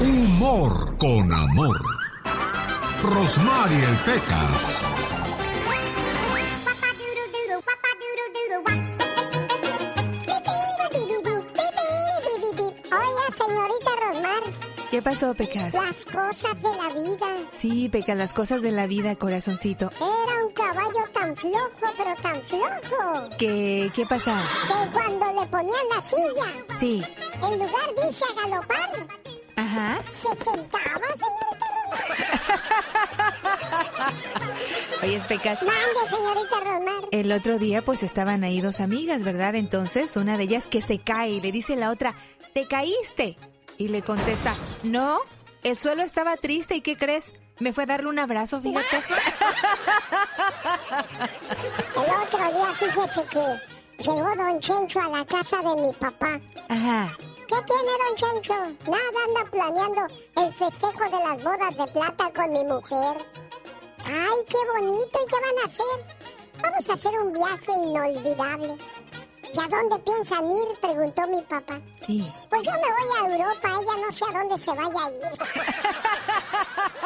Humor con amor. Rosmarie el Pecas. Hola, señorita Rosmar. ¿Qué pasó, Pecas? Las cosas de la vida. Sí, Pecas, las cosas de la vida, corazoncito. Era flojo, pero tan flojo. ¿Qué, qué pasa? Que cuando le ponían la silla, Sí. en lugar de irse a galopar, Ajá. se sentaba, señorita Oye, Pecas. Mande, señorita Rosmar. El otro día pues estaban ahí dos amigas, ¿verdad? Entonces una de ellas que se cae y le dice a la otra, ¿te caíste? Y le contesta, no, el suelo estaba triste y ¿qué crees? Me fue a darle un abrazo, fíjate. El otro día, fíjese que llegó Don Chencho a la casa de mi papá. Ajá. ¿Qué tiene Don Chencho? Nada, anda planeando el festejo de las bodas de plata con mi mujer. ¡Ay, qué bonito! ¿Y qué van a hacer? Vamos a hacer un viaje inolvidable. ¿Y a dónde piensan ir? Preguntó mi papá. Sí. Pues yo me voy a Europa, ella no sé a dónde se vaya a ir.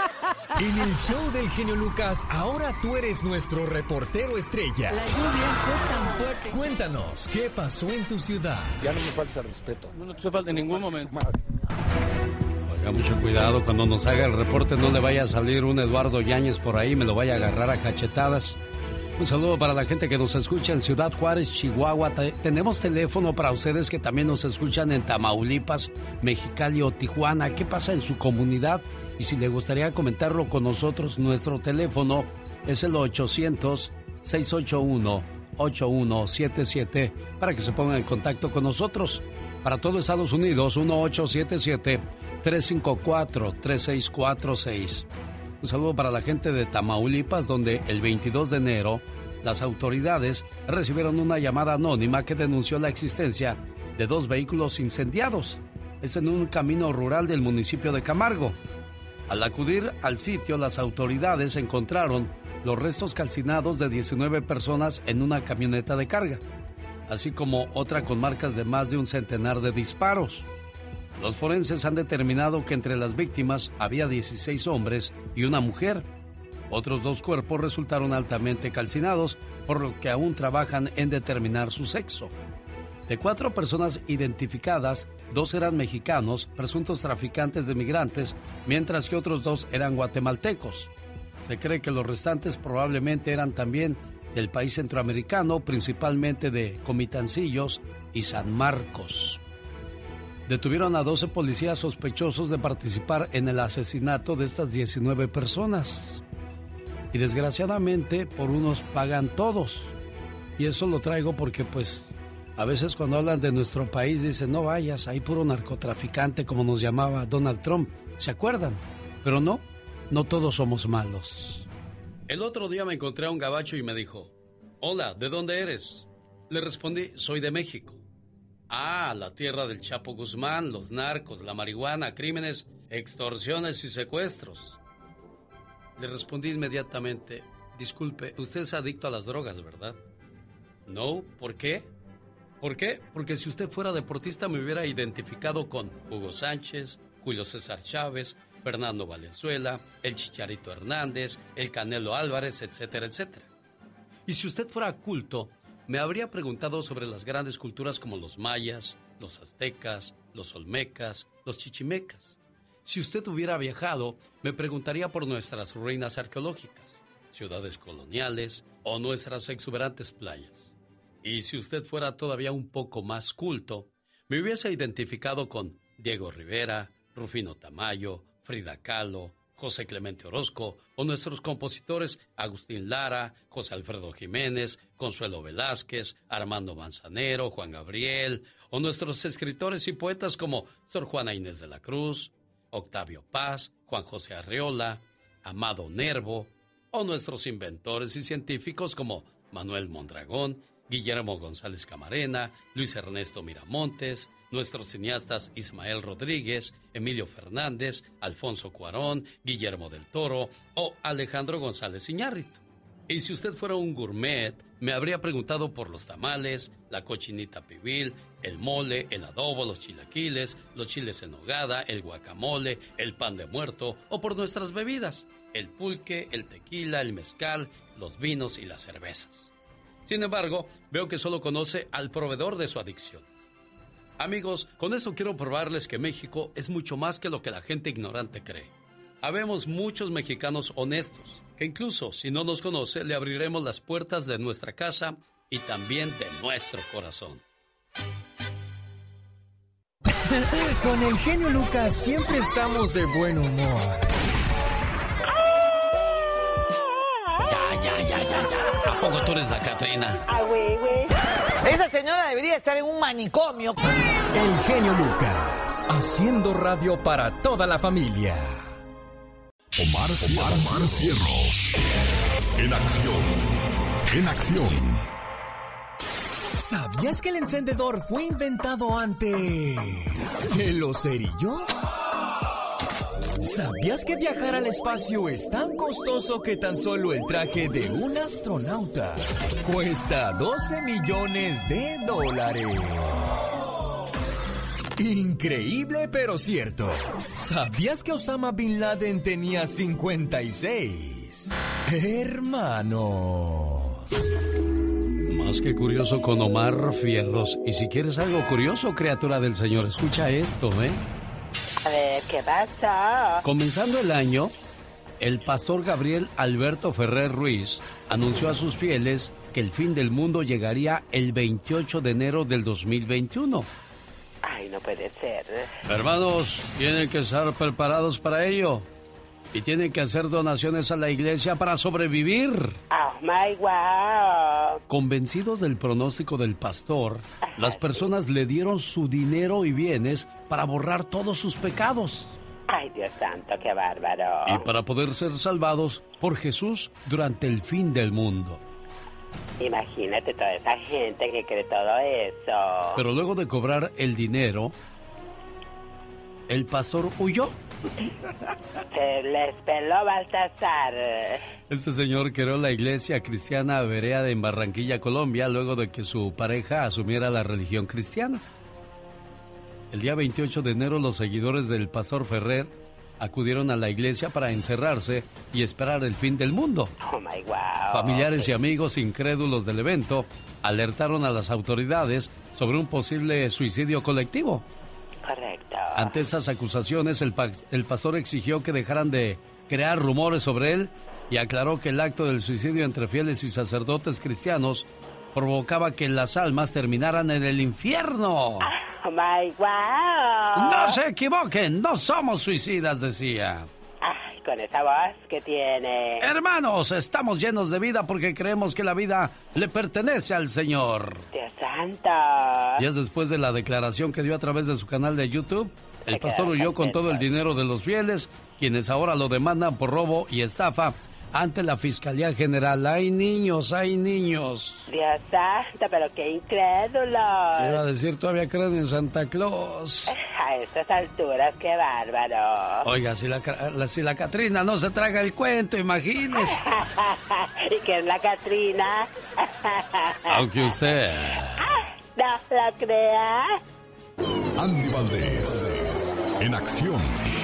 En el show del genio Lucas, ahora tú eres nuestro reportero estrella. La lluvia fue tan fuerte. Cuéntanos, ¿qué pasó en tu ciudad? Ya no me falta respeto. No te falta en ningún momento. Oiga, mucho cuidado, cuando nos haga el reporte no le vaya a salir un Eduardo Yáñez por ahí, me lo vaya a agarrar a cachetadas. Un saludo para la gente que nos escucha en Ciudad Juárez, Chihuahua. Te- tenemos teléfono para ustedes que también nos escuchan en Tamaulipas, Mexicali o Tijuana. ¿Qué pasa en su comunidad? Y si le gustaría comentarlo con nosotros, nuestro teléfono es el 800-681-8177 para que se pongan en contacto con nosotros. Para todo Estados Unidos, 1877-354-3646. Un saludo para la gente de Tamaulipas, donde el 22 de enero las autoridades recibieron una llamada anónima que denunció la existencia de dos vehículos incendiados. Es en un camino rural del municipio de Camargo. Al acudir al sitio, las autoridades encontraron los restos calcinados de 19 personas en una camioneta de carga, así como otra con marcas de más de un centenar de disparos. Los forenses han determinado que entre las víctimas había 16 hombres y una mujer. Otros dos cuerpos resultaron altamente calcinados, por lo que aún trabajan en determinar su sexo. De cuatro personas identificadas, dos eran mexicanos, presuntos traficantes de migrantes, mientras que otros dos eran guatemaltecos. Se cree que los restantes probablemente eran también del país centroamericano, principalmente de Comitancillos y San Marcos. Detuvieron a 12 policías sospechosos de participar en el asesinato de estas 19 personas. Y desgraciadamente por unos pagan todos. Y eso lo traigo porque pues a veces cuando hablan de nuestro país dicen no vayas, hay puro narcotraficante como nos llamaba Donald Trump. ¿Se acuerdan? Pero no, no todos somos malos. El otro día me encontré a un gabacho y me dijo, hola, ¿de dónde eres? Le respondí, soy de México. Ah, la tierra del Chapo Guzmán, los narcos, la marihuana, crímenes, extorsiones y secuestros. Le respondí inmediatamente, disculpe, usted es adicto a las drogas, ¿verdad? No, ¿por qué? ¿Por qué? Porque si usted fuera deportista me hubiera identificado con Hugo Sánchez, Julio César Chávez, Fernando Valenzuela, el Chicharito Hernández, el Canelo Álvarez, etcétera, etcétera. Y si usted fuera culto, me habría preguntado sobre las grandes culturas como los mayas, los aztecas, los olmecas, los chichimecas. Si usted hubiera viajado, me preguntaría por nuestras ruinas arqueológicas, ciudades coloniales o nuestras exuberantes playas. Y si usted fuera todavía un poco más culto, me hubiese identificado con Diego Rivera, Rufino Tamayo, Frida Kahlo, José Clemente Orozco o nuestros compositores Agustín Lara, José Alfredo Jiménez, Consuelo Velázquez, Armando Manzanero, Juan Gabriel o nuestros escritores y poetas como Sor Juana Inés de la Cruz, Octavio Paz, Juan José Arreola, Amado Nervo o nuestros inventores y científicos como Manuel Mondragón, Guillermo González Camarena, Luis Ernesto Miramontes, nuestros cineastas Ismael Rodríguez, Emilio Fernández, Alfonso Cuarón, Guillermo del Toro o Alejandro González Iñárritu. Y si usted fuera un gourmet, me habría preguntado por los tamales, la cochinita pibil, el mole, el adobo, los chilaquiles, los chiles en hogada, el guacamole, el pan de muerto o por nuestras bebidas, el pulque, el tequila, el mezcal, los vinos y las cervezas. Sin embargo, veo que solo conoce al proveedor de su adicción. Amigos, con eso quiero probarles que México es mucho más que lo que la gente ignorante cree. Habemos muchos mexicanos honestos, que incluso si no nos conoce, le abriremos las puertas de nuestra casa y también de nuestro corazón. Con el genio Lucas siempre estamos de buen humor. Poco tú eres la Catrina? Ah, güey, güey. Esa señora debería estar en un manicomio. El genio Lucas, haciendo radio para toda la familia. Omar, Omar, Omar Cierros. En acción. En acción. ¿Sabías que el encendedor fue inventado antes que los cerillos? ¿Sabías que viajar al espacio es tan costoso que tan solo el traje de un astronauta cuesta 12 millones de dólares? Increíble pero cierto. ¿Sabías que Osama Bin Laden tenía 56 hermanos? Más que curioso con Omar Fierros. Y si quieres algo curioso, criatura del Señor, escucha esto, ¿eh? A ver, ¿qué pasa? Comenzando el año, el pastor Gabriel Alberto Ferrer Ruiz anunció a sus fieles que el fin del mundo llegaría el 28 de enero del 2021. Ay, no puede ser. Hermanos, tienen que estar preparados para ello. Y tienen que hacer donaciones a la iglesia para sobrevivir. Oh my wow. Convencidos del pronóstico del pastor, las personas le dieron su dinero y bienes para borrar todos sus pecados Ay, Dios santo, qué bárbaro. y para poder ser salvados por Jesús durante el fin del mundo. Imagínate toda esa gente que cree todo eso. Pero luego de cobrar el dinero, el pastor huyó. Se les peló Baltasar. Este señor creó la iglesia cristiana Berea en Barranquilla, Colombia, luego de que su pareja asumiera la religión cristiana. El día 28 de enero los seguidores del pastor Ferrer acudieron a la iglesia para encerrarse y esperar el fin del mundo. Oh my wow. Familiares y amigos incrédulos del evento alertaron a las autoridades sobre un posible suicidio colectivo. Correcto. Ante esas acusaciones, el, pa- el pastor exigió que dejaran de crear rumores sobre él y aclaró que el acto del suicidio entre fieles y sacerdotes cristianos provocaba que las almas terminaran en el infierno. Oh my wow. No se equivoquen, no somos suicidas, decía. Ay, con esa voz que tiene. Hermanos, estamos llenos de vida porque creemos que la vida le pertenece al Señor. Dios santo. Días después de la declaración que dio a través de su canal de YouTube, el pastor huyó con todo el dinero de los fieles, quienes ahora lo demandan por robo y estafa ante la Fiscalía General. Hay niños, hay niños. Dios santo, pero qué incrédulo. Iba a decir, todavía creen en Santa Claus. A estas alturas, qué bárbaro. Oiga, si la, si la Catrina no se traga el cuento, imagínese. ¿Y qué es la Catrina? Aunque usted... no lo crea. Andy Valdés. En acción.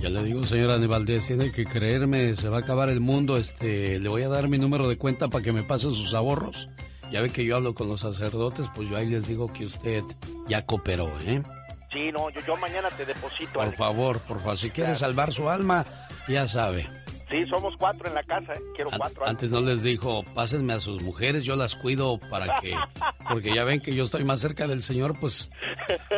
Ya le digo, señora Aníbaldez, tiene que creerme, se va a acabar el mundo. Este, le voy a dar mi número de cuenta para que me pase sus ahorros. Ya ve que yo hablo con los sacerdotes, pues yo ahí les digo que usted ya cooperó, ¿eh? Sí, no, yo, yo mañana te deposito. Por Alex. favor, por favor, si quiere salvar su alma, ya sabe. Sí, somos cuatro en la casa, ¿eh? Quiero An- cuatro. Antes no les dijo, pásenme a sus mujeres, yo las cuido para que... Porque ya ven que yo estoy más cerca del Señor, pues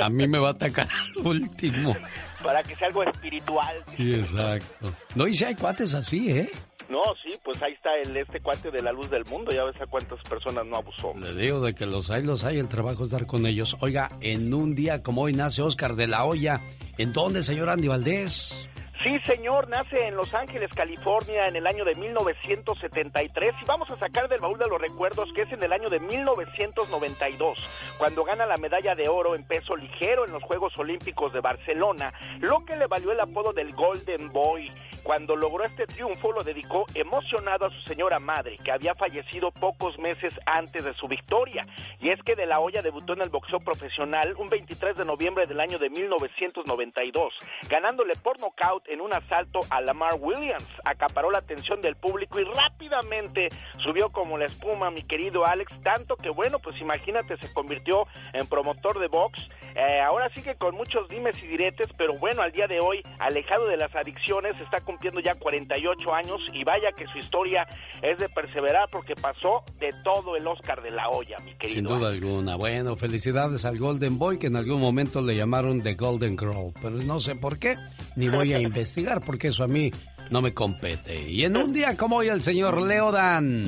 a mí me va a atacar al último. Para que sea algo espiritual. Sí, exacto. No, y si hay cuates así, ¿eh? No, sí, pues ahí está el este cuate de la luz del mundo. Ya ves a cuántas personas no abusó. Le digo de que los hay, los hay, el trabajo es dar con ellos. Oiga, en un día como hoy nace Oscar de la Hoya. ¿En dónde, señor Andy Valdés? Sí, señor, nace en Los Ángeles, California, en el año de 1973 y vamos a sacar del baúl de los recuerdos que es en el año de 1992, cuando gana la medalla de oro en peso ligero en los Juegos Olímpicos de Barcelona, lo que le valió el apodo del Golden Boy. Cuando logró este triunfo lo dedicó emocionado a su señora madre, que había fallecido pocos meses antes de su victoria. Y es que De La Hoya debutó en el boxeo profesional un 23 de noviembre del año de 1992, ganándole por nocaut en un asalto a Lamar Williams. Acaparó la atención del público y rápidamente subió como la espuma mi querido Alex, tanto que bueno, pues imagínate, se convirtió en promotor de box. Eh, ahora sigue con muchos dimes y diretes, pero bueno, al día de hoy, alejado de las adicciones, está cumpliendo ya 48 años y vaya que su historia es de perseverar porque pasó de todo el Oscar de la olla, mi querido. Sin duda alguna. Bueno, felicidades al Golden Boy que en algún momento le llamaron The Golden Girl, pero no sé por qué, ni voy a investigar porque eso a mí no me compete. Y en un día como hoy el señor Leodan.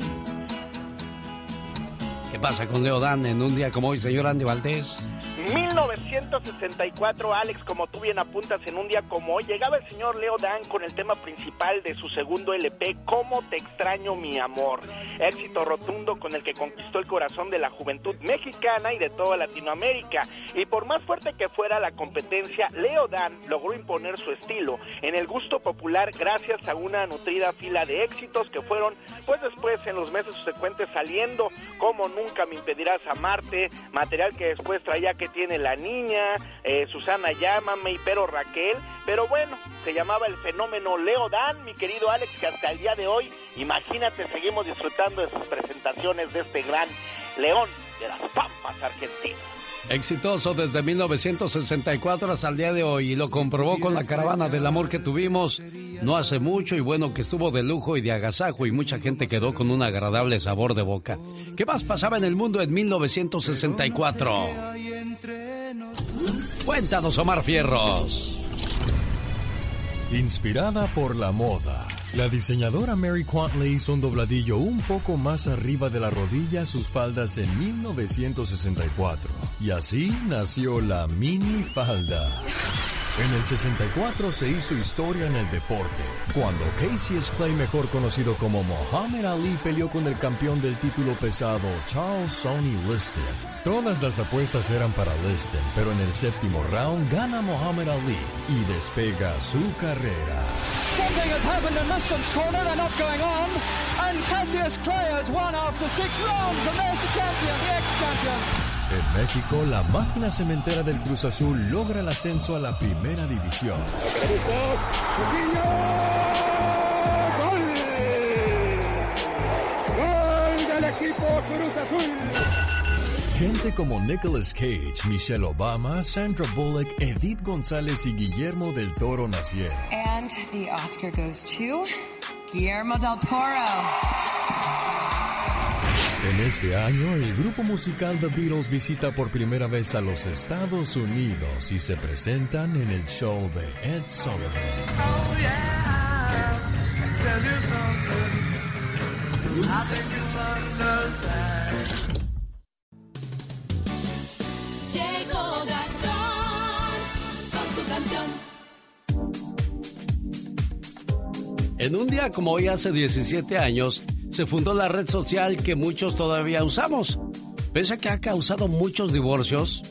¿Qué pasa con Leodan en un día como hoy, señor Andy Valdés? 1964, Alex, como tú bien apuntas, en un día como hoy, llegaba el señor Leo Dan con el tema principal de su segundo LP, ¿Cómo te extraño mi amor? Éxito rotundo con el que conquistó el corazón de la juventud mexicana y de toda Latinoamérica. Y por más fuerte que fuera la competencia, Leo Dan logró imponer su estilo en el gusto popular gracias a una nutrida fila de éxitos que fueron, pues después en los meses subsecuentes saliendo, como Nunca me impedirás amarte, material que después traía que tiene la niña, eh, Susana Llámame y Pero Raquel, pero bueno, se llamaba el fenómeno Leo Dan, mi querido Alex, que hasta el día de hoy, imagínate, seguimos disfrutando de sus presentaciones de este gran león de las Pampas Argentinas. Exitoso desde 1964 hasta el día de hoy y lo comprobó con la caravana del amor que tuvimos no hace mucho y bueno que estuvo de lujo y de agasajo y mucha gente quedó con un agradable sabor de boca. ¿Qué más pasaba en el mundo en 1964? Cuéntanos, Omar Fierros. Inspirada por la moda, la diseñadora Mary Quant le hizo un dobladillo un poco más arriba de la rodilla a sus faldas en 1964. Y así nació la mini falda. En el 64 se hizo historia en el deporte, cuando Cassius Clay, mejor conocido como Muhammad Ali, peleó con el campeón del título pesado, Charles Sonny Liston. Todas las apuestas eran para Liston, pero en el séptimo round gana Muhammad Ali y despega su carrera. Clay has won after six rounds, and there's the champion, the ex-champion. En México, la máquina cementera del Cruz Azul logra el ascenso a la primera división. ¡Gol! ¡Gol del equipo Cruz Azul! Gente como Nicolas Cage, Michelle Obama, Sandra Bullock, Edith González y Guillermo del Toro nacieron. And the Oscar goes to Guillermo del Toro. En este año, el grupo musical The Beatles visita por primera vez a los Estados Unidos y se presentan en el show de Ed Sullivan. Oh, yeah. Tell you something. I think you'll understand. Llegó Gastón con su canción. En un día como hoy hace 17 años, se fundó la red social que muchos todavía usamos. Pese a que ha causado muchos divorcios,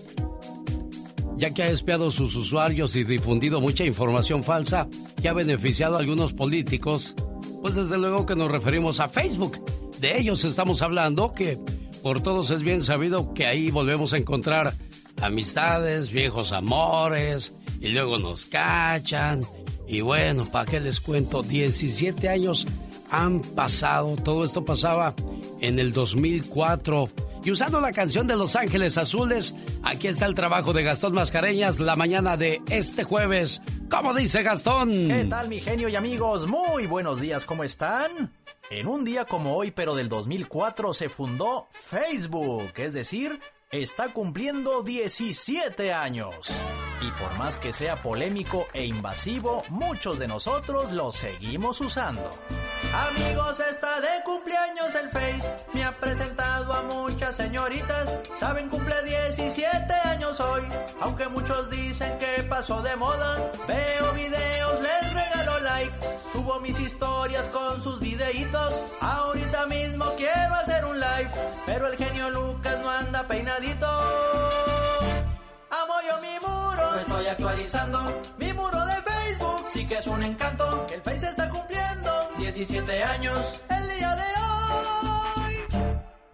ya que ha espiado sus usuarios y difundido mucha información falsa que ha beneficiado a algunos políticos, pues desde luego que nos referimos a Facebook. De ellos estamos hablando que por todos es bien sabido que ahí volvemos a encontrar amistades, viejos amores, y luego nos cachan. Y bueno, ¿para qué les cuento? 17 años han pasado. Todo esto pasaba en el 2004. Y usando la canción de Los Ángeles Azules, aquí está el trabajo de Gastón Mascareñas la mañana de este jueves. ¿Cómo dice Gastón? ¿Qué tal mi genio y amigos? Muy buenos días, ¿cómo están? En un día como hoy, pero del 2004, se fundó Facebook, es decir, está cumpliendo 17 años. Y por más que sea polémico e invasivo, muchos de nosotros lo seguimos usando. Amigos, está de cumpleaños el Face, me ha presentado a muchas señoritas saben cumple 17 años hoy. Aunque muchos dicen que pasó de moda, veo videos, les regalo like. Subo mis historias con sus videitos. Ahorita mismo quiero hacer un live, pero el genio Lucas no anda peinadito. Amo yo mi muro, me estoy actualizando. Mi muro de Facebook sí que es un encanto. El Face está cumpliendo 17 años el día de hoy.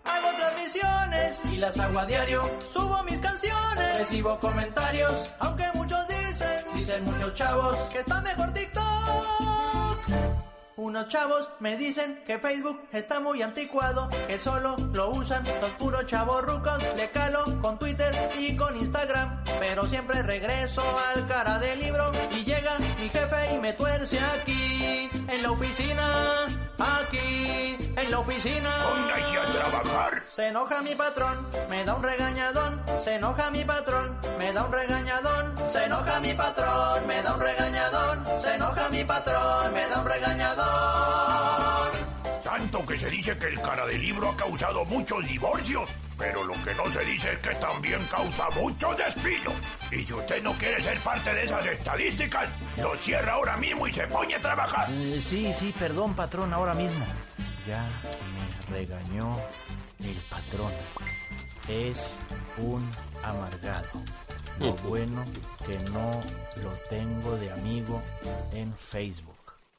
Hago transmisiones y las hago a diario. Subo mis canciones, recibo comentarios. Aunque muchos dicen, dicen muchos chavos, que está mejor TikTok. Unos chavos me dicen que Facebook está muy anticuado, que solo lo usan los puros chavos rucos. Le calo con Twitter y con Instagram, pero siempre regreso al cara del libro. Y llega mi jefe y me tuerce aquí, en la oficina, aquí, en la oficina. Póngase a trabajar. Se enoja mi patrón, me da un regañadón. Se enoja mi patrón, me da un regañadón. Se enoja mi patrón, me da un regañadón. Se enoja mi patrón, me da un regañadón. Tanto que se dice que el cara del libro ha causado muchos divorcios, pero lo que no se dice es que también causa muchos despidos. Y si usted no quiere ser parte de esas estadísticas, lo cierra ahora mismo y se pone a trabajar. Eh, sí, sí, perdón, patrón, ahora mismo. Ya me regañó el patrón. Es un amargado. Lo bueno que no lo tengo de amigo en Facebook.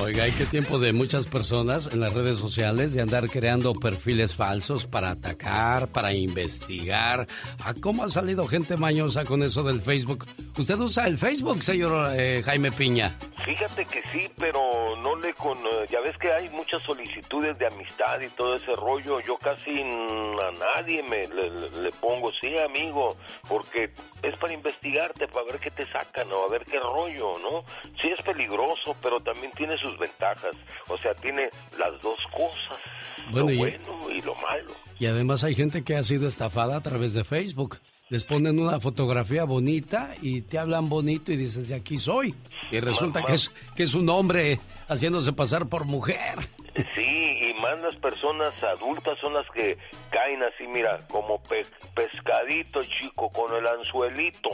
Oiga, hay que tiempo de muchas personas en las redes sociales de andar creando perfiles falsos para atacar, para investigar. ¿A cómo ha salido gente mañosa con eso del Facebook? ¿Usted usa el Facebook, señor eh, Jaime Piña? Fíjate que sí, pero no le con... eh, Ya ves que hay muchas solicitudes de amistad y todo ese rollo. Yo casi a nadie me le, le- pongo, sí, amigo, porque es para investigarte, para ver qué te sacan o a ver qué rollo, ¿no? Sí es peligroso, pero también tiene sus ventajas. O sea, tiene las dos cosas, Bueno, lo y- bueno y lo malo. Y además hay gente que ha sido estafada a través de Facebook. Les ponen una fotografía bonita y te hablan bonito y dices, de aquí soy. Y resulta que es, que es un hombre haciéndose pasar por mujer. Sí, y más las personas adultas son las que caen así, mira, como pe- pescadito chico con el anzuelito.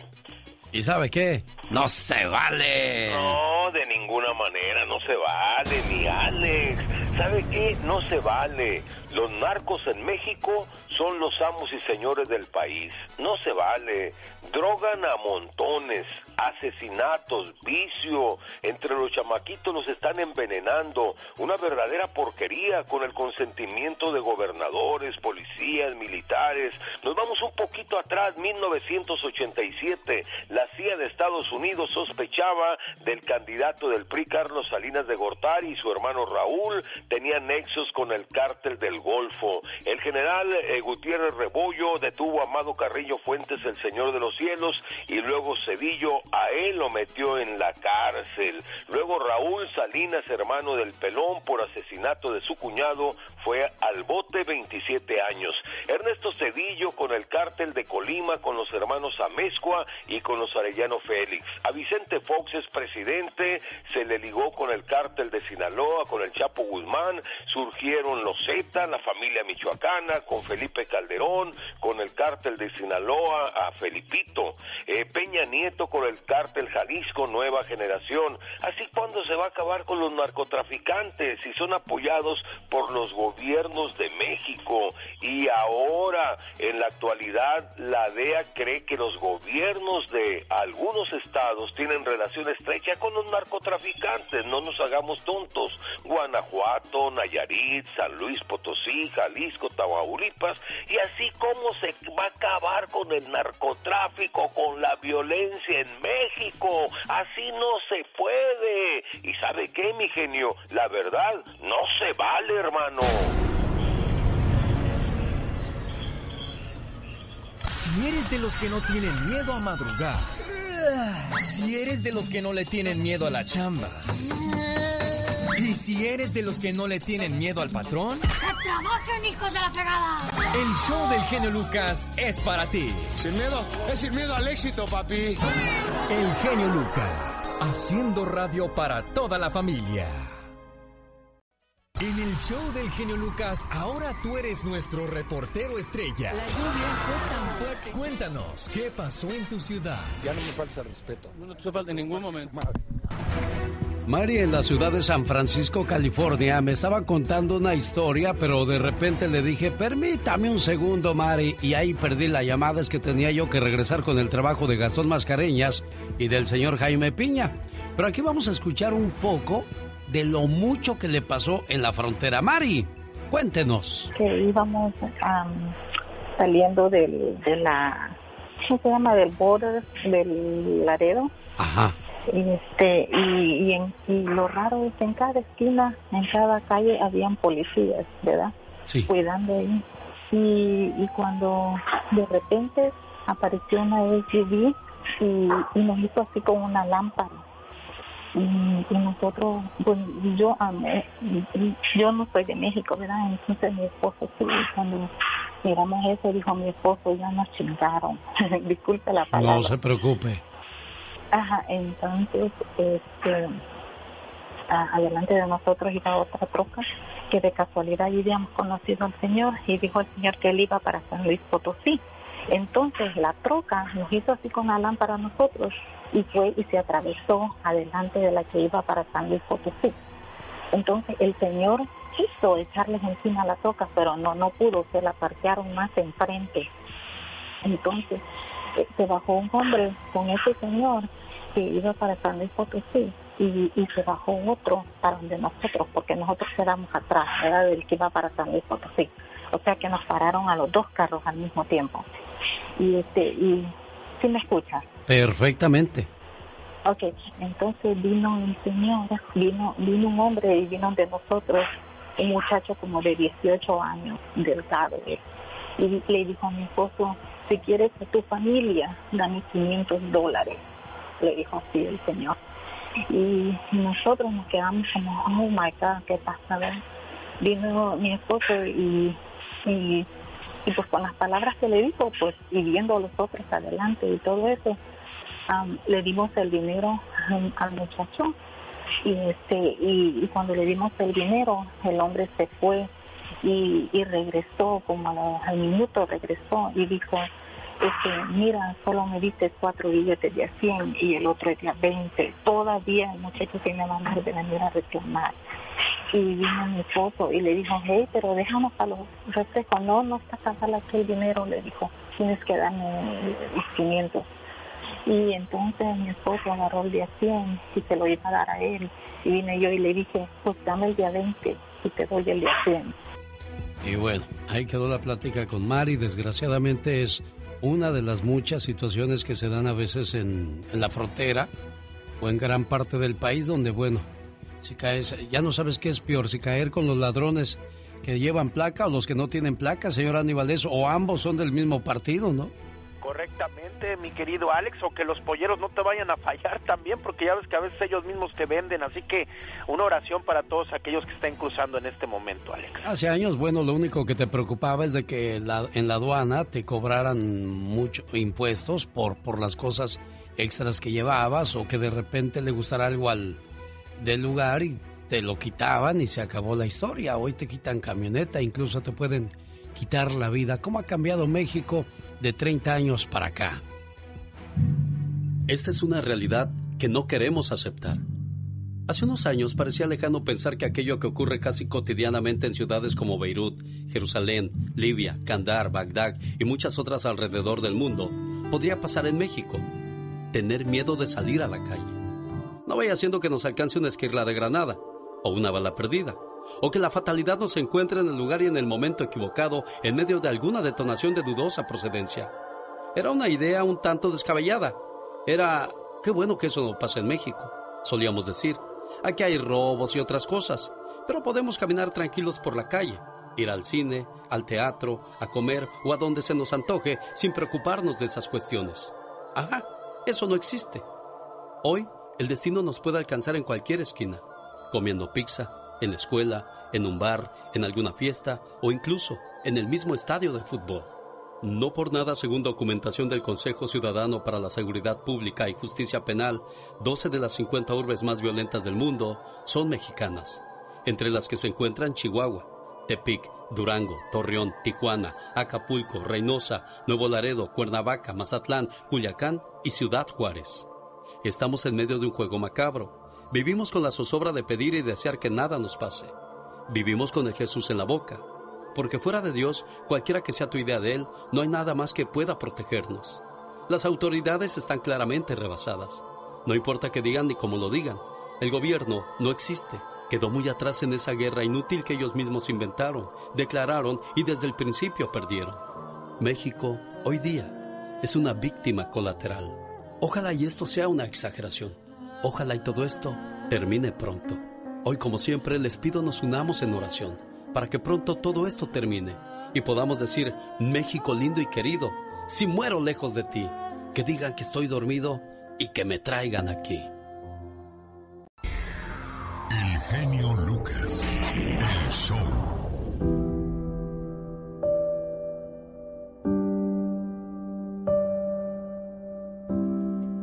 ¿Y sabe qué? No se vale. No, de ninguna manera, no se vale, ni Alex. ¿Sabe qué? No se vale. Los narcos en México son los amos y señores del país. No se vale. Drogan a montones, asesinatos, vicio. Entre los chamaquitos los están envenenando. Una verdadera porquería con el consentimiento de gobernadores, policías, militares. Nos vamos un poquito atrás, 1987. La CIA de Estados Unidos sospechaba del candidato del PRI, Carlos Salinas de Gortari, y su hermano Raúl tenían nexos con el cártel del Golfo. El general eh, Gutiérrez Rebollo detuvo a Amado Carrillo Fuentes, el señor de los cielos, y luego Cedillo a él lo metió en la cárcel. Luego Raúl Salinas, hermano del Pelón, por asesinato de su cuñado, fue al bote 27 años. Ernesto Cedillo con el cártel de Colima, con los hermanos Amezcua y con los Arellano Félix. A Vicente Fox es presidente, se le ligó con el cártel de Sinaloa, con el Chapo Guzmán, surgieron los Z, la familia michoacana, con Felipe Calderón, con el cártel de Sinaloa, a Felipito, Eh, Peña Nieto con el cártel Jalisco, nueva generación. Así cuando se va a acabar con los narcotraficantes y son apoyados por los gobiernos de México. Y ahora, en la actualidad, la DEA cree que los gobiernos de algunos estados tienen relación estrecha con los narcotraficantes. No nos hagamos tontos. Guanajuato, Nayarit, San Luis Potosí, Jalisco, Tamaulipas. Y así como se va a acabar con el narcotráfico, con la violencia en México. Así no se puede. ¿Y sabe qué, mi genio? La verdad, no se vale, hermano. Si eres de los que no tienen miedo a madrugar, si eres de los que no le tienen miedo a la chamba, ¿Y si eres de los que no le tienen miedo al patrón? ¡Que trabajen, hijos de la fregada! El show del genio Lucas es para ti. Sin miedo, es sin miedo al éxito, papi. El genio Lucas, haciendo radio para toda la familia. En el show del genio Lucas, ahora tú eres nuestro reportero estrella. La lluvia fue tan fuerte. Cuéntanos, ¿qué pasó en tu ciudad? Ya no me falta respeto. No, no te falta en ningún momento. Mari en la ciudad de San Francisco, California, me estaba contando una historia, pero de repente le dije, permítame un segundo, Mari, y ahí perdí la llamada, es que tenía yo que regresar con el trabajo de Gastón Mascareñas y del señor Jaime Piña. Pero aquí vamos a escuchar un poco de lo mucho que le pasó en la frontera. Mari, cuéntenos. que íbamos am, saliendo del, de la, ¿cómo se llama? Del border del Laredo. Ajá. Y, este, y, y, en- y lo raro es que en cada esquina, en cada calle habían policías, ¿verdad? Sí. Cuidando ahí. Y, y cuando de repente apareció una SUV y, y nos hizo así con una lámpara. Y, y nosotros, pues yo, yo no soy de México, ¿verdad? Entonces mi esposo sí, cuando miramos eso, dijo mi esposo, ya nos chingaron. Disculpe la palabra. No se preocupe. Ajá, entonces, este, adelante de nosotros iba otra troca que de casualidad ya habíamos conocido al señor y dijo el señor que él iba para San Luis Potosí. Entonces la troca nos hizo así con la lámpara a nosotros y fue y se atravesó adelante de la que iba para San Luis Potosí. Entonces el señor quiso echarles encima la troca, pero no, no pudo, se la parquearon más enfrente. Entonces eh, se bajó un hombre con ese señor que iba para San Luis Potosí y, y se bajó otro para donde nosotros, porque nosotros quedamos atrás, era del que iba para San Luis Potosí. O sea que nos pararon a los dos carros al mismo tiempo. Y este, y ¿sí me escuchas? Perfectamente. Ok, entonces vino el señor, vino, vino un hombre y vino de nosotros, un muchacho como de 18 años, delgado. eh, Y le dijo a mi esposo, si quieres a tu familia, dame 500 dólares. Le dijo así el señor. Y nosotros nos quedamos como, oh my God, ¿qué pasa? verdad? Vino mi esposo y, y, y pues con las palabras que le dijo, pues, y viendo a los otros adelante y todo eso, am, le dimos el dinero al muchacho y este y, cuando le dimos el dinero el hombre se fue y, y regresó como a la- al minuto regresó y dijo este, mira solo me diste cuatro billetes de a 100 y el otro es de a 20 todavía el muchacho tiene ganas de venir a reclamar y vino mi esposo y le dijo hey pero déjanos a los refrescos no no está casada aquí el dinero le dijo tienes que darme los 500 y entonces mi esposo agarró el día 100 y se lo iba a dar a él. Y vine yo y le dije, pues dame el día 20 y te doy el día 100. Y bueno, ahí quedó la plática con Mari. Desgraciadamente es una de las muchas situaciones que se dan a veces en, en la frontera o en gran parte del país donde, bueno, si caes, ya no sabes qué es peor, si caer con los ladrones que llevan placa o los que no tienen placa, señor Aníbal, eso, o ambos son del mismo partido, ¿no? Correctamente, mi querido Alex, o que los polleros no te vayan a fallar también, porque ya ves que a veces ellos mismos te venden, así que una oración para todos aquellos que estén cruzando en este momento, Alex. Hace años, bueno, lo único que te preocupaba es de que en la aduana te cobraran muchos impuestos por, por las cosas extras que llevabas o que de repente le gustara algo al del lugar y te lo quitaban y se acabó la historia. Hoy te quitan camioneta, incluso te pueden quitar la vida. ¿Cómo ha cambiado México de 30 años para acá? Esta es una realidad que no queremos aceptar. Hace unos años parecía lejano pensar que aquello que ocurre casi cotidianamente en ciudades como Beirut, Jerusalén, Libia, Kandar, Bagdad y muchas otras alrededor del mundo podría pasar en México. Tener miedo de salir a la calle. No vaya siendo que nos alcance una esquirla de granada o una bala perdida, o que la fatalidad nos encuentre en el lugar y en el momento equivocado en medio de alguna detonación de dudosa procedencia. Era una idea un tanto descabellada. Era, qué bueno que eso no pasa en México, solíamos decir. Aquí hay robos y otras cosas, pero podemos caminar tranquilos por la calle, ir al cine, al teatro, a comer o a donde se nos antoje sin preocuparnos de esas cuestiones. Ajá, eso no existe. Hoy, el destino nos puede alcanzar en cualquier esquina. comiendo pizza, en la escuela, en un bar, en alguna fiesta o incluso en el mismo estadio de fútbol. No por nada, según documentación del Consejo Ciudadano para la Seguridad Pública y Justicia Penal, 12 de las 50 urbes más violentas del mundo son mexicanas, entre las que se encuentran Chihuahua, Tepic, Durango, Torreón, Tijuana, Acapulco, Reynosa, Nuevo Laredo, Cuernavaca, Mazatlán, Culiacán y Ciudad Juárez. Estamos en medio de un juego macabro. Vivimos con la zozobra de pedir y desear que nada nos pase. Vivimos con el Jesús en la boca porque fuera de Dios, cualquiera que sea tu idea de Él, no hay nada más que pueda protegernos. Las autoridades están claramente rebasadas. No importa que digan ni cómo lo digan, el gobierno no existe. Quedó muy atrás en esa guerra inútil que ellos mismos inventaron, declararon y desde el principio perdieron. México, hoy día, es una víctima colateral. Ojalá y esto sea una exageración. Ojalá y todo esto termine pronto. Hoy, como siempre, les pido nos unamos en oración para que pronto todo esto termine y podamos decir, México lindo y querido, si muero lejos de ti, que digan que estoy dormido y que me traigan aquí. El genio Lucas, el show.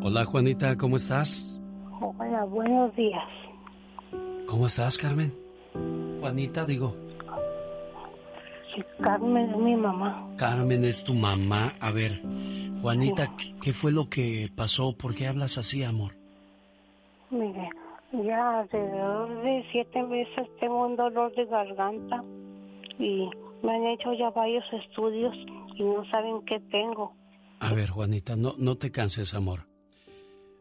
Hola Juanita, ¿cómo estás? Hola, buenos días. ¿Cómo estás, Carmen? Juanita, digo. Carmen es mi mamá. Carmen es tu mamá. A ver, Juanita, ¿qué fue lo que pasó? ¿Por qué hablas así, amor? Mire, ya alrededor de siete meses tengo un dolor de garganta y me han hecho ya varios estudios y no saben qué tengo. A ver, Juanita, no, no te canses, amor.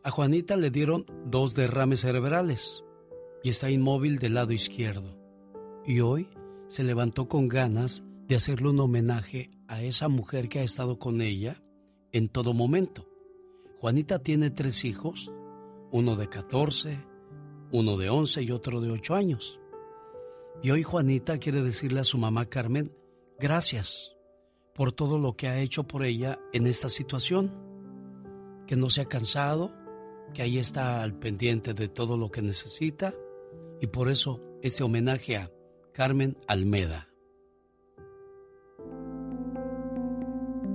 A Juanita le dieron dos derrames cerebrales y está inmóvil del lado izquierdo. Y hoy se levantó con ganas de hacerle un homenaje a esa mujer que ha estado con ella en todo momento. Juanita tiene tres hijos, uno de 14, uno de 11 y otro de 8 años. Y hoy Juanita quiere decirle a su mamá Carmen, gracias por todo lo que ha hecho por ella en esta situación, que no se ha cansado, que ahí está al pendiente de todo lo que necesita y por eso este homenaje a Carmen Almeda.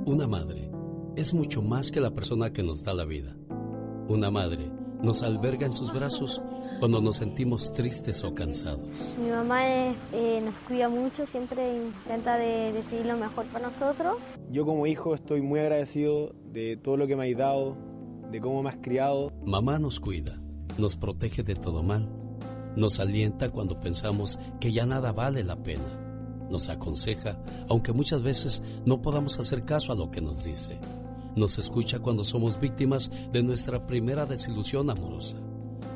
Una madre es mucho más que la persona que nos da la vida. Una madre nos alberga en sus brazos cuando nos sentimos tristes o cansados. Mi mamá eh, nos cuida mucho, siempre intenta de decidir lo mejor para nosotros. Yo como hijo estoy muy agradecido de todo lo que me has dado, de cómo me has criado. Mamá nos cuida, nos protege de todo mal nos alienta cuando pensamos que ya nada vale la pena. Nos aconseja, aunque muchas veces no podamos hacer caso a lo que nos dice. Nos escucha cuando somos víctimas de nuestra primera desilusión amorosa.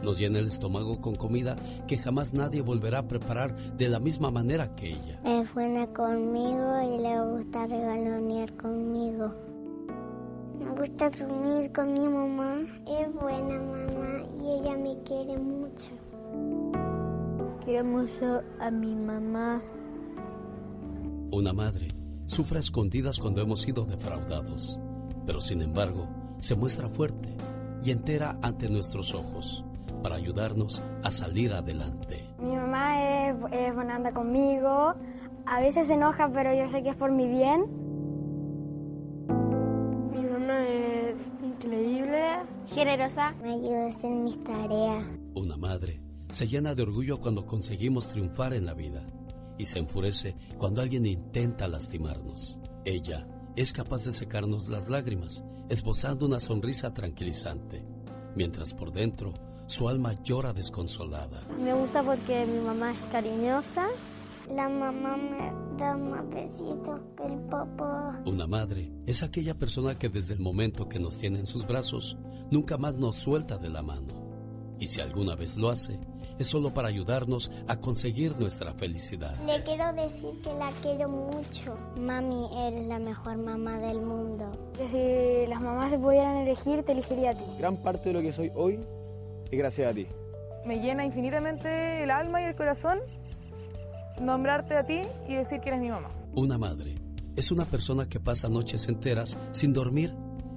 Nos llena el estómago con comida que jamás nadie volverá a preparar de la misma manera que ella. Es buena conmigo y le gusta regalonear conmigo. Me gusta dormir con mi mamá. Es buena mamá y ella me quiere mucho. Quiero mucho a mi mamá. Una madre sufre escondidas cuando hemos sido defraudados, pero sin embargo se muestra fuerte y entera ante nuestros ojos para ayudarnos a salir adelante. Mi mamá es, es buena anda conmigo, a veces se enoja, pero yo sé que es por mi bien. Es increíble, generosa, me ayuda a hacer mis tareas. Una madre se llena de orgullo cuando conseguimos triunfar en la vida y se enfurece cuando alguien intenta lastimarnos. Ella es capaz de secarnos las lágrimas, esbozando una sonrisa tranquilizante, mientras por dentro su alma llora desconsolada. Me gusta porque mi mamá es cariñosa. La mamá me da más besitos que el papá. Una madre es aquella persona que desde el momento que nos tiene en sus brazos, nunca más nos suelta de la mano. Y si alguna vez lo hace, es solo para ayudarnos a conseguir nuestra felicidad. Le quiero decir que la quiero mucho. Mami, eres la mejor mamá del mundo. Que si las mamás se pudieran elegir, te elegiría a ti. Gran parte de lo que soy hoy es gracias a ti. Me llena infinitamente el alma y el corazón nombrarte a ti y decir que eres mi mamá. Una madre es una persona que pasa noches enteras sin dormir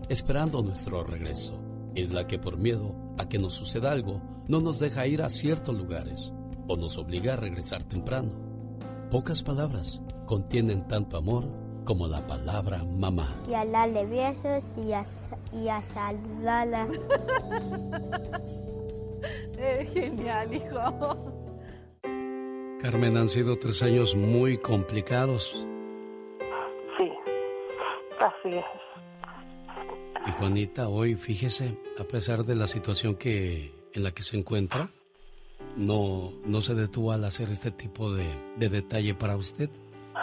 esperando nuestro regreso. Es la que por miedo a que nos suceda algo no nos deja ir a ciertos lugares o nos obliga a regresar temprano. Pocas palabras contienen tanto amor como la palabra mamá. Y a darle besos y a, y a saludarla. Es genial, hijo. Carmen, han sido tres años muy complicados. Sí, así es. Y Juanita, hoy, fíjese, a pesar de la situación que en la que se encuentra, no, no se detuvo al hacer este tipo de, de detalle para usted.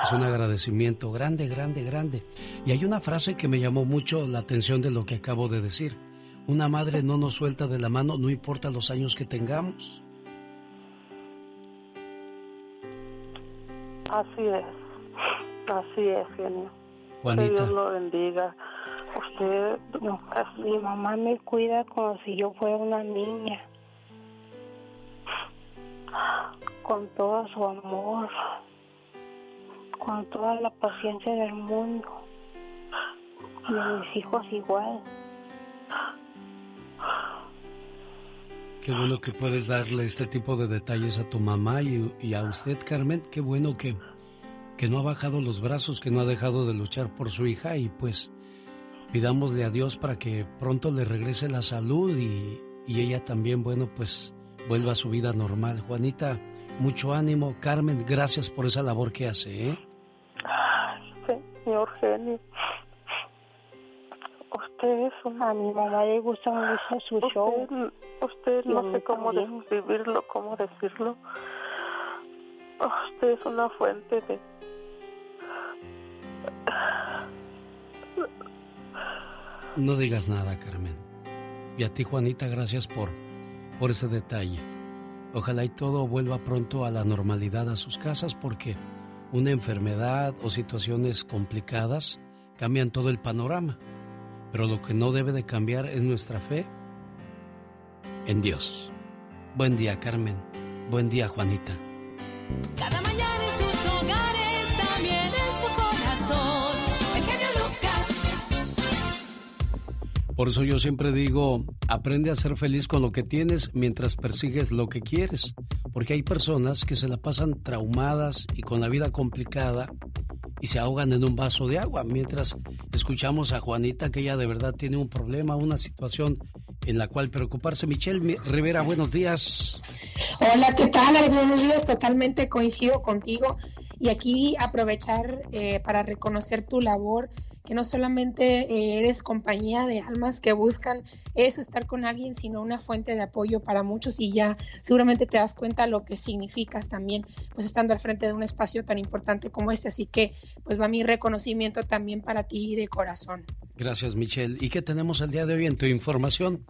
Es un agradecimiento grande, grande, grande. Y hay una frase que me llamó mucho la atención de lo que acabo de decir. Una madre no nos suelta de la mano, no importa los años que tengamos. Así es, así es, genio. Juanita. Que Dios lo bendiga. Usted, no, mi mamá me cuida como si yo fuera una niña. Con todo su amor, con toda la paciencia del mundo. Y a mis hijos igual. Qué bueno que puedes darle este tipo de detalles a tu mamá y, a usted, Carmen. Qué bueno que, que no ha bajado los brazos, que no ha dejado de luchar por su hija y pues pidámosle a Dios para que pronto le regrese la salud y, y ella también, bueno, pues vuelva a su vida normal. Juanita, mucho ánimo. Carmen, gracias por esa labor que hace, ¿eh? Usted es una... A mi mamá le gusta mucho su show. Usted no sé cómo también. describirlo, cómo decirlo. Usted es una fuente de... No digas nada, Carmen. Y a ti, Juanita, gracias por, por ese detalle. Ojalá y todo vuelva pronto a la normalidad a sus casas porque una enfermedad o situaciones complicadas cambian todo el panorama. Pero lo que no debe de cambiar es nuestra fe en Dios. Buen día, Carmen. Buen día, Juanita. Cada mañana en sus hogares, también en su corazón. El genio Lucas. Por eso yo siempre digo, aprende a ser feliz con lo que tienes mientras persigues lo que quieres. Porque hay personas que se la pasan traumadas y con la vida complicada y se ahogan en un vaso de agua. Mientras escuchamos a Juanita que ella de verdad tiene un problema, una situación en la cual preocuparse. Michelle Mi- Rivera, buenos días. Hola, ¿qué tal? Buenos días, totalmente coincido contigo. Y aquí aprovechar eh, para reconocer tu labor, que no solamente eh, eres compañía de almas que buscan eso, estar con alguien, sino una fuente de apoyo para muchos y ya seguramente te das cuenta lo que significas también, pues estando al frente de un espacio tan importante como este. Así que pues va mi reconocimiento también para ti de corazón. Gracias, Michelle. ¿Y qué tenemos el día de hoy en tu información?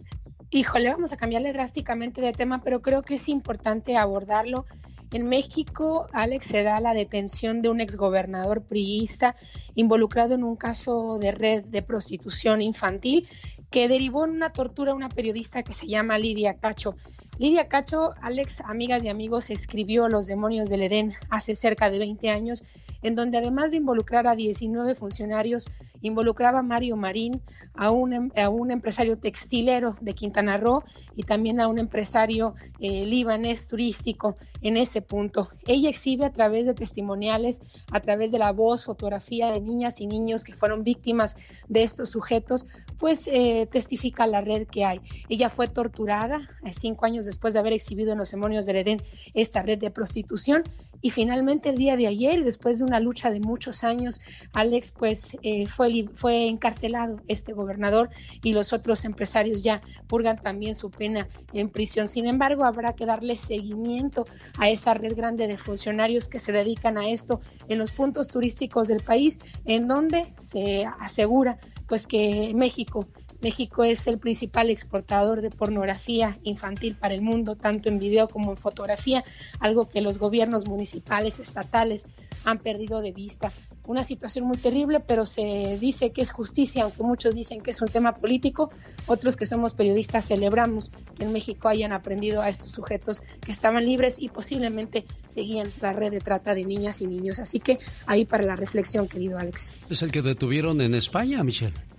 Híjole, vamos a cambiarle drásticamente de tema, pero creo que es importante abordarlo. En México, Alex, se da la detención de un exgobernador priista involucrado en un caso de red de prostitución infantil que derivó en una tortura a una periodista que se llama Lidia Cacho. Lidia Cacho, Alex, amigas y amigos, escribió Los demonios del Edén hace cerca de 20 años, en donde además de involucrar a 19 funcionarios, involucraba a Mario Marín, a un, em- a un empresario textilero de Quintana Roo y también a un empresario eh, libanés turístico en ese punto. Ella exhibe a través de testimoniales, a través de la voz, fotografía de niñas y niños que fueron víctimas de estos sujetos, pues eh, testifica la red que hay. Ella fue torturada eh, cinco años después de haber exhibido en los demonios del Edén esta red de prostitución y finalmente el día de ayer, después de una lucha de muchos años, Alex pues eh, fue, fue encarcelado este gobernador y los otros empresarios ya purgan también su pena en prisión. Sin embargo, habrá que darle seguimiento a esa red grande de funcionarios que se dedican a esto en los puntos turísticos del país, en donde se asegura pues que México México es el principal exportador de pornografía infantil para el mundo, tanto en video como en fotografía, algo que los gobiernos municipales, estatales han perdido de vista. Una situación muy terrible, pero se dice que es justicia, aunque muchos dicen que es un tema político, otros que somos periodistas celebramos que en México hayan aprendido a estos sujetos que estaban libres y posiblemente seguían la red de trata de niñas y niños. Así que ahí para la reflexión, querido Alex. Es el que detuvieron en España, Michelle.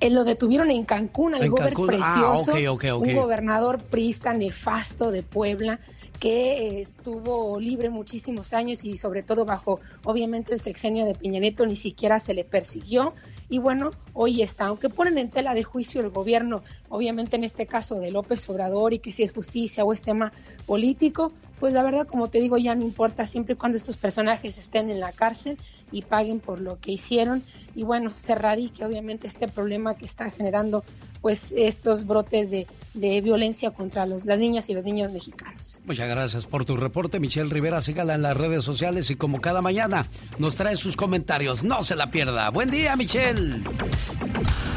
Eh, lo detuvieron en Cancún, al En gober Cancún. Ah, precioso, un gobernador priista nefasto de Puebla que eh, estuvo libre muchísimos años y sobre todo bajo, obviamente, el sexenio de Peña Nieto ni siquiera se le persiguió. Y bueno, hoy está, aunque ponen en tela de juicio el gobierno, obviamente en este caso de López Obrador y que si es justicia o es tema político, pues la verdad, como te digo, ya no importa siempre y cuando estos personajes estén en la cárcel y paguen por lo que hicieron y bueno, se radique obviamente este problema que está generando pues estos brotes de, de violencia contra los, las niñas y los niños mexicanos. Muchas gracias por tu reporte, Michelle Rivera. Sígala en las redes sociales y como cada mañana nos trae sus comentarios. No se la pierda. Buen día, Michelle.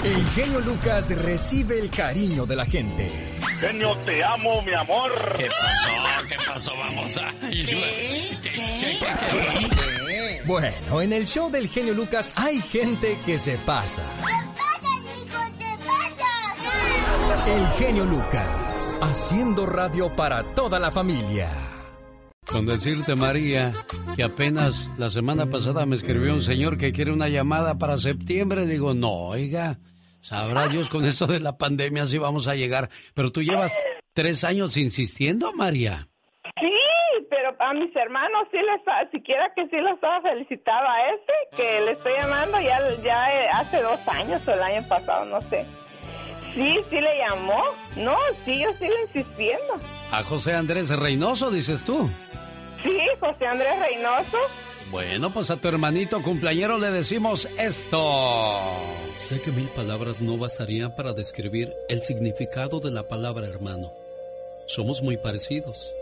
El genio Lucas recibe el cariño de la gente. Genio, te amo, mi amor. ¿Qué pasó? ¿Qué pasó? Vamos a... Bueno, en el show del genio Lucas hay gente que se pasa. El genio Lucas, haciendo radio para toda la familia. Con decirte, María, que apenas la semana pasada me escribió un señor que quiere una llamada para septiembre. Digo, no, oiga, sabrá Dios con esto de la pandemia si vamos a llegar. Pero tú llevas tres años insistiendo, María. A mis hermanos sí les, siquiera que sí los estaba felicitado a este, que le estoy llamando ya, ya eh, hace dos años o el año pasado, no sé. Sí, sí le llamó. No, sí, yo sigo insistiendo. A José Andrés Reynoso, dices tú. Sí, José Andrés Reynoso. Bueno, pues a tu hermanito cumpleañero le decimos esto. Sé que mil palabras no bastarían para describir el significado de la palabra hermano. Somos muy parecidos.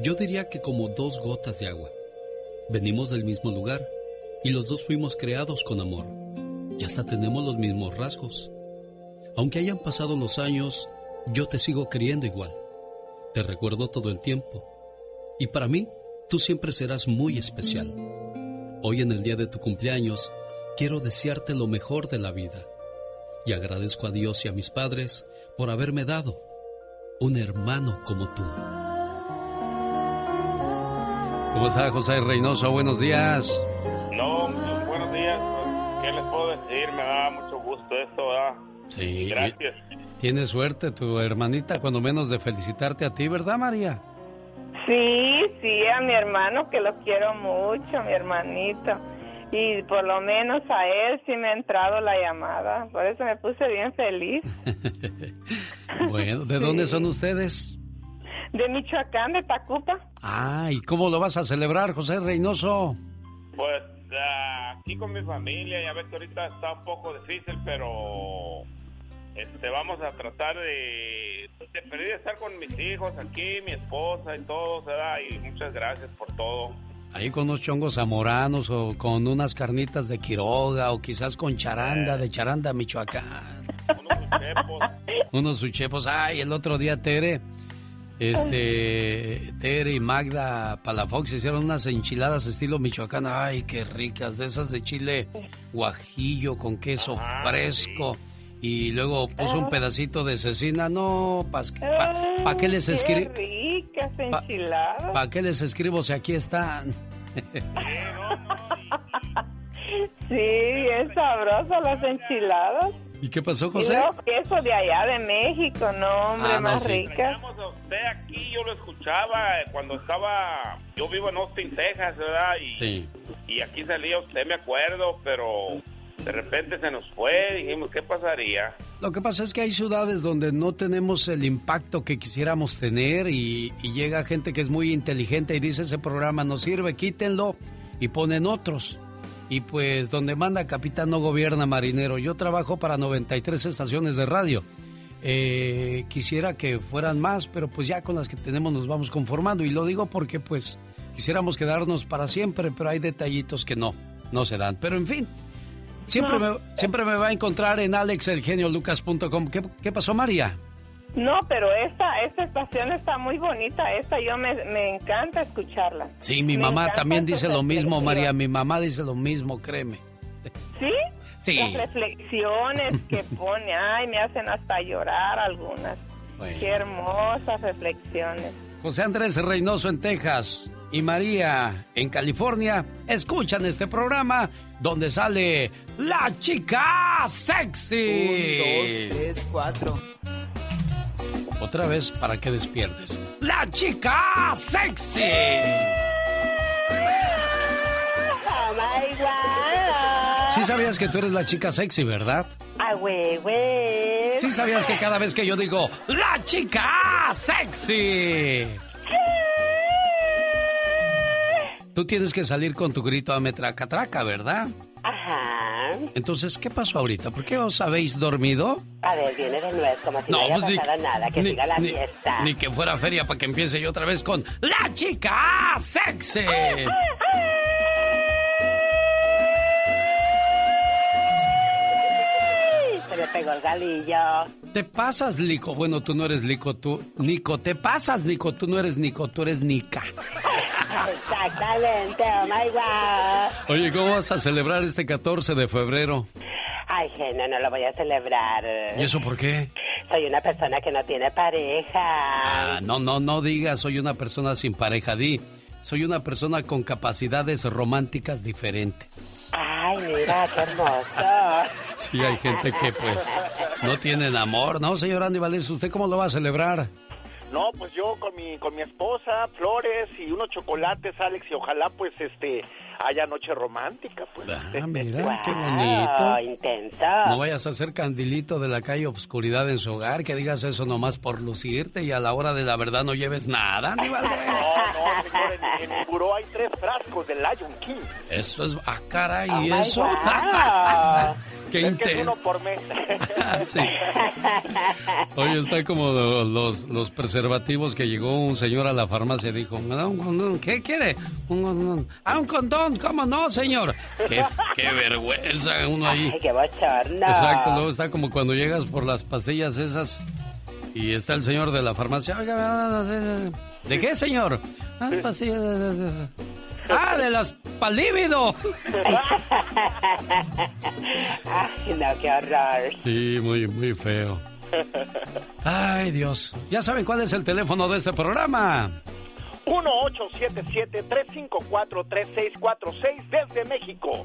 Yo diría que como dos gotas de agua. Venimos del mismo lugar y los dos fuimos creados con amor. Y hasta tenemos los mismos rasgos. Aunque hayan pasado los años, yo te sigo queriendo igual. Te recuerdo todo el tiempo. Y para mí, tú siempre serás muy especial. Hoy en el día de tu cumpleaños, quiero desearte lo mejor de la vida. Y agradezco a Dios y a mis padres por haberme dado un hermano como tú. ¿Cómo está José Reynoso? Buenos días. No, buenos días. ¿Qué les puedo decir? Me da mucho gusto esto, ¿verdad? Sí. Gracias. Tienes suerte tu hermanita, cuando menos de felicitarte a ti, ¿verdad, María? Sí, sí, a mi hermano que lo quiero mucho, mi hermanito. Y por lo menos a él sí me ha entrado la llamada. Por eso me puse bien feliz. Bueno, ¿de dónde son ustedes? De Michoacán, de Tacupa. Ah, ¿y cómo lo vas a celebrar, José Reynoso? Pues aquí con mi familia, ya ves que ahorita está un poco difícil, pero este, vamos a tratar de, de pedir estar con mis hijos aquí, mi esposa y todo, ¿verdad? Y muchas gracias por todo. Ahí con unos chongos zamoranos o con unas carnitas de Quiroga o quizás con charanda de Charanda, Michoacán. Unos uchepos. Ay, el otro día Tere, este, Tere y Magda Palafox hicieron unas enchiladas estilo Michoacán. Ay, qué ricas, de esas de chile guajillo con queso fresco. Y luego puso un pedacito de cecina. No, ¿para pa, qué les escribo? Qué ricas enchiladas. ¿Para qué les escribo si aquí están? Sí, es sabroso las enchiladas. ¿Y qué pasó, José? luego queso de allá de México, no, hombre, Ah, no, más sí. rica. A usted aquí, yo lo escuchaba eh, cuando estaba, yo vivo en Austin, Texas, ¿verdad? Y, Sí. y aquí salía usted, me acuerdo, pero de repente se nos fue, dijimos, ¿qué pasaría? Lo que pasa es que hay ciudades donde no tenemos el impacto que quisiéramos tener y, y llega gente que es muy inteligente y dice ese programa no sirve, quítenlo y ponen otros. Y pues donde manda capitán no gobierna marinero. Yo trabajo para 93 estaciones de radio. Eh, quisiera que fueran más, pero pues ya con las que tenemos nos vamos conformando. Y lo digo porque pues quisiéramos quedarnos para siempre, pero hay detallitos que no, no se dan. Pero en fin, siempre, me, siempre me va a encontrar en alexelgeniolucas.com. ¿Qué, ¿Qué pasó, María? No, pero esta, esta estación está muy bonita, esta yo me, me encanta escucharla. Sí, mi Me mamá también dice lo mismo. María. Mi mamá dice lo mismo, créeme. ¿Sí? Sí. Las reflexiones que pone, ay, me hacen hasta llorar algunas. Bueno. Qué hermosas reflexiones. José Andrés Reynoso en Texas. y María en California escuchan este programa donde sale la chica sexy. Un, dos, tres, cuatro. Otra vez para que despiertes. La chica sexy. Oh my God. Sí sabías que tú eres la chica sexy, ¿verdad? Ah, güey, güey. Sí sabías que cada vez que yo digo la chica sexy. Tú tienes que salir con tu grito a metracatraca, ¿verdad? Ajá. Entonces, ¿qué pasó ahorita? ¿Por qué os habéis dormido? A ver, viene de nuevo, como si no, No, haya pues, ni- pasado nada, que ni- siga la ni- fiesta. Ni que fuera feria para que empiece yo otra vez con la chica sexy. Se me pegó el galillo. Te pasas, Lico. Bueno, tú no eres Lico, tú. Nico, te pasas, Nico. Tú no eres Nico, tú eres Nica. Exactamente, oh my God. Oye, ¿cómo vas a celebrar este 14 de febrero? Ay, genio, no lo voy a celebrar. ¿Y eso por qué? Soy una persona que no tiene pareja. Ah, no, no, no digas, soy una persona sin pareja, di. Soy una persona con capacidades románticas diferentes. Ay, mira, qué hermoso. Sí, hay gente que, pues, no tienen amor, ¿no, señor Andy Valdés? ¿Usted cómo lo va a celebrar? No, pues yo con mi con mi esposa, flores y unos chocolates, Alex, y ojalá pues este haya noche romántica, pues. Ah, mira, qué bonito. intenso. No vayas a hacer candilito de la calle obscuridad en su hogar, que digas eso nomás por lucirte y a la hora de la verdad no lleves nada, Valdés. No, no, señor, en, en mi buró hay tres frascos de Lion King. Eso es... Ah, caray, Oh, ¿y eso? Qué es que es intenso. uno por mes. Sí. Oye, está como los, los preservativos que llegó un señor a la farmacia y dijo, "Me da un condón. ¿qué quiere? Un condón. Ah, un condón, ¿cómo no, señor? Qué, qué vergüenza uno ahí. Ay, qué bochorno. Exacto, luego está como cuando llegas por las pastillas esas y está el señor de la farmacia. ¿de ¿de qué, señor? Ah, pastillas. Ah, de las palívido. Ay, no, qué horror. Sí, muy, muy feo. Ay, Dios. Ya saben cuál es el teléfono de este programa. 1-877-354-3646 desde México.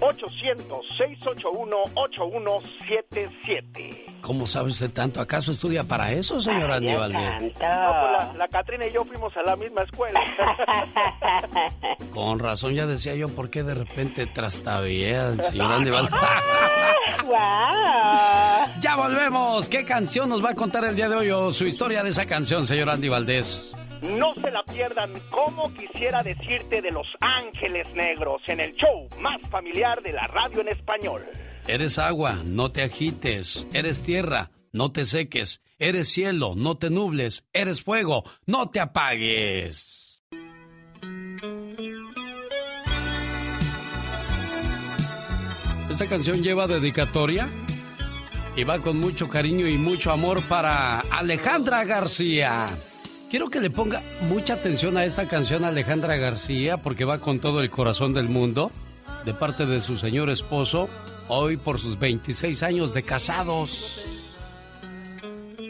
800-681-8177. ¿Cómo sabe usted tanto? ¿Acaso estudia para eso, señor Andy Valdés? No, pues la, Catrina y yo fuimos a la misma escuela. Con razón ya decía yo por qué de repente trastabilla el señor Andy Valdés. Ya volvemos. ¿Qué canción nos va a contar el día de hoy o su historia de esa canción, señor Andy Valdés? No se la pierdan. Como quisiera decirte de Los Ángeles Negros en el show más familiar de la radio en español. Eres agua, no te agites. Eres tierra, no te seques. Eres cielo, no te nubles. Eres fuego, no te apagues. Esta canción lleva dedicatoria y va con mucho cariño y mucho amor para Alejandra García. Quiero que le ponga mucha atención a esta canción Alejandra García porque va con todo el corazón del mundo de parte de su señor esposo, hoy por sus 26 años de casados.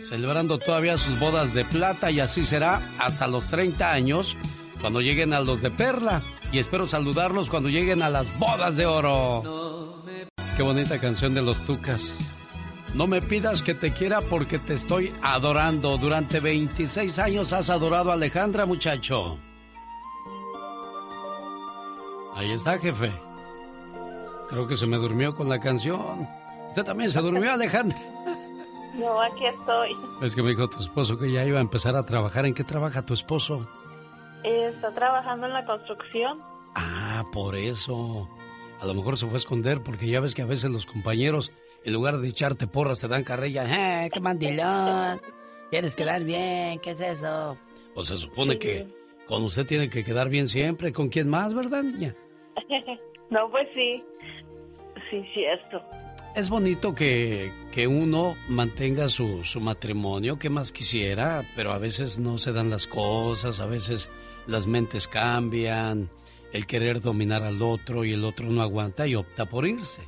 Celebrando todavía sus bodas de plata y así será hasta los 30 años cuando lleguen a los de perla. Y espero saludarlos cuando lleguen a las bodas de oro. Qué bonita canción de los Tucas. No me pidas que te quiera porque te estoy adorando. Durante 26 años has adorado a Alejandra, muchacho. Ahí está, jefe. Creo que se me durmió con la canción. ¿Usted también se durmió, Alejandra? No, aquí estoy. Es que me dijo tu esposo que ya iba a empezar a trabajar. ¿En qué trabaja tu esposo? Está trabajando en la construcción. Ah, por eso. A lo mejor se fue a esconder porque ya ves que a veces los compañeros, en lugar de echarte porras, te dan carrilla. ¡Eh, qué mandilón! ¿Quieres quedar bien? ¿Qué es eso? Pues se supone que con usted tiene que quedar bien siempre. ¿Con quién más, verdad, niña? no, pues sí. Sí, cierto. Es bonito que, que uno mantenga su, su matrimonio, que más quisiera, pero a veces no se dan las cosas, a veces las mentes cambian, el querer dominar al otro y el otro no aguanta y opta por irse.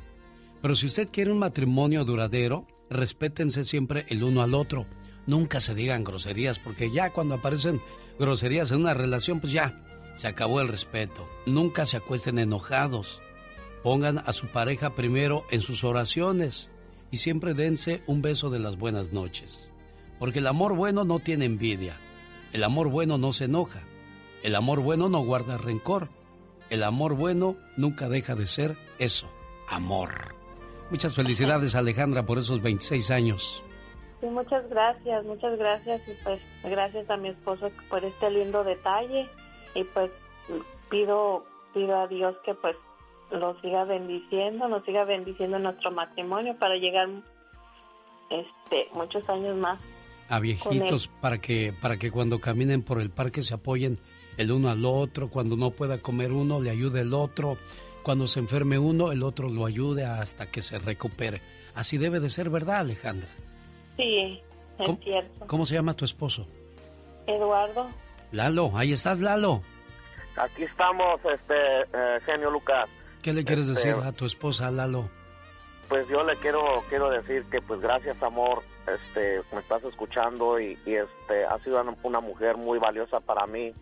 Pero si usted quiere un matrimonio duradero, respétense siempre el uno al otro. Nunca se digan groserías, porque ya cuando aparecen groserías en una relación, pues ya, Se acabó el respeto. Nunca se acuesten enojados. Pongan a su pareja primero en sus oraciones y siempre dense un beso de las buenas noches. Porque el amor bueno no tiene envidia. El amor bueno no se enoja. El amor bueno no guarda rencor. El amor bueno nunca deja de ser eso, amor. Muchas felicidades Alejandra por esos 26 años. Sí, muchas gracias, muchas gracias y pues gracias a mi esposo por este lindo detalle y pues pido pido a Dios que pues lo siga bendiciendo, nos siga bendiciendo nuestro matrimonio para llegar este muchos años más. A viejitos para que para que cuando caminen por el parque se apoyen el uno al otro, cuando no pueda comer uno le ayude el otro, cuando se enferme uno el otro lo ayude hasta que se recupere. Así debe de ser, ¿verdad, Alejandra? Sí, es ¿Cómo, cierto. ¿Cómo se llama tu esposo? Eduardo, Lalo, ahí estás, Lalo. Aquí estamos, este, eh, genio Lucas. ¿Qué le quieres Este, decir a tu esposa, Lalo? Pues yo le quiero quiero decir que pues gracias amor, este, me estás escuchando y, y, este has sido una, una mujer muy valiosa para mí.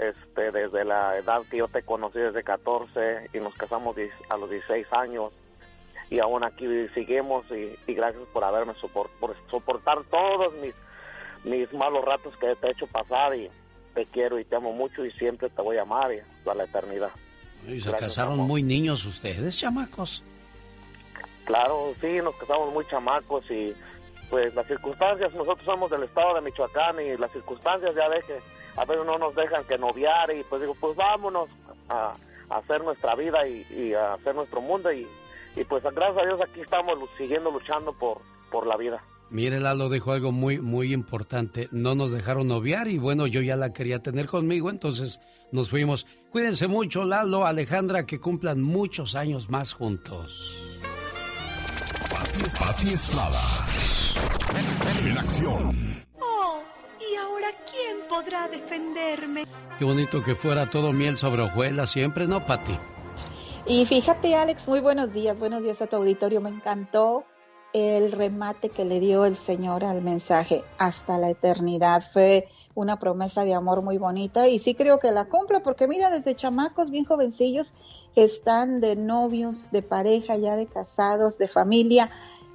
Este, desde la edad que yo te conocí desde 14 y nos casamos a los 16 años y aún aquí seguimos y, y gracias por haberme sopor- por soportar todos mis mis malos ratos que te he hecho pasar y te quiero y te amo mucho y siempre te voy a amar y hasta la eternidad. Y se Gracias, casaron amor. muy niños ustedes, chamacos. Claro, sí, nos casamos muy chamacos y pues las circunstancias, nosotros somos del estado de Michoacán y las circunstancias ya de que a veces no nos dejan que noviar y pues digo, pues vámonos a, a hacer nuestra vida y, y a hacer nuestro mundo y, y pues gracias a Dios aquí estamos siguiendo luchando por, por la vida. Mire, Lalo dijo algo muy, muy importante. No nos dejaron noviar y bueno, yo ya la quería tener conmigo, entonces nos fuimos. Cuídense mucho, Lalo, Alejandra, que cumplan muchos años más juntos. Pati Estrada. En acción. ¿Y ahora quién podrá defenderme? Qué bonito que fuera todo miel sobre hojuelas siempre, ¿no, Pati? Y fíjate, Alex, muy buenos días, buenos días a tu auditorio. Me encantó el remate que le dio el Señor al mensaje hasta la eternidad. Fue una promesa de amor muy bonita y sí creo que la cumple porque mira, desde chamacos bien jovencillos están de novios, de pareja, ya de casados, de familia.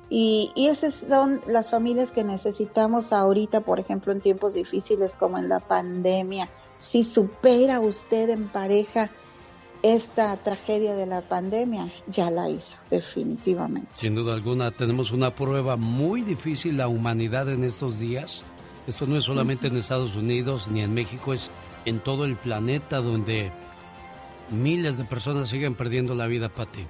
Y, y esas son las familias que necesitamos ahorita, por ejemplo, en tiempos difíciles como en la pandemia. Si supera usted en pareja esta tragedia de la pandemia, ya la hizo, definitivamente. Sin duda alguna, tenemos una prueba muy difícil la humanidad en estos días. Esto no es solamente en Estados Unidos ni en México, es en todo el planeta donde miles de personas siguen perdiendo la vida, Pati.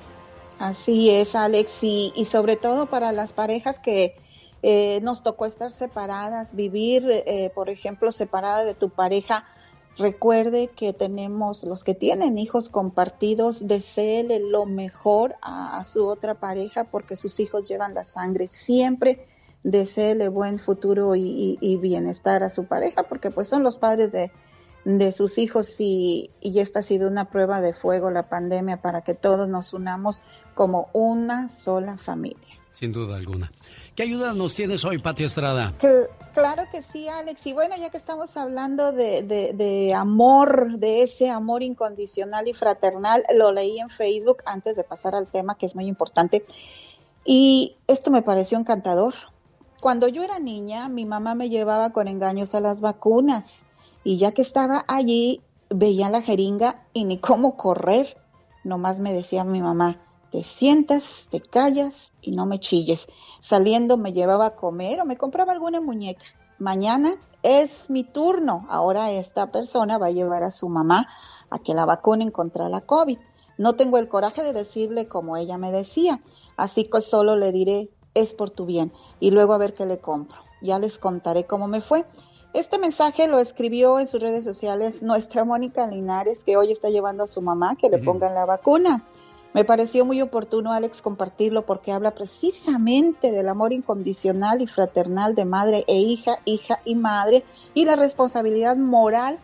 Así es, Alex, y, y sobre todo para las parejas que eh, nos tocó estar separadas, vivir, eh, por ejemplo, separada de tu pareja. Recuerde que tenemos, los que tienen hijos compartidos, deseele lo mejor a, su otra pareja porque sus hijos llevan la sangre. Siempre deseele buen futuro y- y bienestar a su pareja porque pues son los padres de, de sus hijos y, y esta ha sido una prueba de fuego la pandemia para que todos nos unamos como una sola familia. Sin duda alguna. ¿Qué ayuda nos tienes hoy, Pati Estrada? Cl- Claro que sí, Alex. Y bueno, ya que estamos hablando de, de- de amor, de ese amor incondicional y fraternal, lo leí en Facebook antes de pasar al tema, que es muy importante. Y esto me pareció encantador. Cuando yo era niña, mi mamá me llevaba con engaños a las vacunas. Y ya que estaba allí, veía la jeringa y ni cómo correr. Nomás me decía mi mamá, te sientas, te callas y no me chilles. Saliendo me llevaba a comer o me compraba alguna muñeca. Mañana es mi turno. Ahora esta persona va a llevar a su mamá a que la vacunen contra la COVID. No tengo el coraje de decirle como ella me decía, así que solo le diré, es por tu bien, y luego a ver qué le compro. Ya les contaré cómo me fue. Este mensaje lo escribió en sus redes sociales nuestra Mónica Linares, que hoy está llevando a su mamá que le pongan la vacuna. Me pareció muy oportuno, Alex, compartirlo porque habla precisamente del amor incondicional y fraternal de madre e hija, hija y madre, y la responsabilidad moral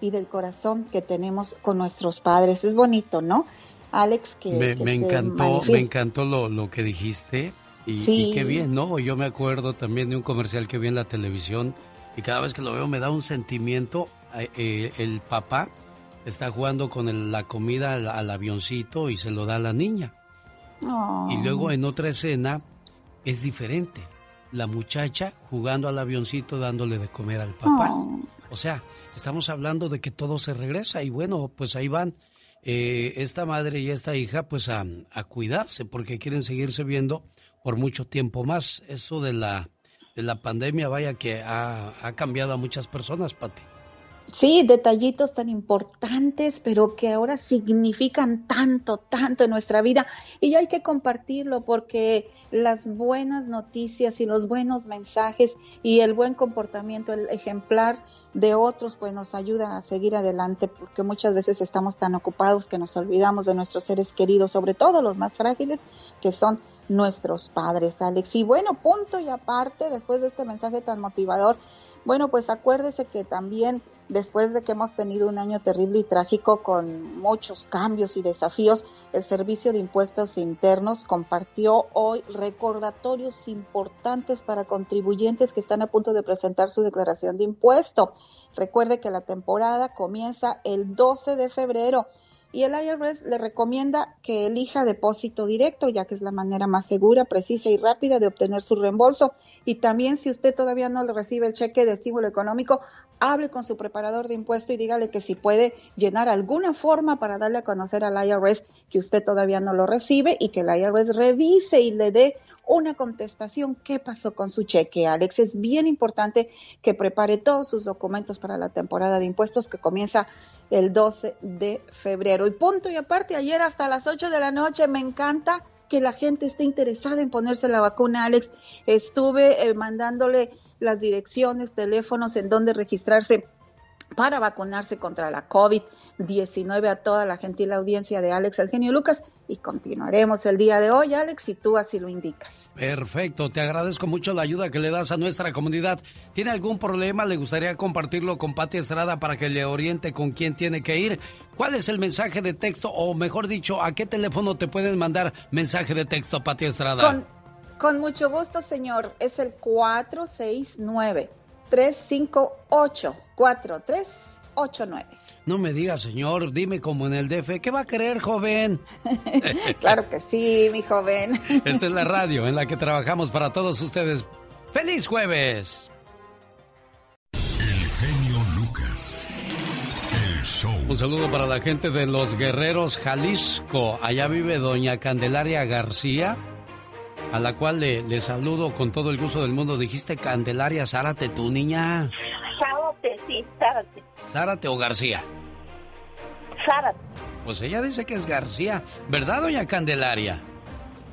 y del corazón que tenemos con nuestros padres. Es bonito, ¿no? Alex, que, Me, que me encantó, manifieste. me encantó lo, lo que dijiste. Y, Sí. y qué bien, ¿no? Yo me acuerdo también de un comercial que vi en la televisión y cada vez que lo veo me da un sentimiento. eh, eh, el papá está jugando con el- la comida al, al avioncito y se lo da a la niña. Oh. Y luego en otra escena es diferente. La muchacha jugando al avioncito dándole de comer al papá. Oh. O sea, estamos hablando de que todo se regresa y bueno, pues ahí van eh, esta madre y esta hija pues a, a cuidarse porque quieren seguirse viendo por mucho tiempo más. Eso de la, de la pandemia, vaya que ha, ha cambiado a muchas personas, Pati. Sí, detallitos tan importantes, pero que ahora significan tanto, tanto en nuestra vida. Y hay que compartirlo porque las buenas noticias y los buenos mensajes y el buen comportamiento, el ejemplar de otros, pues nos ayuda a seguir adelante porque muchas veces estamos tan ocupados que nos olvidamos de nuestros seres queridos, sobre todo los más frágiles, que son nuestros padres, Alex. Y bueno, punto y aparte, después de este mensaje tan motivador, bueno, pues acuérdese que también después de que hemos tenido un año terrible y trágico con muchos cambios y desafíos, el Servicio de Impuestos Internos compartió hoy recordatorios importantes para contribuyentes que están a punto de presentar su declaración de impuesto. Recuerde que la temporada comienza el 12 de febrero y el IRS le recomienda que elija depósito directo, ya que es la manera más segura, precisa y rápida de obtener su reembolso. Y también si usted todavía no le recibe el cheque de estímulo económico, hable con su preparador de impuesto y dígale que si puede llenar alguna forma para darle a conocer al IRS que usted todavía no lo recibe y que el IRS revise y le dé una contestación. ¿Qué pasó con su cheque, Alex? Es bien importante que prepare todos sus documentos para la temporada de impuestos que comienza el 12 de febrero. Y punto y aparte, ayer hasta las 8 de la noche me encanta que la gente esté interesada en ponerse la vacuna, Alex. Estuve eh, mandándole las direcciones, teléfonos en donde registrarse para vacunarse contra la COVID-19 a toda la gentil audiencia de Alex El Genio Lucas y continuaremos el día de hoy, Alex, si tú así lo indicas. Perfecto, te agradezco mucho la ayuda que le das a nuestra comunidad. ¿Tiene algún problema? ¿Le gustaría compartirlo con Pati Estrada para que le oriente con quién tiene que ir? ¿Cuál es el mensaje de texto o mejor dicho, a qué teléfono te pueden mandar mensaje de texto, Pati Estrada? Con, con mucho gusto, señor. Es el 469-358-4389. No me diga, señor, dime como en el DF, ¿qué va a querer, joven? claro que sí, mi joven. Esta es la radio en la que trabajamos para todos ustedes. ¡Feliz jueves! El genio Lucas. El show. Un saludo para la gente de Los Guerreros, Jalisco. Allá vive doña Candelaria García, a la cual le, le saludo con todo el gusto del mundo. Dijiste Candelaria Zárate, tú, niña. Zárate, sí, Zárate. ¿Zárate o García? Zárate. Pues ella dice que es García. ¿Verdad, doña Candelaria?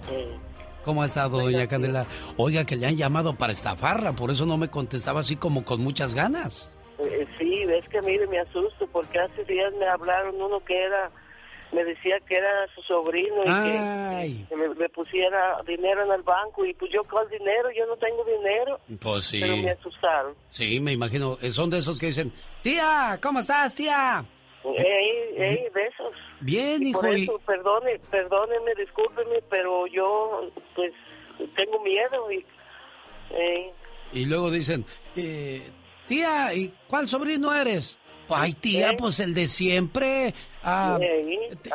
Sí. ¿Cómo ha estado, doña Candelaria? Oiga, que le han llamado para estafarla, por eso no me contestaba así como con muchas ganas. Eh, Sí, es que mire, me asusto porque hace días me hablaron uno que era, me decía que era su sobrino y Ay. que, que me, me pusiera dinero en el banco y pues yo con dinero, yo no tengo dinero, Pues sí. pero me asustaron. Sí, me imagino. Eh, Son de esos que dicen, tía, ¿cómo estás, tía? Ey, ey, de esos. Bien, Y hijo. por eso, perdone, perdóneme, discúlpeme, pero yo pues tengo miedo y... ey, Y luego dicen, eh, tía, ¿y cuál sobrino eres? Ay, tía, pues el de siempre. Ah,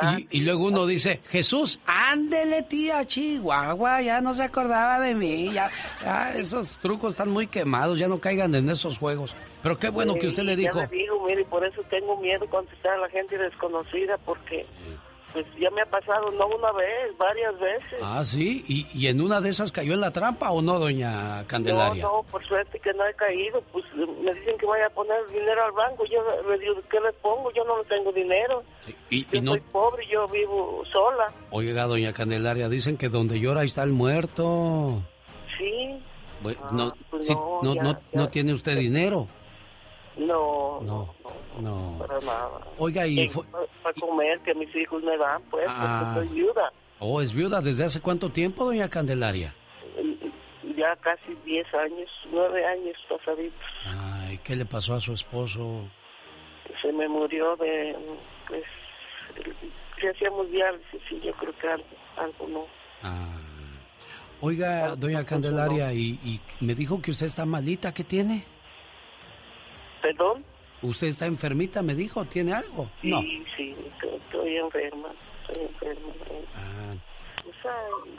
ah, y, y luego uno dice, Jesús, ándele, tía, Chihuahua, ya no se acordaba de mí. Ya, ya esos trucos están muy quemados, ya no caigan en esos juegos. Pero qué bueno que usted le Ya dijo. le digo, mire, por eso tengo miedo contestar a la gente desconocida, porque pues ya me ha pasado no una vez, varias veces. Ah, sí, y, y en una de esas cayó en la trampa o no, doña Candelaria. No, no, por suerte que no he caído, pues me dicen que vaya a poner dinero al banco, yo le digo, ¿qué le pongo? Yo no tengo dinero, Y, yo y no, soy pobre, yo vivo sola, oiga, doña Candelaria, dicen que donde llora está el muerto. sí, Bueno, Ah, no, pues sí, no, no, ya, no, ya. no tiene usted dinero. No, No, no. para nada. Oiga, y Para comer, que mis hijos me dan, pues, Ah. porque soy viuda, Oh, es viuda. ¿Desde hace cuánto tiempo, doña Candelaria? ya casi 10 años, 9 años pasaditos. Ay, ¿qué le pasó a su esposo? se me murió de pues le hacíamos diálisis y yo creo que algo, algo no Ah. Oiga, doña Candelaria, y, y me dijo que usted está malita. ¿Qué tiene? Perdón ¿Usted está enfermita, me dijo? ¿Tiene algo? Sí, No. sí, estoy, estoy enferma, estoy enferma. Ah, O sea,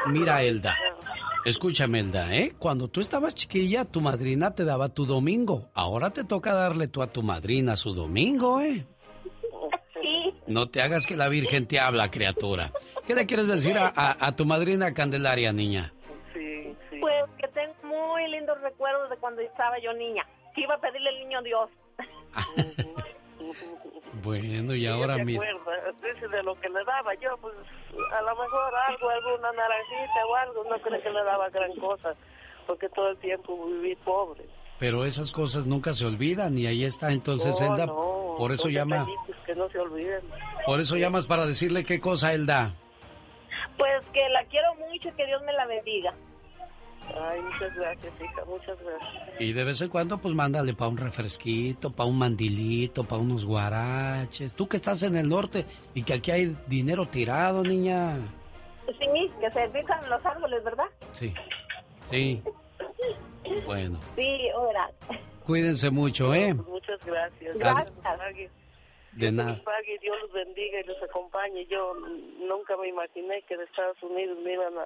Mira, Elda. Escúchame, Elda, ¿eh? Cuando tú estabas chiquilla, tu madrina te daba tu domingo. Ahora te toca darle tú a tu madrina su domingo, ¿eh? Sí, No te hagas que la Virgen te habla, criatura. ¿Qué le quieres decir a, a- a tu madrina Candelaria, niña? sí, sí. pues que tengo muy lindos recuerdos de cuando estaba yo niña. Que iba a pedirle el niño Dios. Bueno, y ahora se mira. acuerda, dice de lo que le daba yo, pues a lo mejor algo, alguna naranjita o algo, no creo que le daba gran cosa, porque todo el tiempo viví pobre. Pero esas cosas nunca se olvidan y ahí está entonces Elda. no, por eso llama, que no se olviden. por eso llamas para decirle qué cosa Elda. Pues que la quiero mucho y que Dios me la bendiga. Ay, muchas gracias, hija, muchas gracias. Y de vez en cuando pues mándale para un refresquito, para un mandilito, para unos guaraches. Tú que estás en el norte y que aquí hay dinero tirado, niña. Sí, que se en los árboles, ¿verdad? Sí. Sí. Bueno, Sí, ahora. cuídense mucho, ¿eh? Muchas gracias. Gracias. De nada. Dios los bendiga y los acompañe. Yo nunca me imaginé que de Estados Unidos me iban a...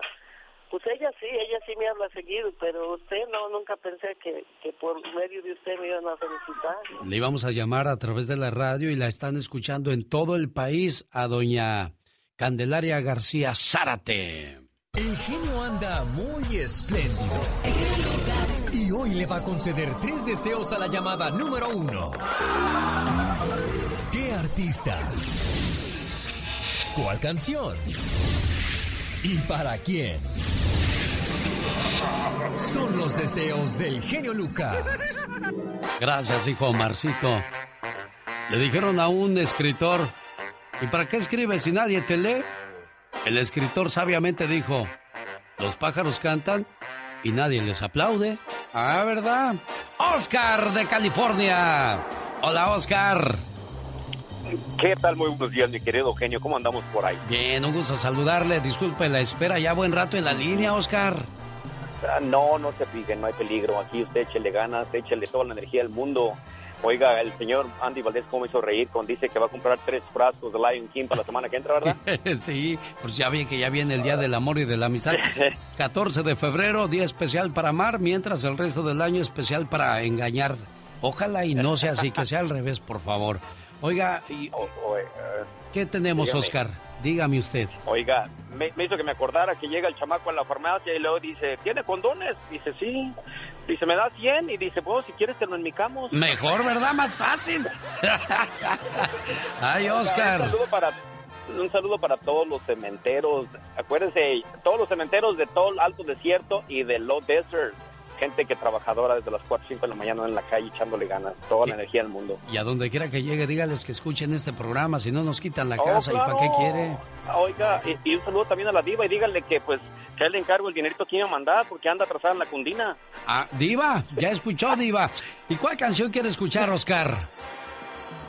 Pues ella sí, ella sí me habla seguido, pero usted no, nunca pensé que, que por medio de usted me iban a felicitar. Le íbamos a llamar a través de la radio y la están escuchando en todo el país a doña Candelaria García Zárate. El genio anda muy espléndido. Y hoy le va a conceder tres deseos a la llamada número uno. ¿Qué artista? ¿Cuál canción? ¿Y para quién? Son los deseos del genio Lucas. Gracias, hijo Marcito. Le dijeron a un escritor, ¿y para qué escribes si nadie te lee? El escritor sabiamente dijo, los pájaros cantan y nadie les aplaude. Ah, ¿verdad? Oscar de California. Hola, Oscar. ¿Qué tal? Muy buenos días, mi querido Eugenio. ¿Cómo andamos por ahí? Bien, un gusto saludarle. Disculpe la espera, ya buen rato en la línea, Oscar. Ah, No, no se fijen, no hay peligro. Aquí usted échele ganas, échele toda la energía del mundo. Oiga, el señor Andy Valdés, ¿cómo hizo reír? Cuando dice que va a comprar tres frascos de Lion King para la semana que entra, ¿verdad? sí, pues ya vi que ya viene el Día del Amor y de la Amistad. 14 de febrero, día especial para amar, mientras el resto del año especial para engañar. Ojalá y no sea así, que sea al revés, por favor. Oiga, y- ¿qué tenemos, dígame. Oscar? Dígame usted. Oiga, me, me hizo que me acordara que llega el chamaco a la farmacia y luego dice, ¿tiene condones? Dice, sí. Dice, ¿me da 100? Y dice, pues, si quieres te lo enmicamos. Mejor, ¿verdad? Más fácil. Ay, Oiga, Oscar. Un saludo para un saludo para todos los cementeros. Acuérdense, todos los cementeros de todo el Alto Desierto y de Low Desert. Gente que trabajadora desde las 4 o 5 de la mañana en la calle echándole ganas. Toda la energía del mundo. Y a donde quiera que llegue, dígales que escuchen este programa, si no nos quitan la Oh, casa. ¿Y para qué quiere? Oiga, y, y un saludo también a la diva y díganle que pues que él le encargo el dinerito que iba a mandar porque anda atrasada en la cundina. Ah, Diva, ya escuchó, Diva. ¿Y cuál canción quiere escuchar, Oscar?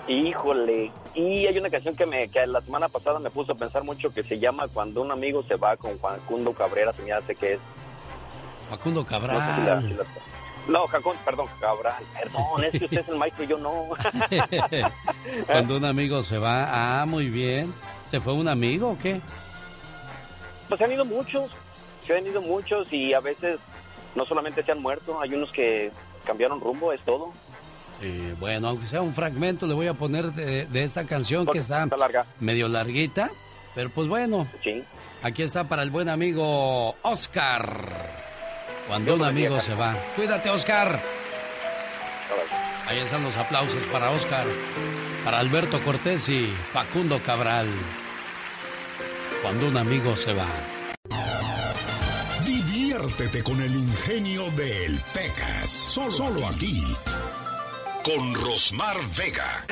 Híjole, y hay una canción que me que la semana pasada me puso a pensar mucho que se llama Cuando un amigo se va con Juan Cundo Cabrera, se me hace que es. Facundo la- Cabral. no, Jacón, perdón, Cabral, perdón, es que usted es el maestro y yo no. Cuando un amigo se va, ah, muy bien. ¿Se fue un amigo o qué? Pues se han ido muchos, se han ido muchos y a veces no solamente se han muerto, hay unos que cambiaron rumbo, es todo. Sí, bueno, aunque sea un fragmento, le voy a poner de, de esta canción que está larga. medio larguita. Pero pues bueno, Sí. aquí está para el buen amigo Oscar. Cuando un amigo se va. Cuídate, Oscar. Ahí están los aplausos para Oscar, para Alberto Cortés y Facundo Cabral. Cuando un amigo se va. Diviértete con el ingenio del Pecas. Solo, solo aquí. Con Rosmar Vega.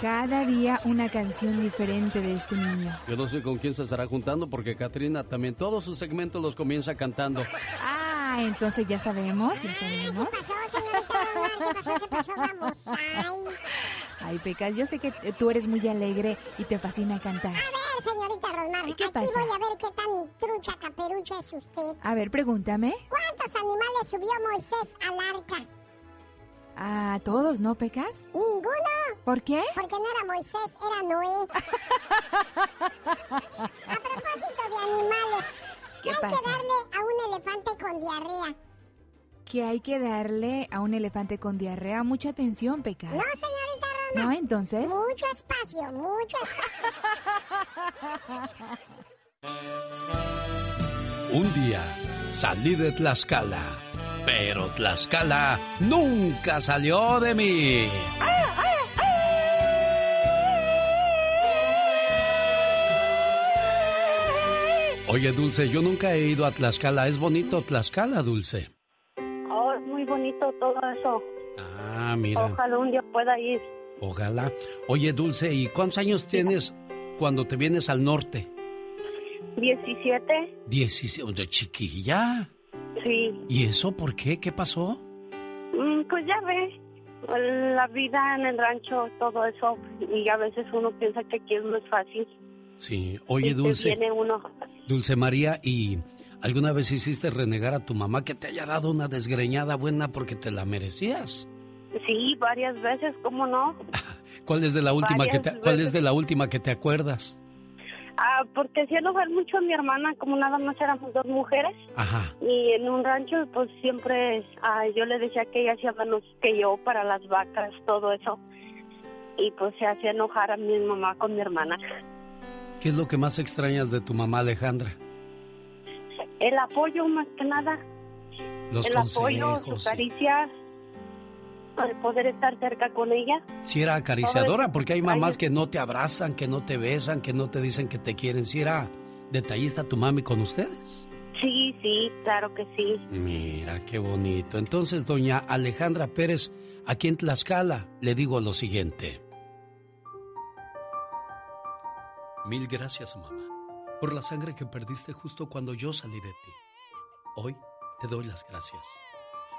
Cada día una canción diferente de este niño. Yo no sé con quién se estará juntando porque Katrina también todos sus segmentos los comienza cantando. Ah, entonces ya sabemos, ya sabemos. Ay, Pecas, yo sé que tú eres muy alegre y te fascina cantar. A ver, señorita Rosmar, ¿Y qué aquí pasa? voy a ver qué tan trucha caperucha es usted. A ver, pregúntame. ¿Cuántos animales subió Moisés al arca? A todos, ¿no, Pecas? Ninguno. ¿Por qué? Porque no era Moisés, era Noé. A propósito de animales, ¿Qué hay pasa? que darle a un elefante con diarrea? Que hay que darle a un elefante con diarrea mucha atención, Pecas. No, señorita Roma. ¿No? Entonces. Mucho espacio, mucho Un día salí de Tlaxcala, pero Tlaxcala nunca salió de mí. Oye, Dulce, yo nunca he ido a Tlaxcala. Es bonito Tlaxcala, Dulce. Oh, es muy bonito todo eso. Ah, mira, Ojalá un día pueda ir. ojalá. Oye, Dulce, ¿y cuántos años tienes cuando te vienes al norte? 17, 17, de chiquilla. Sí. ¿Y eso por qué? ¿Qué pasó? Mm, Pues ya ve, la vida en el rancho, todo eso, y a veces uno piensa que aquí es más fácil. Sí. Oye, Dulce, viene uno. Dulce María, ¿y alguna vez hiciste renegar a tu mamá que te haya dado una desgreñada buena porque te la merecías? Sí, varias veces, ¿cómo no? ¿Cuál es de la última que te, cuál es de la última que te acuerdas? Ah, porque hacía enojar mucho a mi hermana, como nada más éramos dos mujeres. Ajá. Y en un rancho, pues siempre ah, yo le decía que ella hacía menos que yo para las vacas, todo eso. Y pues se hacía enojar a mi mamá con mi hermana. ¿Qué es lo que más extrañas de tu mamá Alejandra? El apoyo, más que nada. Los el apoyo, su consejos. Caricia, el poder estar cerca con ella. Si era acariciadora, porque hay mamás que no te abrazan, que no te besan, que no te dicen que te quieren. Si era detallista tu mami con ustedes. Sí, sí, claro que sí. Mira, qué bonito. Entonces, doña Alejandra Pérez, aquí en Tlaxcala, le digo lo siguiente. Mil gracias, mamá, por la sangre que perdiste justo cuando yo salí de ti. Hoy te doy las gracias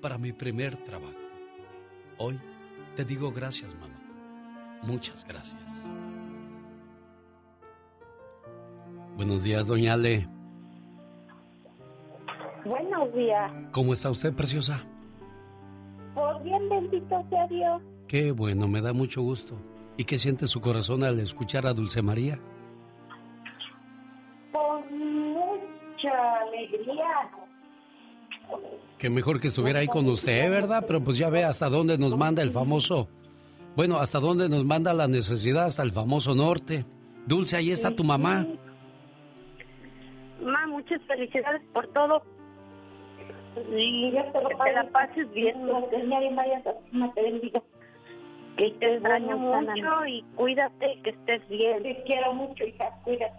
para mi primer trabajo. Hoy te digo gracias, mamá. Muchas gracias. Buenos días, doña Ale. Buenos días. ¿Cómo está usted, preciosa? Pues bien, bendito sea Dios. Qué bueno, me da mucho gusto. ¿Y qué siente su corazón al escuchar a Dulce María? Con mucha alegría. Que mejor que estuviera ahí con usted, ¿verdad? Pero pues ya ve hasta dónde nos manda el famoso... Bueno, hasta dónde nos manda la necesidad, hasta el famoso norte. Dulce, ahí está tu mamá. Ma, muchas felicidades por todo. Y que te la pases bien. te bendiga. Que te extraño mucho y cuídate, que estés bien. Te quiero mucho, hija, cuídate.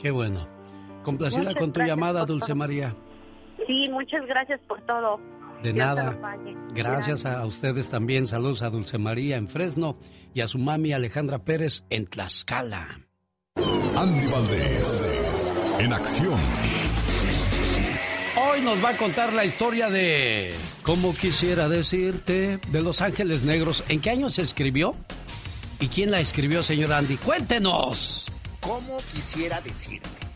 Qué bueno. Complacida Muchas con tu llamada, Dulce todo. María. Sí, muchas gracias por todo. De Dios nada. Gracias a ustedes también. Saludos a Dulce María en Fresno y a su mami Alejandra Pérez en Tlaxcala. Andy Valdés, en acción. Hoy nos va a contar la historia de ¿Cómo quisiera decirte? de Los Ángeles Negros. ¿En qué año se escribió? ¿Y quién la escribió, señor Andy? Cuéntenos. ¿Cómo quisiera decirte?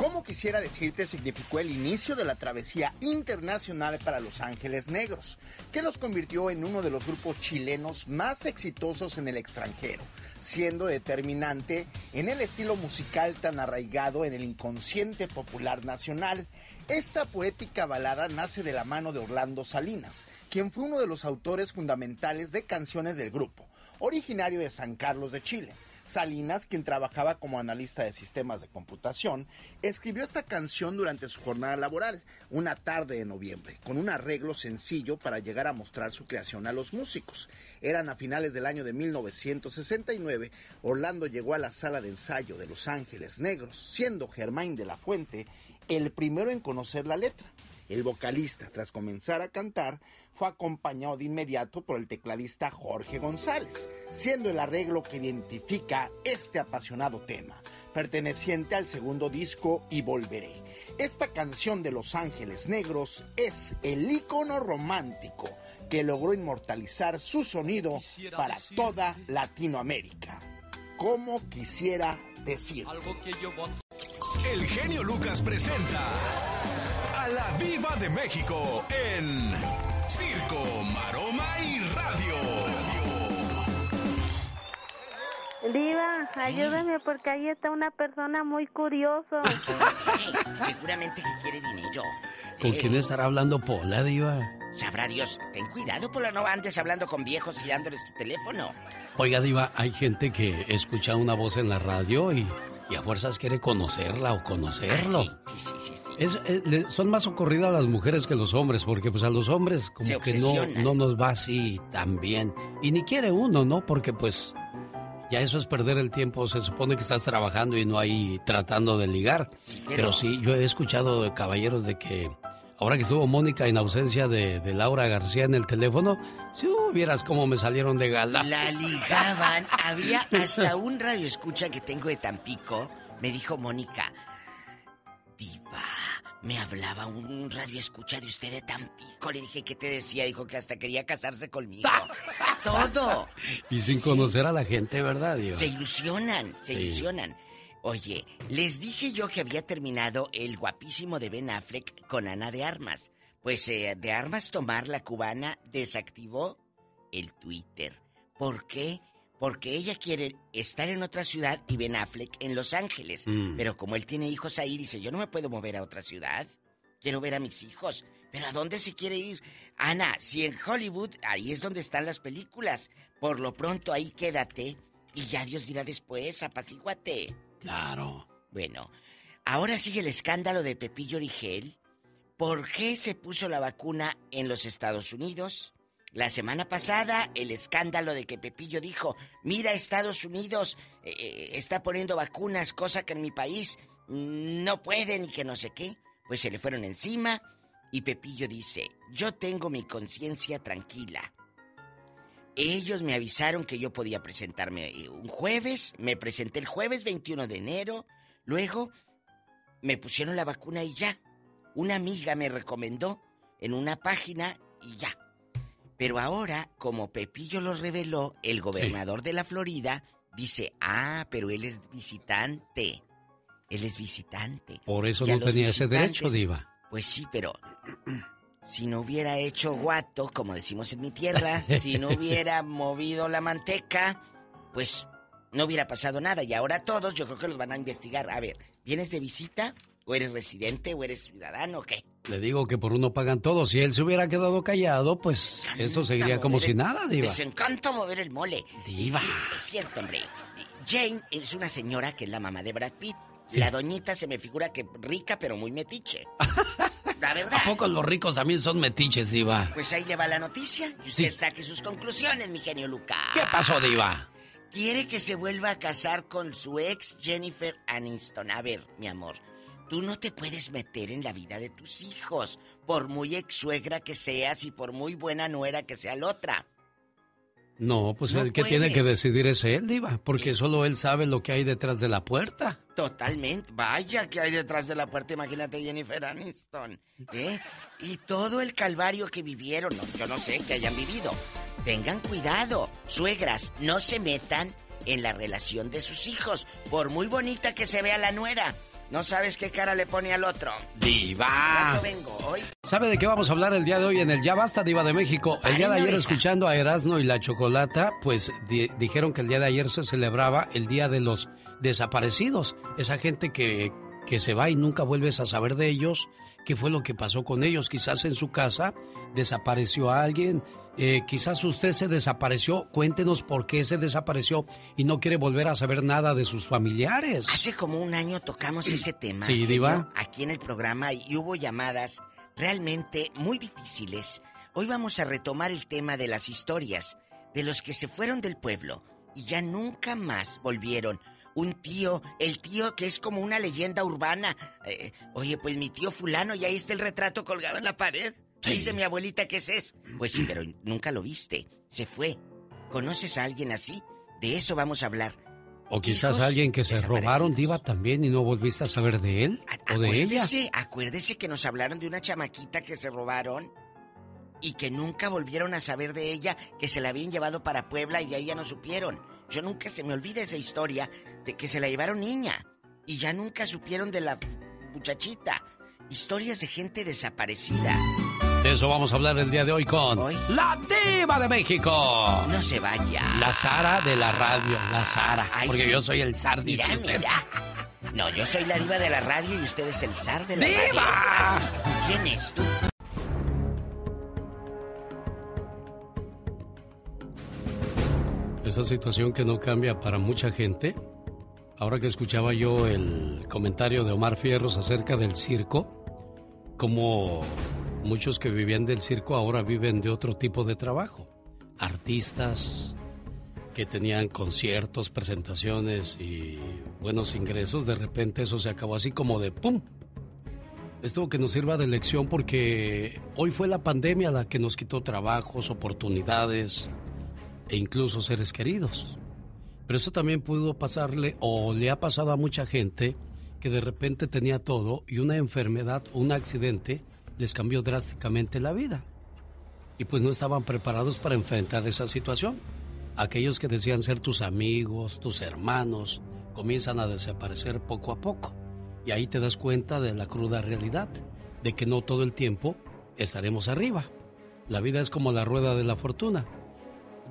¿Cómo quisiera decirte significó el inicio de la travesía internacional para Los Ángeles Negros, que los convirtió en uno de los grupos chilenos más exitosos en el extranjero, siendo determinante en el estilo musical tan arraigado en el inconsciente popular nacional. Esta poética balada nace de la mano de Orlando Salinas, quien fue uno de los autores fundamentales de canciones del grupo, originario de San Carlos de Chile. Salinas, quien trabajaba como analista de sistemas de computación, escribió esta canción durante su jornada laboral, una tarde de noviembre, con un arreglo sencillo para llegar a mostrar su creación a los músicos. Eran a finales del año de 1969, Orlando llegó a la sala de ensayo de Los Ángeles Negros, siendo Germain de la Fuente el primero en conocer la letra El vocalista, tras comenzar a cantar, fue acompañado de inmediato por el tecladista Jorge González, siendo el arreglo que identifica este apasionado tema, perteneciente al segundo disco Y Volveré. Esta canción de Los Ángeles Negros es el ícono romántico que logró inmortalizar su sonido para toda Latinoamérica. Como quisiera decir. El genio Lucas presenta a la Viva de México en Circo, Maroma y Radio. Diva, ayúdame porque ahí está una persona muy curioso. Seguramente que quiere dinero. ¿Con quién estará hablando Pola, Diva? Sabrá Dios. Ten cuidado, Pola, no andes hablando con viejos y dándoles tu teléfono. Oiga, Diva, hay gente que escucha una voz en la radio y, y a fuerzas quiere conocerla o conocerlo. Ah, sí, sí, sí, sí. Es- son más ocurridas las mujeres que los hombres, porque pues a los hombres como Se que no, no nos va así tan bien. Y ni quiere uno, ¿no? Porque pues ya eso es perder el tiempo. Se supone que estás trabajando y no ahí tratando de ligar. pero- pero... sí, yo he escuchado de caballeros de que ahora que estuvo Mónica en ausencia de, de Laura García en el teléfono, si hubieras cómo me salieron de gala. La ligaban. Había hasta un radio escucha que tengo de Tampico. Me dijo Mónica. Diva, me hablaba un radio escucha de usted de Tampico. Le dije, ¿qué te decía? Dijo que hasta quería casarse conmigo. Todo. Y sin conocer a la gente, ¿verdad, Diva? Se ilusionan, se Sí. ilusionan. Oye, les dije yo que había terminado el guapísimo de Ben Affleck con Ana de Armas. Pues eh, de Armas Tomar, la cubana, desactivó el Twitter. ¿Por qué? Porque ella quiere estar en otra ciudad y Ben Affleck en Los Ángeles. Mm. Pero como él tiene hijos ahí, dice, yo no me puedo mover a otra ciudad. Quiero ver a mis hijos. ¿Pero a dónde se quiere ir? Ana, si en Hollywood, ahí es donde están las películas. Por lo pronto ahí quédate y ya Dios dirá después, apacíguate. Claro. Bueno, ahora sigue el escándalo de Pepillo Origel. ¿Por qué se puso la vacuna en los Estados Unidos? La semana pasada, el escándalo de que Pepillo dijo, mira, Estados Unidos eh, eh, está poniendo vacunas, cosa que en mi país no pueden y que no sé qué. Pues se le fueron encima y Pepillo dice, yo tengo mi conciencia tranquila. Ellos me avisaron que yo podía presentarme eh, un jueves, me presenté el jueves 21 de enero, luego me pusieron la vacuna y ya. Una amiga me recomendó en una página y ya. Pero ahora, como Pepillo lo reveló, el gobernador de la Florida dice, ah, pero él es visitante. Él es visitante. Por eso Y no tenía ese derecho, Diva. Pues sí, pero si no hubiera hecho guato, como decimos en mi tierra, si no hubiera movido la manteca, pues no hubiera pasado nada. Y ahora todos yo creo que los van a investigar. A ver, ¿vienes de visita? ¿O eres residente? ¿O eres ciudadano? ¿O qué? Le digo que por uno pagan todo. Si él se hubiera quedado callado, pues esto seguiría como si nada, Diva. Les encanta mover el mole. Diva. Es cierto, hombre. Jane es una señora que es la mamá de Brad Pitt. La doñita se me figura que rica, pero muy metiche. La verdad. ¿A poco los ricos también son metiches, Diva? Pues ahí le va la noticia y usted saque sus conclusiones, mi genio Lucas. ¿Qué pasó, Diva? Quiere que se vuelva a casar con su ex Jennifer Aniston. A ver, mi amor, tú no te puedes meter en la vida de tus hijos, por muy ex suegra que seas y por muy buena nuera que sea la otra. No, pues No el que tiene que decidir es él, Diva, porque solo él sabe lo que hay detrás de la puerta. Totalmente. Vaya que hay detrás de la puerta, imagínate Jennifer Aniston. ¿Eh? Y todo el calvario que vivieron, no, yo no sé que hayan vivido. Tengan cuidado, suegras, no se metan en la relación de sus hijos, por muy bonita que se vea la nuera. No sabes qué cara le pone al otro. Diva. ¿Cuándo vengo hoy? ¿Sabe de qué vamos a hablar el día de hoy en el Ya Basta, Diva de México? El día de ayer, escuchando a Erasmo y la Chocolata, pues di- dijeron que el día de ayer se celebraba el Día de los Desaparecidos. Esa gente que, que se va y nunca vuelves a saber de ellos. ¿Qué fue lo que pasó con ellos? Quizás en su casa desapareció a alguien. eh, quizás usted se desapareció. Cuéntenos por qué se desapareció y no quiere volver a saber nada de sus familiares. Hace como un año tocamos ese tema. Sí, Diva. Aquí en el programa y hubo llamadas realmente muy difíciles. Hoy vamos a retomar el tema de las historias de los que se fueron del pueblo y ya nunca más volvieron. Un tío, el tío que es como una leyenda urbana. Eh, oye, pues mi tío fulano, y ahí está el retrato colgado en la pared. Dice mi abuelita que ese es. Pues sí, pero nunca lo viste. Se fue. ¿Conoces a alguien así? De eso vamos a hablar. O quizás alguien que se robaron diva también y no volviste a saber de él o de ella. Acuérdese, acuérdese que nos hablaron de una chamaquita que se robaron y que nunca volvieron a saber de ella, que se la habían llevado para Puebla y ahí ya no supieron. Yo nunca se me olvida esa historia de que se la llevaron niña y ya nunca supieron de la muchachita. Historias de gente desaparecida. De eso vamos a hablar el día de hoy con la diva de México. No se vaya. La Sara de la radio, la Sara. porque yo soy el zar, mira, mira. No, yo soy la diva de la radio y usted es el zar de la ¡Diva! radio. ¿Quién es tú? Esa situación que no cambia para mucha gente. Ahora que escuchaba yo el comentario de Omar Fierros acerca del circo, como muchos que vivían del circo ahora viven de otro tipo de trabajo. Artistas que tenían conciertos, presentaciones y buenos ingresos, de repente eso se acabó así como de ¡pum! Esto que nos sirva de lección porque hoy fue la pandemia la que nos quitó trabajos, oportunidades e incluso seres queridos. Pero eso también pudo pasarle o le ha pasado a mucha gente que de repente tenía todo y una enfermedad o un accidente les cambió drásticamente la vida. Y pues no estaban preparados para enfrentar esa situación. Aquellos que decían ser tus amigos, tus hermanos, comienzan a desaparecer poco a poco. Y ahí te das cuenta de la cruda realidad, de que no todo el tiempo estaremos arriba. La vida es como la rueda de la fortuna.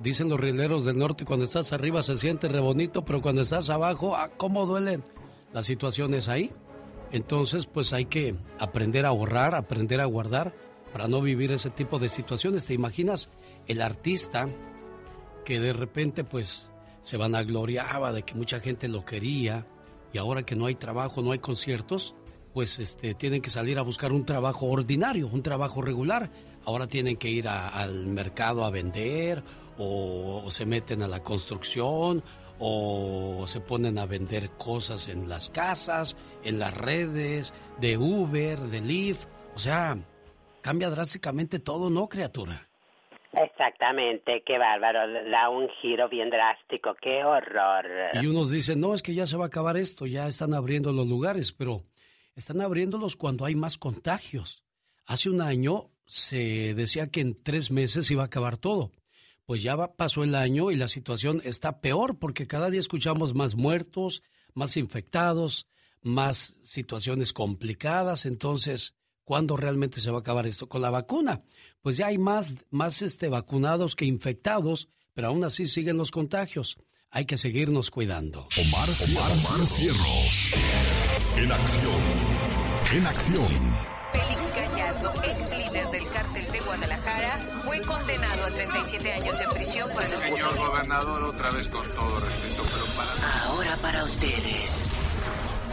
Dicen los rieleros del norte, cuando estás arriba se siente re bonito, pero cuando estás abajo, ah, ¿cómo duelen las situaciones ahí? Entonces, pues hay que aprender a ahorrar, aprender a guardar para no vivir ese tipo de situaciones. ¿Te imaginas el artista que de repente pues se vanagloriaba de que mucha gente lo quería y ahora que no hay trabajo, no hay conciertos, pues este tienen que salir a buscar un trabajo ordinario, un trabajo regular. Ahora tienen que ir al mercado a vender o, o se meten a la construcción o se ponen a vender cosas en las casas, en las redes, de Uber, de Lyft. O sea, cambia drásticamente todo, ¿no, criatura? Exactamente, qué bárbaro, da un giro bien drástico, qué horror. Y unos dicen, no, es que ya se va a acabar esto, ya están abriendo los lugares, pero están abriéndolos cuando hay más contagios. Hace un año se decía que en tres meses iba a acabar todo. Pues ya pasó el año y la situación está peor porque cada día escuchamos más muertos, más infectados, más situaciones complicadas. Entonces, ¿cuándo realmente se va a acabar esto? Con la vacuna. Pues ya hay más, más este, vacunados que infectados, pero aún así siguen los contagios. Hay que seguirnos cuidando. Omar, Omar, Omar Cierros. En acción. En acción. Fue condenado a 37 años de prisión por el Señor gobernador, otra vez con todo respeto, pero para... Ahora para ustedes.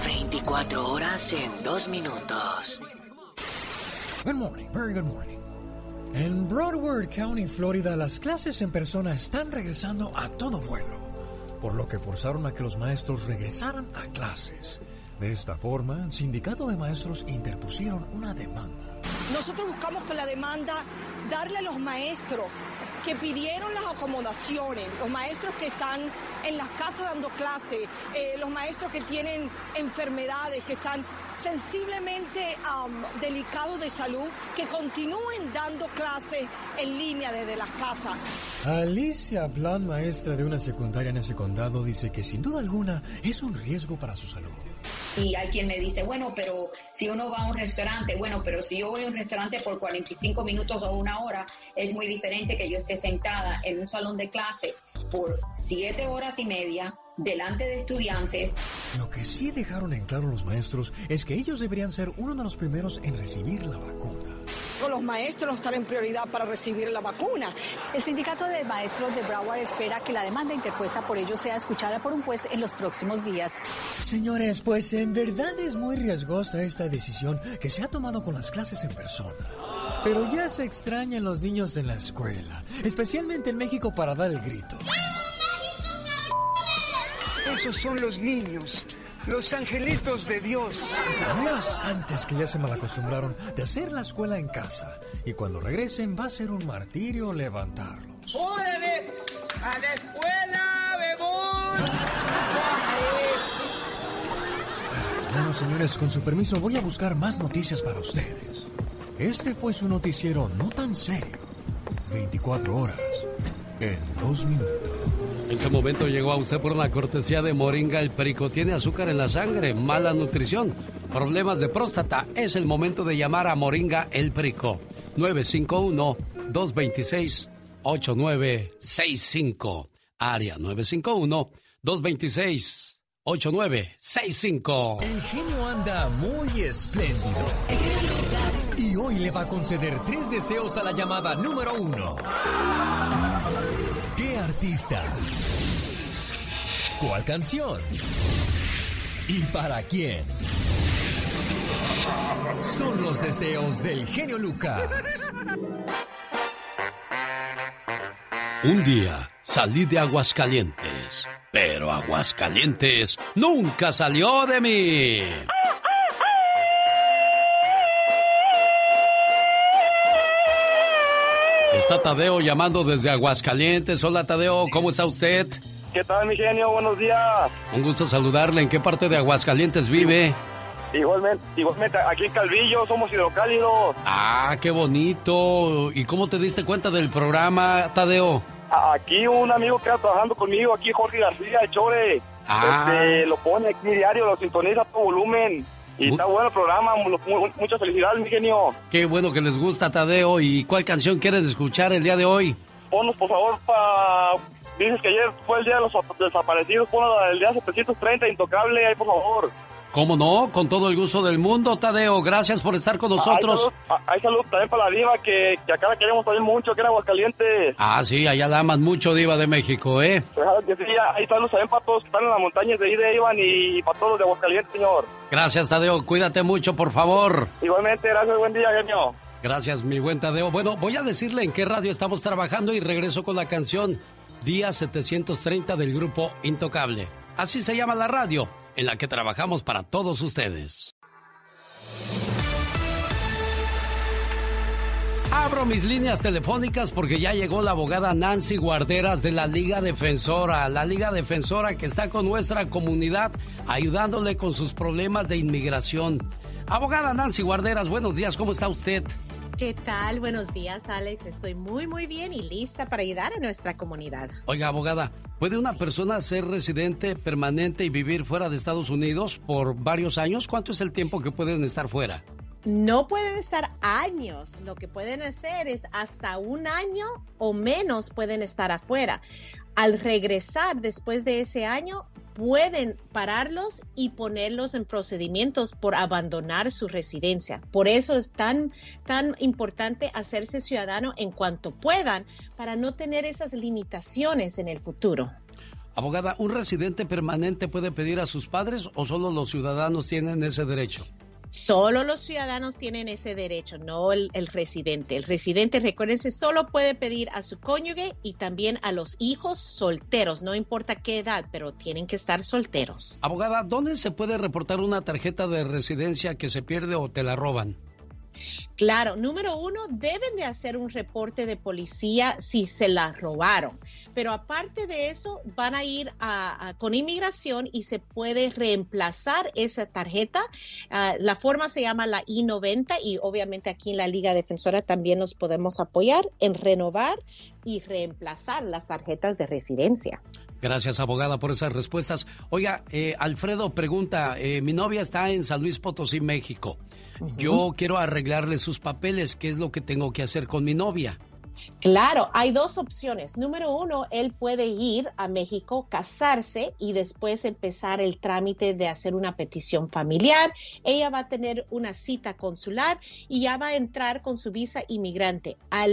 24 horas en 2 minutos. Good morning, very good morning. En Broward County, Florida, las clases en persona están regresando a todo vuelo, por lo que forzaron a que los maestros regresaran a clases. De esta forma, el sindicato de maestros interpusieron una demanda. Nosotros buscamos con la demanda darle a los maestros que pidieron las acomodaciones, los maestros que están en las casas dando clase, eh, los maestros que tienen enfermedades, que están sensiblemente delicados de salud, que continúen dando clases en línea desde las casas. Alicia Plan, maestra de una secundaria en ese condado, dice que sin duda alguna es un riesgo para su salud. Y hay quien me dice, bueno, pero si uno va a un restaurante, bueno, pero si yo voy a un restaurante por 45 minutos o una hora, es muy diferente que yo esté sentada en un salón de clase por siete horas y media delante de estudiantes. Lo que sí dejaron en claro los maestros es que ellos deberían ser uno de los primeros en recibir la vacuna. Los maestros están en prioridad para recibir la vacuna. El sindicato de maestros de Broward espera que la demanda interpuesta por ellos sea escuchada por un juez en los próximos días. Señores, pues en verdad es muy riesgosa esta decisión que se ha tomado con las clases en persona. Pero ya se extrañan los niños en la escuela, especialmente en México para dar el grito. Esos son los niños, los angelitos de Dios. Hay bastantes que ya se malacostumbraron de hacer la escuela en casa. Y cuando regresen va a ser un martirio levantarlos. ¡Órale! ¡A la escuela, bebón! Bueno, señores, con su permiso voy a buscar más noticias para ustedes. Este fue su noticiero no tan serio. 24 horas en dos minutos. Este momento llegó a usted por la cortesía de Moringa el Perico. Tiene azúcar en la sangre, mala nutrición, problemas de próstata. Es el momento de llamar a Moringa el Perico. 951-226-8965. Área 951-226-8965. El genio anda muy espléndido. Y hoy le va a conceder tres deseos a la llamada número uno. ¿Cuál canción? ¿Y para quién? Son los deseos del genio Lucas. Un día salí de Aguascalientes, pero Aguascalientes nunca salió de mí. Está Tadeo llamando desde Aguascalientes. Hola Tadeo, ¿cómo está usted? ¿Qué tal, mi genio? Buenos días. Un gusto saludarle. ¿En qué parte de Aguascalientes vive? Igualmente, igualmente aquí en Calvillo somos hidrocálidos. Ah, qué bonito. ¿Y cómo te diste cuenta del programa, Tadeo? Aquí un amigo que está trabajando conmigo, aquí Jorge García de Chore. Ah. Este, lo pone aquí diario, lo sintoniza a todo volumen. Y está bueno el programa, mu- mu- muchas felicidades, mi genio. Qué bueno que les gusta, Tadeo. ¿Y cuál canción quieren escuchar el día de hoy? Ponnos, por favor, pa... Dices que ayer fue el día de los desaparecidos, ponnos el día 730, intocable, ahí, por favor. ¿Cómo no? Con todo el gusto del mundo, Tadeo. Gracias por estar con nosotros. Hay salud, también para la diva, que, que acá la queremos también mucho, que era Aguascalientes. Ah, sí, allá la aman mucho, Diva de México, ¿eh? Claro que sí, hay saludos también para todos que están en las montañas de ahí de Iván y para todos los de Aguascalientes, señor. Gracias, Tadeo. Cuídate mucho, por favor. Igualmente, gracias, buen día, genio. Gracias, mi buen Tadeo. Bueno, voy a decirle en qué radio estamos trabajando y regreso con la canción Día 730 del grupo Intocable. Así se llama la radio en la que trabajamos para todos ustedes. Abro mis líneas telefónicas porque ya llegó la abogada Nancy Guarderas de la Liga Defensora, la Liga Defensora que está con nuestra comunidad ayudándole con sus problemas de inmigración. Abogada Nancy Guarderas, buenos días, ¿cómo está usted? ¿Qué tal? Buenos días, Alex. Estoy muy, muy bien y lista para ayudar a nuestra comunidad. Oiga, abogada, ¿puede una persona ser residente permanente y vivir fuera de Estados Unidos por varios años? ¿Cuánto es el tiempo que pueden estar fuera? No pueden estar años. Lo que pueden hacer es hasta un año o menos pueden estar afuera. Al regresar después de ese año, pueden pararlos y ponerlos en procedimientos por abandonar su residencia. Por eso es tan, tan importante hacerse ciudadano en cuanto puedan para no tener esas limitaciones en el futuro. Abogada, ¿un residente permanente puede pedir a sus padres o solo los ciudadanos tienen ese derecho? Solo los ciudadanos tienen ese derecho, no el, residente. El residente, recuérdense, solo puede pedir a su cónyuge y también a los hijos solteros, no importa qué edad, pero tienen que estar solteros. Abogada, ¿dónde se puede reportar una tarjeta de residencia que se pierde o te la roban? Claro, número uno, deben de hacer un reporte de policía si se la robaron. Pero aparte de eso, van a ir con inmigración y se puede reemplazar esa tarjeta. Uh, la forma se llama la I-90 y obviamente aquí en la Liga Defensora también nos podemos apoyar en renovar y reemplazar las tarjetas de residencia. Gracias, abogada, por esas respuestas. Oiga, eh, Alfredo pregunta, eh, mi novia está en San Luis Potosí, México. Uh -huh. Yo quiero arreglarle sus papeles. ¿Qué es lo que tengo que hacer con mi novia? Claro, hay dos opciones. Número uno, él puede ir a México, casarse y después empezar el trámite de hacer una petición familiar. Ella va a tener una cita consular y ya va a entrar con su visa inmigrante. A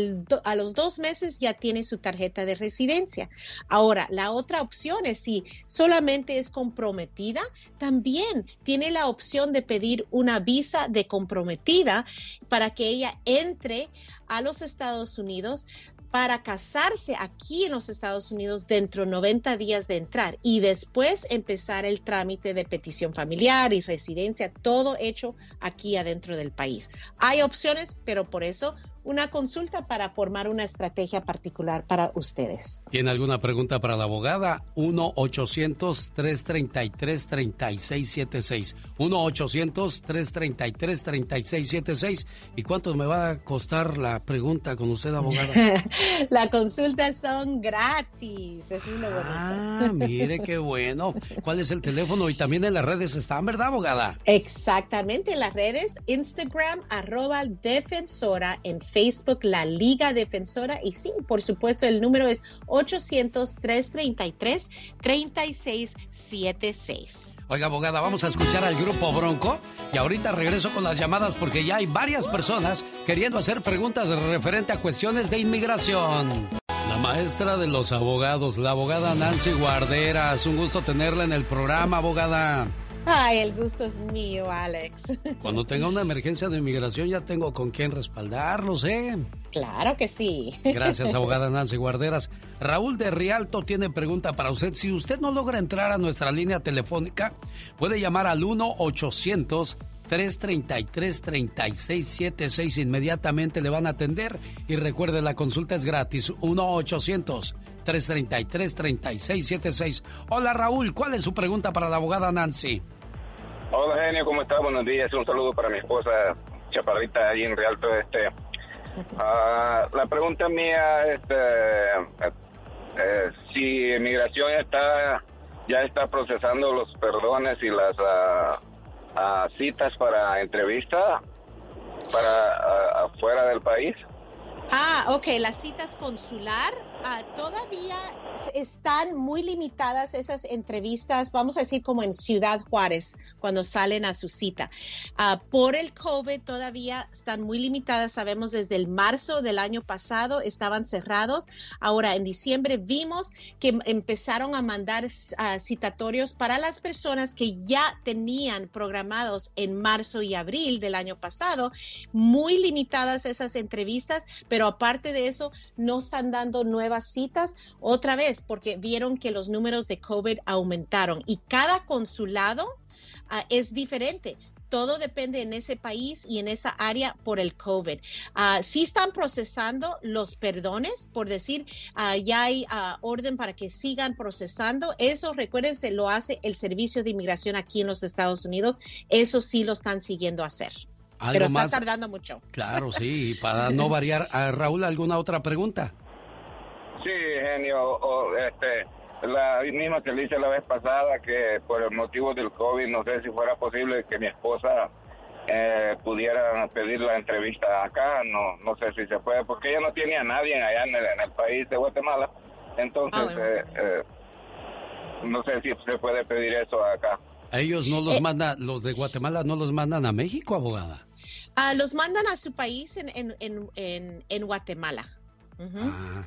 los dos meses ya tiene su tarjeta de residencia. Ahora, la otra opción es si solamente es comprometida, también tiene la opción de pedir una visa de comprometida para que ella entre a los Estados Unidos para casarse aquí en los Estados Unidos dentro de 90 días de entrar y después empezar el trámite de petición familiar y residencia, todo hecho aquí adentro del país. Hay opciones, pero por eso una consulta para formar una estrategia particular para ustedes. ¿Tiene alguna pregunta para la abogada? 1-800-333-3676. 1-800-333-3676. ¿Y cuánto me va a costar la pregunta con usted, abogada? Las consultas son gratis. Es muy bonito. Ah, mire qué bueno. ¿Cuál es el teléfono? Y también en las redes están, ¿verdad, abogada? Exactamente, en las redes, Instagram, arroba defensora, en Facebook, la Liga Defensora. Y sí, por supuesto, el número es 800-333-3676. Oiga, abogada, vamos a escuchar al grupo Bronco y ahorita regreso con las llamadas porque ya hay varias personas queriendo hacer preguntas referente a cuestiones de inmigración. La maestra de los abogados, la abogada Nancy Guarderas. Un gusto tenerla en el programa, abogada. Ay, el gusto es mío, Alex. Cuando tenga una emergencia de inmigración ya tengo con quién respaldarlos, ¿eh? Claro que sí. Gracias, abogada Nancy Guarderas. Raúl de Rialto tiene pregunta para usted. Si usted no logra entrar a nuestra línea telefónica, puede llamar al 1-800-333-3676. Inmediatamente le van a atender. Y recuerde, la consulta es gratis. 1-800-333-3676. Hola, Raúl. ¿Cuál es su pregunta para la abogada Nancy? Hola, genio, ¿cómo está? Buenos días. Un saludo para mi esposa Chaparrita allí en Rialto. Este, ah, la pregunta mía es eh, eh, si inmigración está ya está procesando los perdones y las ah, ah, citas para entrevista para afuera del país. Ah, ok, las citas consular ah, todavía están muy limitadas esas entrevistas, vamos a decir como en Ciudad Juárez, cuando salen a su cita. Ah, por el COVID todavía están muy limitadas, sabemos desde el marzo del año pasado estaban cerrados. Ahora en diciembre vimos que empezaron a mandar citatorios para las personas que ya tenían programados en marzo y abril del año pasado. Muy limitadas esas entrevistas, pero aparte de eso, no están dando nuevas citas otra vez porque vieron que los números de COVID aumentaron y cada consulado ah, es diferente todo depende en ese país y en esa área por el COVID. Ah, sí están procesando los perdones, por decir, ah, ya hay orden para que sigan procesando. Eso, recuérdense, lo hace el Servicio de Inmigración aquí en los Estados Unidos. Eso sí lo están siguiendo hacer. Pero está tardando mucho. Claro, sí. Para no variar, a Raúl, ¿alguna otra pregunta? Sí, genio. O, este, la misma que le hice la vez pasada, que por el motivo del COVID, no sé si fuera posible que mi esposa eh, pudiera pedir la entrevista acá. No no sé si se puede, porque ella no tiene a nadie allá en el, país de Guatemala. Entonces, ah, eh, eh, no sé si se puede pedir eso acá. A ellos no los manda, los de Guatemala no los mandan a México, abogada. Ah, los mandan a su país en, en, en, Guatemala. Ah.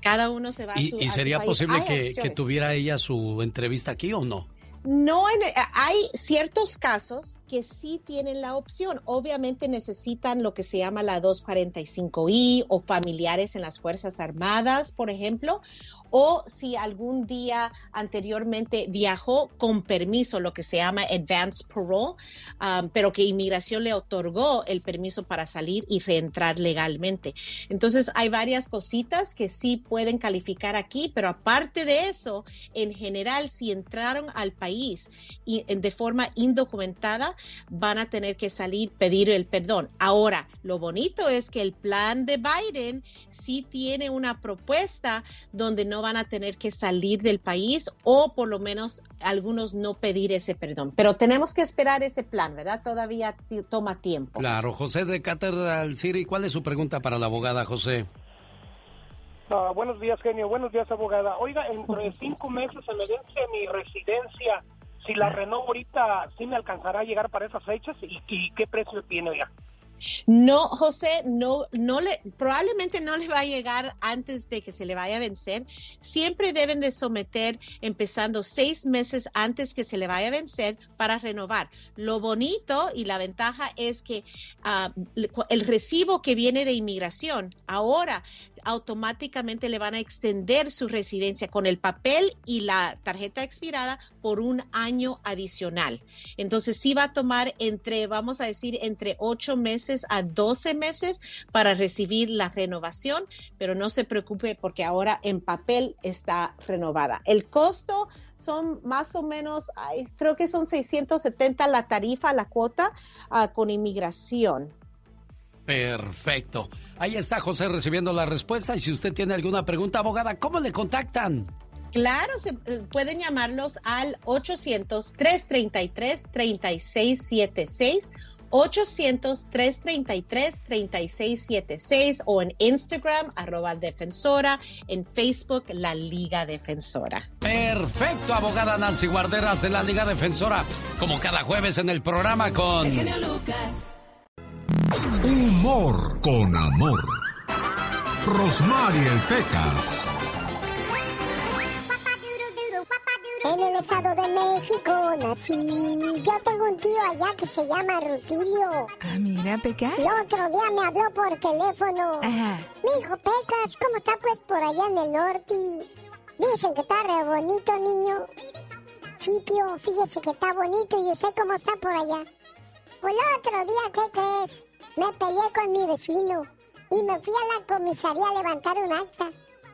Cada uno se va a su ¿Y sería posible que, que, tuviera ella su entrevista aquí o no? No, hay ciertos casos que sí tienen la opción. Obviamente necesitan lo que se llama la 245I o familiares en las Fuerzas Armadas, por ejemplo, o si algún día anteriormente viajó con permiso, lo que se llama advance parole, um, pero que inmigración le otorgó el permiso para salir y reentrar legalmente. Entonces hay varias cositas que sí pueden calificar aquí, pero aparte de eso, en general, si entraron al país y de forma indocumentada, van a tener que salir, pedir el perdón. Ahora, lo bonito es que el plan de Biden sí tiene una propuesta donde no van a tener que salir del país o por lo menos algunos no pedir ese perdón. Pero tenemos que esperar ese plan, ¿verdad? Todavía toma tiempo. Claro, José de Catedral City, ¿cuál es su pregunta para la abogada, José? Ah, buenos días, genio. Buenos días, abogada. Oiga, en cinco meses se me vence mi residencia. Si la renovo ahorita, ¿sí me alcanzará a llegar para esas fechas? ¿Y, y qué precio tiene ya? No, José, no, no le, probablemente no le va a llegar antes de que se le vaya a vencer. Siempre deben de someter empezando seis meses antes que se le vaya a vencer para renovar. Lo bonito y la ventaja es que ah, el recibo que viene de inmigración ahora automáticamente le van a extender su residencia con el papel y la tarjeta expirada por un año adicional. Entonces sí va a tomar entre, vamos a decir, entre 8 meses a 12 meses para recibir la renovación, pero no se preocupe porque ahora en papel está renovada. El costo son más o menos, creo que son 670 la tarifa, la cuota ah, con inmigración. Perfecto. Ahí está José recibiendo la respuesta y si usted tiene alguna pregunta, abogada, ¿cómo le contactan? Claro, se, eh, pueden llamarlos al 800-333-3676 800-333-3676 o en Instagram, arroba defensora, en Facebook, la Liga Defensora. Perfecto, abogada Nancy Guarderas de la Liga Defensora, como cada jueves en el programa con... Humor con amor. Rosmarie el Pecas. En el estado de México nací. Yo tengo un tío allá que se llama Rutilio. Ah, mira, Pecas. El otro día me habló por teléfono. Ajá. Me dijo, Pecas, ¿cómo está pues por allá en el norte? Dicen que está re bonito, niño. Sí, tío, fíjese que está bonito. ¿Y usted cómo está por allá? Pues el otro día, ¿qué crees? Me peleé con mi vecino y me fui a la comisaría a levantar un acta.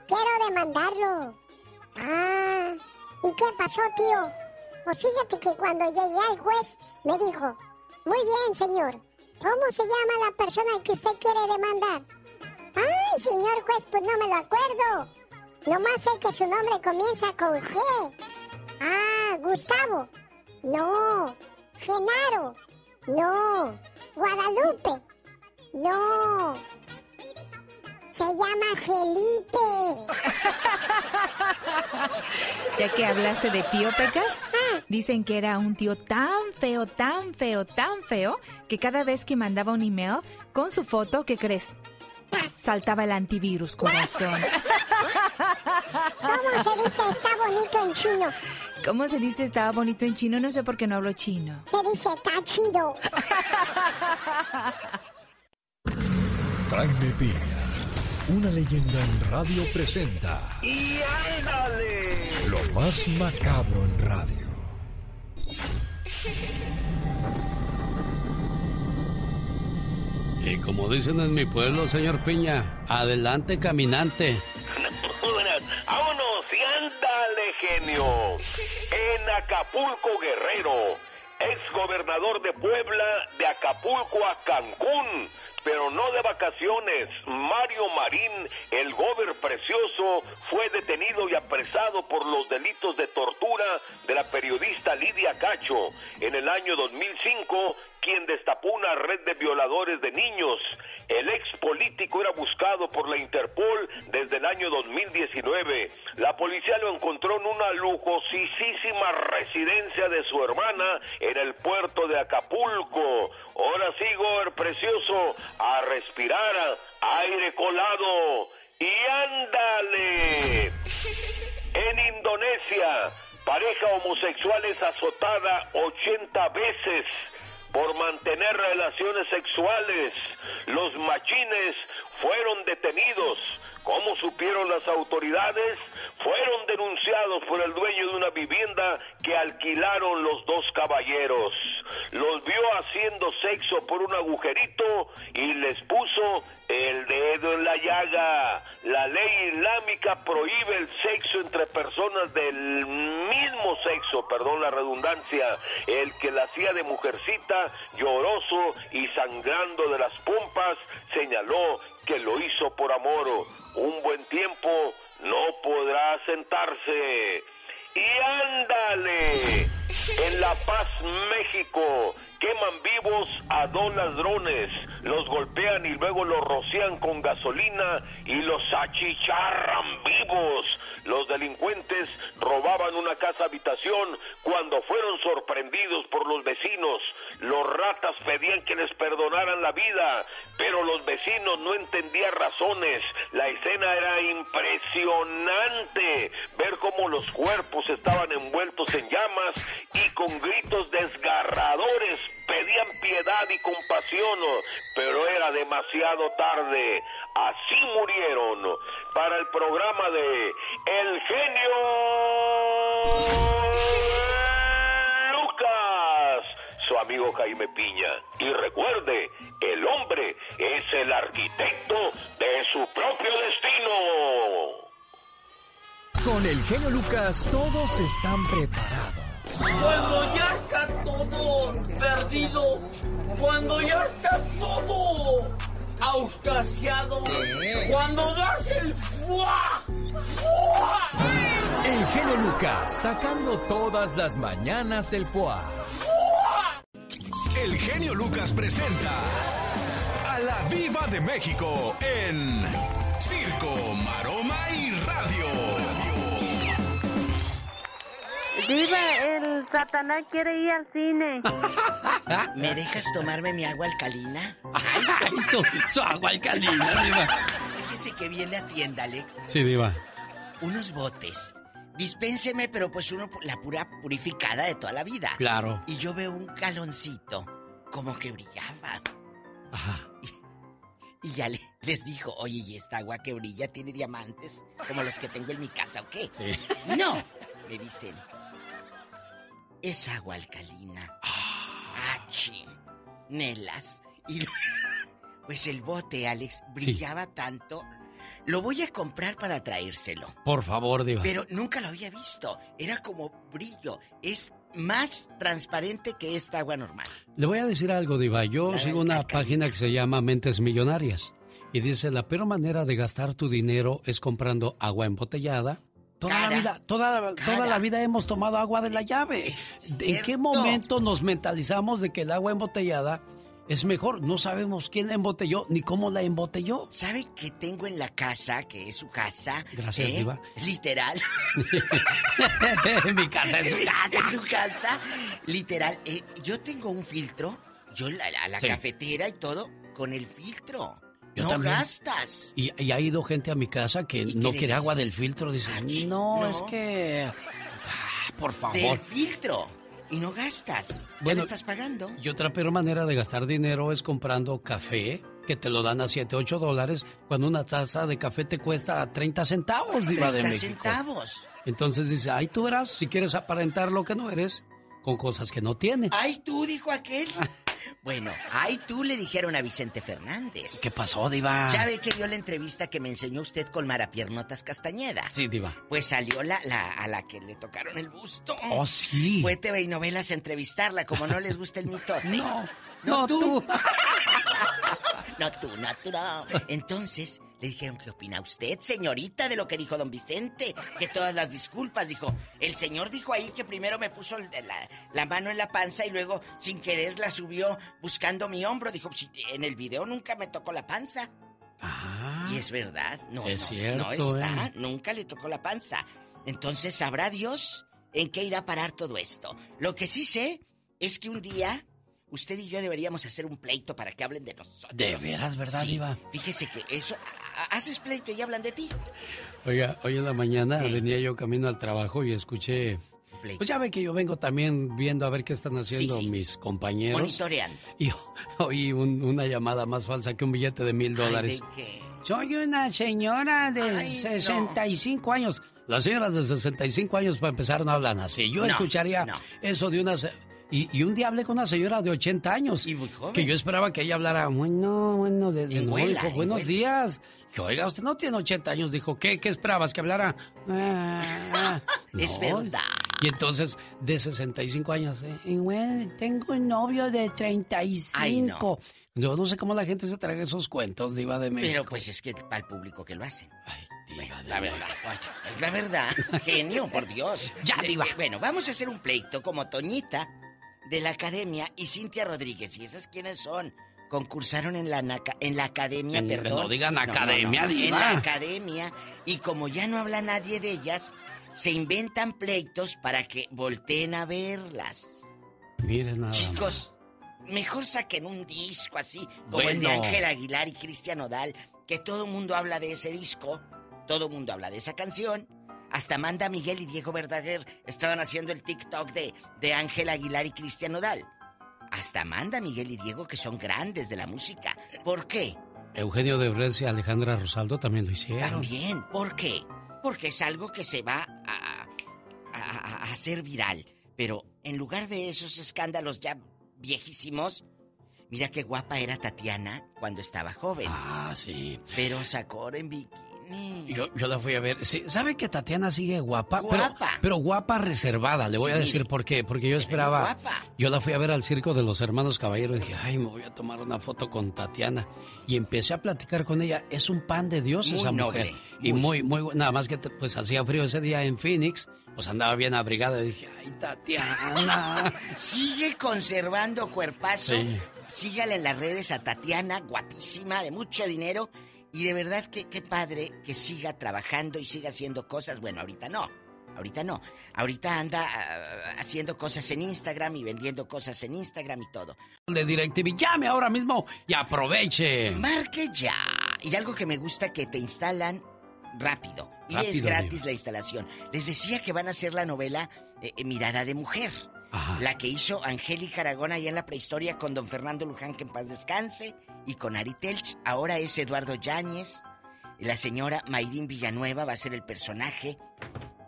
Quiero demandarlo. Ah, ¿Y qué pasó, tío? Pues fíjate que cuando llegué al juez me dijo, muy bien, señor, ¿cómo se llama la persona que usted quiere demandar? Ay, señor juez, pues no me lo acuerdo. Nomás sé que su nombre comienza con G. Ah, Gustavo. No. Genaro. No. Guadalupe. No. Se llama Felipe. ya que hablaste de tío Pecas, dicen que era un tío tan feo, tan feo, tan feo, que cada vez que mandaba un email con su foto, ¿qué crees? Saltaba el antivirus, corazón. ¿Cómo se dice está bonito en chino? ¿Cómo se dice estaba bonito en chino? No sé por qué no hablo chino. Se dice está chido. Jaime Piña una leyenda en radio presenta. ¡Y ándale! Lo más macabro en radio. Y como dicen en mi pueblo, señor Piña, adelante caminante. ¡Vámonos! ¡Y ándale, genio! En Acapulco, Guerrero, ex gobernador de Puebla, de Acapulco a Cancún pero no de vacaciones. Mario Marín, el gober precioso, fue detenido y apresado por los delitos de tortura de la periodista Lidia Cacho. En el año 2005 quien destapó una red de violadores de niños. El ex político era buscado por la Interpol desde el año 2019. La policía lo encontró en una lujosísima residencia de su hermana en el puerto de Acapulco. Ahora sí, Gor, precioso, a respirar aire colado. Y ándale. En Indonesia, pareja homosexual es azotada 80 veces por mantener relaciones sexuales. Los machines fueron detenidos. ¿Cómo supieron las autoridades? Fueron denunciados por el dueño de una vivienda que alquilaron los dos caballeros. Los vio haciendo sexo por un agujerito y les puso el dedo en la llaga. La ley islámica prohíbe el sexo entre personas del mismo sexo, perdón la redundancia. El que la hacía de mujercita, lloroso y sangrando de las pompas, señaló que lo hizo por amor. Un buen tiempo no podrá sentarse. Y ándale, en La Paz, México, queman vivos a dos ladrones, los golpean y luego los rocian con gasolina y los achicharran vivos. Los delincuentes robaban una casa habitación cuando fueron sorprendidos por los vecinos. Los ratas pedían que les perdonaran la vida, pero los vecinos no entendían razones. La escena era impresionante. Ver cómo los cuerpos estaban envueltos en llamas con gritos desgarradores pedían piedad y compasión, pero era demasiado tarde. Así murieron para el programa de El genio Lucas, su amigo Jaime Piña. Y recuerde, el hombre es el arquitecto de su propio destino. Con el genio Lucas todos están preparados. Cuando ya está todo perdido, cuando ya está todo auscasiado, cuando das el fuá, fuá. El genio Lucas sacando todas las mañanas el foie. El genio Lucas presenta a la Viva de México en Circo, Viva, el Satanás quiere ir al cine. ¿Me dejas tomarme mi agua alcalina? Ay, esto, su agua alcalina, Diva. Fíjese que bien le atienda, Alex. Sí, Diva. Unos botes. Dispénseme, pero pues uno la pura purificada de toda la vida. Claro. Y yo veo un galoncito como que brillaba. Ajá. Y ya le- les dijo, oye, ¿y esta agua que brilla tiene diamantes como los que tengo en mi casa o qué? Sí. No, me dicen. Es agua alcalina. Ah, chin. Nelas. Y lo- pues el bote, Alex, brillaba tanto. Lo voy a comprar para traérselo. Por favor, Diva. Pero nunca lo había visto. Era como brillo. Es más transparente que esta agua normal. Le voy a decir algo, Diva. Yo La sigo una página que se llama Mentes Millonarias. Y dice, la peor manera de gastar tu dinero es comprando agua embotellada. Toda la vida, toda, toda la vida hemos tomado agua de la llave. ¿En qué momento nos mentalizamos de que el agua embotellada es mejor? No sabemos quién la embotelló ni cómo la embotelló. ¿Sabe qué tengo en la casa, que es su casa? Gracias, ¿Eh? Diva. Literal. Mi casa es su casa. Es su casa. Literal. eh, yo tengo un filtro. Yo la, la, la Sí. cafetera y todo con el filtro. Yo no también. gastas. Y, y ha ido gente a mi casa que no quiere agua del filtro. Dice, no, no. es que... ah, por favor. Del filtro. Y no gastas. ya Bueno, le estás pagando. Y otra peor manera de gastar dinero es comprando café, que te lo dan a 7, 8 dólares, cuando una taza de café te cuesta 30 centavos, Diva de 30 México. centavos. Entonces dice, ay, tú verás, si quieres aparentar lo que no eres, con cosas que no tienes. Ay, tú, dijo aquel. Bueno, ay, tú le dijeron a Vicente Fernández. ¿Qué pasó, Diva? Ya ve que dio la entrevista que me enseñó usted con Marapiernotas Castañeda. Sí, Diva. Pues salió la, la a la que le tocaron el busto. Oh, sí. Fue TV y novelas a entrevistarla, como no les gusta el mitote. No, no, no, tú. tú. no tú, no tú, no. Entonces le dijeron, ¿qué opina usted, señorita, de lo que dijo don Vicente? Que todas las disculpas, dijo. El señor dijo ahí que primero me puso la, la mano en la panza y luego sin querer la subió buscando mi hombro. Dijo, "Si en el video nunca me tocó la panza. Y es verdad, no, Ah. Es no, cierto, no está, eh. nunca le tocó la panza. Entonces sabrá Dios en qué irá a parar todo esto. Lo que sí sé es que un día usted y yo deberíamos hacer un pleito para que hablen de nosotros. De veras, ¿verdad, Sí, Diva? Fíjese que eso, haces pleito y hablan de ti. Oiga, hoy en la mañana venía yo camino al trabajo y escuché... Pues ya ve que yo vengo también viendo a ver qué están haciendo sí. mis compañeros. Monitoreando. Y oí un- una llamada más falsa que un billete de mil dólares. Ay, ¿de qué? Soy una señora de Ay, 65 años. Las señoras de 65 años para empezar no hablan así. Yo No, escucharía no. eso de una... Y, y un día hablé con una señora de 80 años. Y muy joven. Que yo esperaba que ella hablara, bueno, bueno, de, de vuela, dijo, buenos vuela". días. Que oiga, usted no tiene 80 años. Dijo, ¿qué? ¿Qué esperabas? ¿Que hablara? Ah, Es verdad. Y entonces, de 65 años, eh, y bueno, tengo un novio de 35. Ay, no. Yo no sé cómo la gente se traga esos cuentos, Diva de México. Pero pues es que para el público que lo hacen. Diva de La verdad. Es la verdad. Genio, por Dios. Ya, diva. Bueno, vamos a hacer un pleito como Toñita de la Academia y Cintia Rodríguez. ¿Y esas quiénes son? Concursaron en la, en la Academia, En- perdón. no digan Academia, diva. En la Academia. Y como ya no habla nadie de ellas, se inventan pleitos para que volteen a verlas. Miren nada más. Chicos, mejor saquen un disco así, como el de. Ángel Aguilar y Cristian Odal, que todo el mundo habla de ese disco, todo el mundo habla de esa canción. Hasta Amanda Miguel y Diego Verdaguer estaban haciendo el TikTok de, de Ángel Aguilar y Cristian Odal. hasta Amanda, Miguel y Diego, que son grandes de la música. ¿Por qué? Eugenio de Bres y Alejandra Rosaldo también lo hicieron. También. ¿Por qué? Porque es algo que se va a, a- a hacer viral. Pero en lugar de esos escándalos ya viejísimos, mira qué guapa era Tatiana cuando estaba joven. Ah, sí. Pero sacó en bikini. Yo, yo la fui a ver. Sí, ¿Sabe que Tatiana sigue guapa? Pero- Guapa. Pero, guapa reservada. Le voy Sí, a decir mire. por qué. Porque yo Se muy esperaba. guapa. Yo la fui a ver al circo de los hermanos Caballero y dije, ay, me voy a tomar una foto con Tatiana. Y empecé a platicar con ella. Es un pan de Dios Muy esa noble, mujer. Y muy, muy, nada más que pues hacía frío ese día en Phoenix. Pues andaba bien abrigada y dije, ay, Tatiana. Sigue conservando cuerpazo. Sí. Sígale en las redes a Tatiana, guapísima, de mucho dinero. Y de verdad que qué padre que siga trabajando y siga haciendo cosas. Bueno, ahorita no. Ahorita no. Ahorita anda ah, haciendo cosas en Instagram y vendiendo cosas en Instagram y todo. Le DirecTV, llame ahora mismo y aproveche. Marque ya. Y algo que me gusta que te instalan rápido. Y es gratis la instalación. Les decía que van a hacer la novela eh, eh, Mirada de Mujer. La que hizo Angélica Aragón allá en la prehistoria con don Fernando Luján, que en paz descanse, y con Ari Telch. Ahora es Eduardo Yáñez. La señora Mayrín Villanueva va a ser el personaje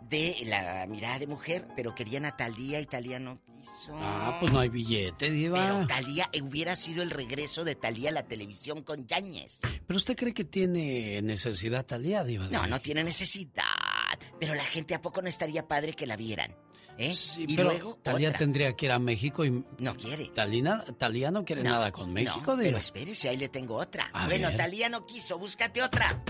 de la mirada de mujer, pero querían a Talía y Talía no quiso. Ah, pues no hay billete, Diva. Pero Talía hubiera sido el regreso de Talía a la televisión con Yáñez. ¿Pero usted cree que tiene necesidad Talía, Diva? No, no tiene necesidad. Pero la gente a poco no estaría padre que la vieran. ¿Eh? y Pero luego Talía otra. tendría que ir a México y... No quiere. Talina, Talía no quiere No, nada con México, no, pero espérese, ahí le tengo otra. A bueno, ver. Talía no quiso, búscate otra.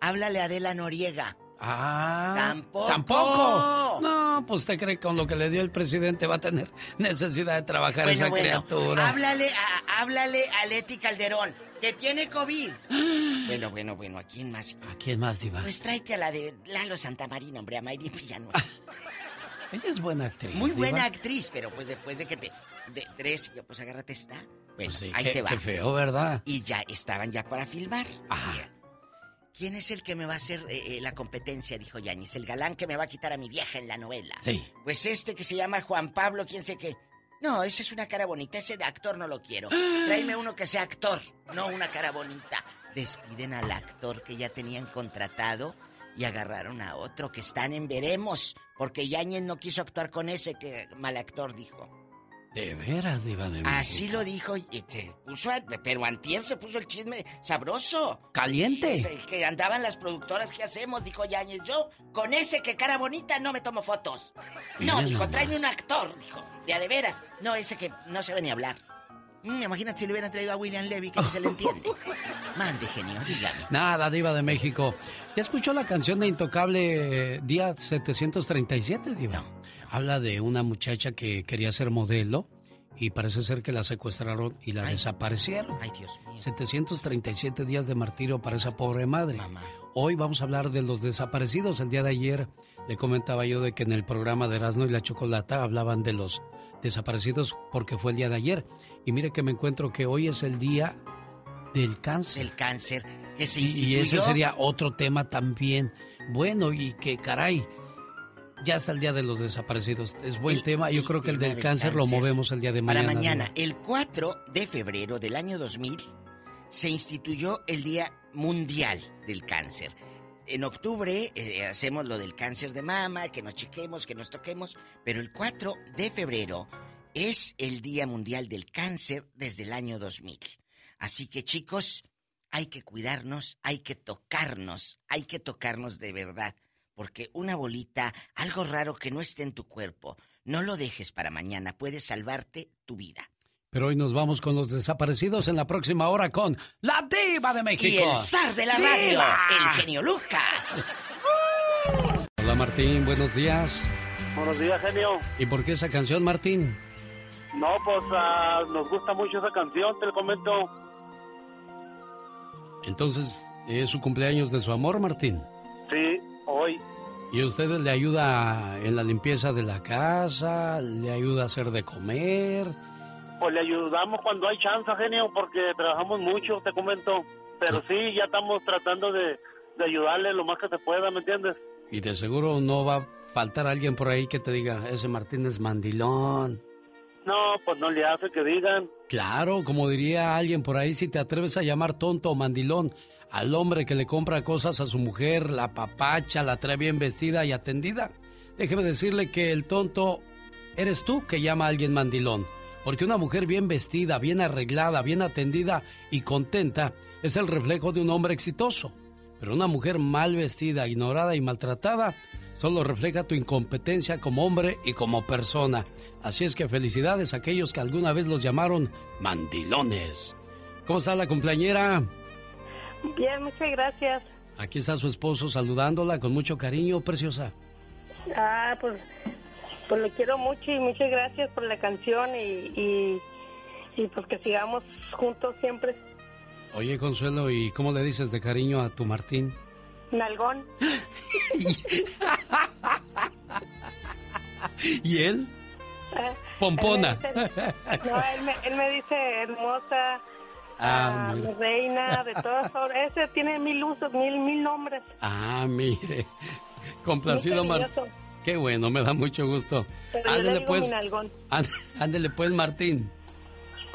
Háblale a Adela Noriega. Ah, Tampoco. tampoco. No, pues usted cree que con lo que le dio el presidente va a tener necesidad de trabajar Bueno, esa bueno, criatura. Háblale a, háblale a Leti Calderón, que tiene COVID. bueno, bueno, bueno, ¿a quién más? ¿A quién más, Diva? Pues tráete a la de Lalo Santamarina, hombre, a Mayri Villanueva. Ella es buena actriz. Muy Diva. buena actriz, pero pues después de que te... De tres, yo, pues agárrate esta. Bueno, Pues sí, ahí qué- te va. qué feo, ¿verdad? Y ya estaban ya para filmar. ¿Quién es el que me va a hacer eh, eh, la competencia? Dijo Yañez. El galán que me va a quitar a mi vieja en la novela. Sí. Pues este que se llama Juan Pablo, quién sé qué. No, ese es una cara bonita, ese actor no lo quiero. Tráeme uno que sea actor, no una cara bonita. Despiden al actor que ya tenían contratado y agarraron a otro que están en veremos, porque Yañez no quiso actuar con ese que mal actor dijo. De veras, Diva de Así lo dijo y se puso, a- pero antier se puso el chisme sabroso. Caliente. Ese Que andaban las productoras, ¿qué hacemos? Dijo Yañez, yo con ese que cara bonita no me tomo fotos. No, dijo, nomás. tráeme un actor, dijo, de a de veras. No, ese que no se ve ni hablar. Mm, imagínate si le hubieran traído a William Levy, que no se le entiende. Mande, genio, dígame. Nada, Diva de México. ¿Ya escuchó la canción de Intocable eh, Día 737, Diva? Habla de una muchacha que quería ser modelo y parece ser que la secuestraron y la desaparecieron. Ay, Dios mío. 737 días de martirio para esa pobre madre. Hoy vamos a hablar de los desaparecidos. El día de ayer le comentaba yo de que en el programa de Erasmo y la Chocolata hablaban de los desaparecidos porque fue el día de ayer. Y mire que me encuentro que hoy es el día del cáncer. Del cáncer que se Y, y instituyó. ese sería otro tema también. Bueno, y que caray, ya está el día de los desaparecidos. Es buen tema. Yo creo que el del del cáncer, lo movemos el día de mañana. Para mañana, el 4 de febrero del año 2000, se instituyó el Día Mundial del Cáncer. En octubre eh, hacemos lo del cáncer de mama, que nos chequemos, que nos toquemos, pero el 4 de febrero es el Día Mundial del Cáncer desde el año 2000. Así que chicos, hay que cuidarnos, hay que tocarnos, hay que tocarnos de verdad, porque una bolita, algo raro que no esté en tu cuerpo, no lo dejes para mañana, puede salvarte tu vida. Pero hoy nos vamos con los desaparecidos en la próxima hora con la diva de México. Y el zar de la radio, el genio Lucas. Hola Martín, buenos días. Buenos días, genio. ¿Y por qué esa canción, Martín? No, pues ah, nos gusta mucho esa canción, te lo comento. Entonces, ¿es su cumpleaños de su amor, Martín? Sí, hoy. ¿Y usted le ayuda en la limpieza de la casa? ¿Le ayuda a hacer de comer? Pues le ayudamos cuando hay chance, genio, porque trabajamos mucho, te comento. Pero sí, ya estamos tratando de, de ayudarle lo más que se pueda, ¿me entiendes? Y de seguro no va a faltar alguien por ahí que te diga, ese Martín es mandilón. No, pues no le hace que digan. Claro, como diría alguien por ahí, si te atreves a llamar tonto o mandilón al hombre que le compra cosas a su mujer, la papacha, la trae bien vestida y atendida, déjeme decirle que el tonto eres tú que llama a alguien mandilón. Porque una mujer bien vestida, bien arreglada, bien atendida y contenta es el reflejo de un hombre exitoso. Pero una mujer mal vestida, ignorada y maltratada solo refleja tu incompetencia como hombre y como persona. Así es que felicidades a aquellos que alguna vez los llamaron mandilones. ¿Cómo está la cumpleañera? Bien, muchas gracias. Aquí está su esposo saludándola con mucho cariño, preciosa. Ah, pues, pues lo quiero mucho y muchas gracias por la canción y, y, y pues que sigamos juntos siempre. Oye, Consuelo, ¿y cómo le dices de cariño a tu Martín? Nalgón. ¿Y él? Ah, Pompona. él me dice- no, él me, él me dice hermosa, Ah, ah, reina, de todas formas. Ese tiene mil usos, mil, mil nombres. Ah, mire. Complacido, Martín. Qué bueno, me da mucho gusto. Ándele pues, ándele pues, Martín.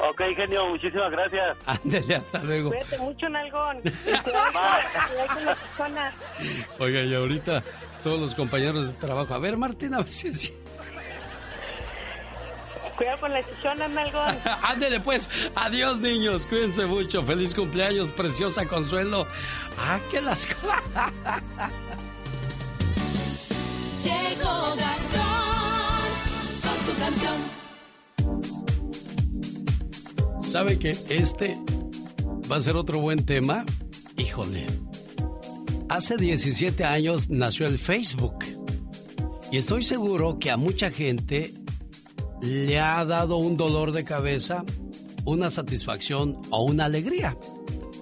Ok, genio, muchísimas gracias. Ándele, hasta luego. Cuídate mucho, nalgón. Oiga, y ahorita todos los compañeros de trabajo. A ver, Martín, a ver si es... Cuidado con la chichona, nalgón. Ándele pues. Adiós, niños. Cuídense mucho. Feliz cumpleaños, preciosa Consuelo. Ah, que las... Llegó Gastón con su canción. ¿Sabe que este va a ser otro buen tema? Híjole. Hace 17 años nació el Facebook. Y estoy seguro que a mucha gente le ha dado un dolor de cabeza, una satisfacción o una alegría.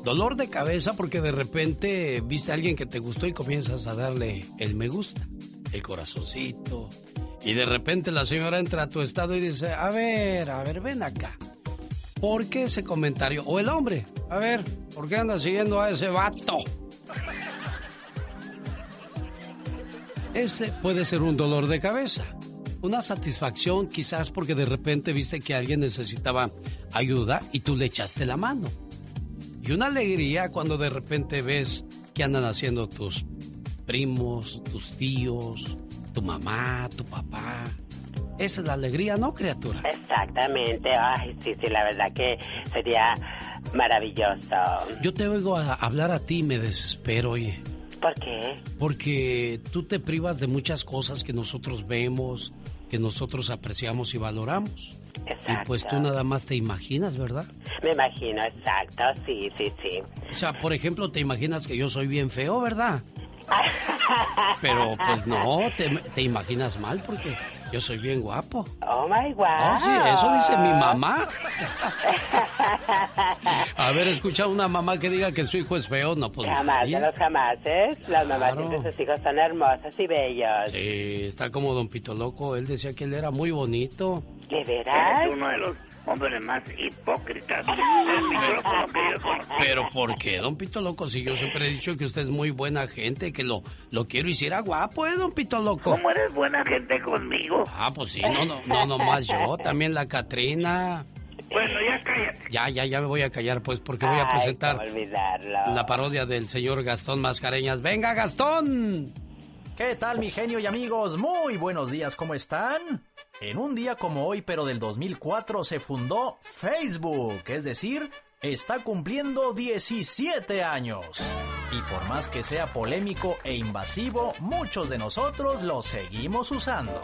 Dolor de cabeza porque de repente viste a alguien que te gustó y comienzas a darle el me gusta, el corazoncito. Y de repente la señora entra a tu estado y dice, a ver, a ver, ven acá. ¿Por qué ese comentario? O el hombre, a ver, ¿por qué anda siguiendo a ese vato? Ese puede ser un dolor de cabeza. Una satisfacción quizás porque de repente viste que alguien necesitaba ayuda y tú le echaste la mano. Y una alegría cuando de repente ves que andan haciendo tus primos, tus tíos, tu mamá, tu papá. Esa es la alegría, ¿no, criatura? Exactamente, ay, sí, sí, la verdad que sería maravilloso. Yo te oigo a hablar a ti y me desespero, oye. ¿Por qué? Porque tú te privas de muchas cosas que nosotros vemos, que nosotros apreciamos y valoramos. Y pues tú nada más te imaginas, ¿verdad? Me imagino, exacto, sí, sí, sí. O sea, por ejemplo, te imaginas que yo soy bien feo, ¿verdad? Pero pues no, te, te imaginas mal porque yo soy bien guapo. Oh my God. Oh, sí, eso dice mi mamá. A ver, escucha una mamá que diga que su hijo es feo, no pues Jamás de los jamases. Las mamás de sus hijos son hermosas y bellos. Sí, está como Don Pito Loco. Él decía que él era muy bonito. ¿De veras? Eres uno de los hombres más hipócritas del micrófono que yo conozco. Pero ¿por qué, Don Pito Loco? Si yo siempre he dicho que usted es muy buena gente, que lo, lo quiero y si era guapo, ¿eh, Don Pito Loco? ¿Cómo eres buena gente conmigo? Ah, pues sí, no, no, no, no más yo, también la Catrina. Bueno, ya cállate. Ya, ya, ya me voy a callar, pues, porque voy a presentar la parodia del señor Gastón Mascareñas. ¡Venga, Gastón! ¿Qué tal mi genio y amigos? Muy buenos días, ¿cómo están? En un día como hoy, pero del 2004, se fundó Facebook, es decir, está cumpliendo 17 años. Y por más que sea polémico e invasivo, muchos de nosotros lo seguimos usando.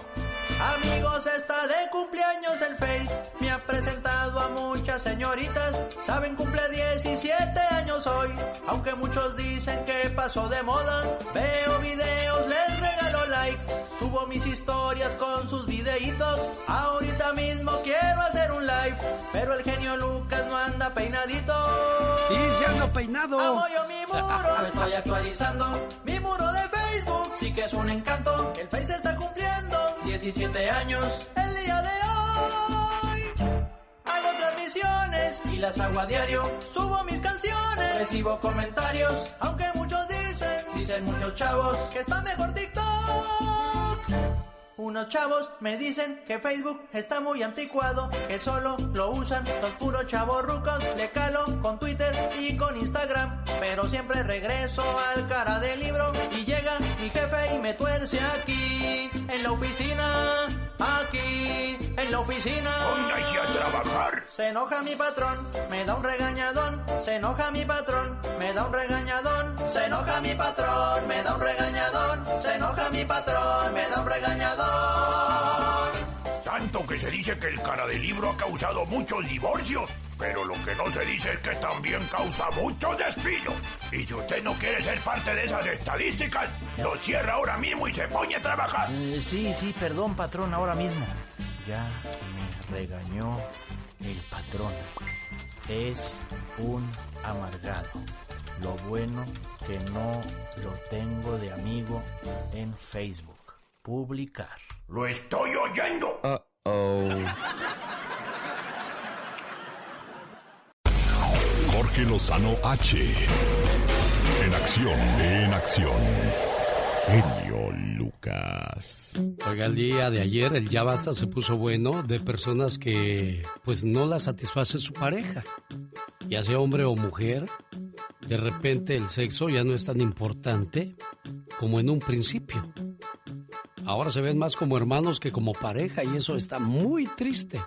Amigos, está de cumpleaños el Face. Me ha presentado a muchas señoritas. Saben, cumple 17 años hoy. Aunque muchos dicen que pasó de moda. Veo videos, les regalo like. Subo mis historias con sus videitos. Ahorita mismo quiero hacer un live. Pero el genio Lucas no anda peinadito. Sí, se peinado. Amo yo mi muro, estoy actualizando mi muro de Facebook. Sí que es un encanto, el Face está cumpliendo 17 años el día de hoy. Hago transmisiones y las hago a diario. Subo mis canciones, recibo comentarios. Aunque muchos dicen, dicen muchos chavos, que está mejor TikTok. Unos chavos me dicen que Facebook está muy anticuado, que solo lo usan los puros chavos rucos. Le calo con Twitter y con Instagram, pero siempre regreso al cara del libro y llega mi jefe y me tuerce aquí, en la oficina, aquí, en la oficina. Póngase a trabajar. Se enoja mi patrón, me da un regañadón. Se enoja mi patrón, me da un regañadón. Se enoja mi patrón, me da un regañadón. Se enoja mi patrón, me da un regañadón. Tanto que se dice que el cara del libro ha causado muchos divorcios. Pero lo que no se dice es que también causa muchos despidos. Y si usted no quiere ser parte de esas estadísticas, lo cierra ahora mismo y se pone a trabajar. Eh, sí, sí, perdón, patrón, ahora mismo. Ya me regañó el patrón. Es un amargado. Lo bueno que no lo tengo de amigo en Facebook. Publicar. Lo estoy oyendo. Jorge Lozano H. En acción, en acción. Genio Lucas. Oiga, el día de ayer el ya basta se puso bueno de personas que pues no la satisface su pareja. Ya sea hombre o mujer, de repente el sexo ya no es tan importante como en un principio. Ahora se ven más como hermanos que como pareja y eso está muy triste.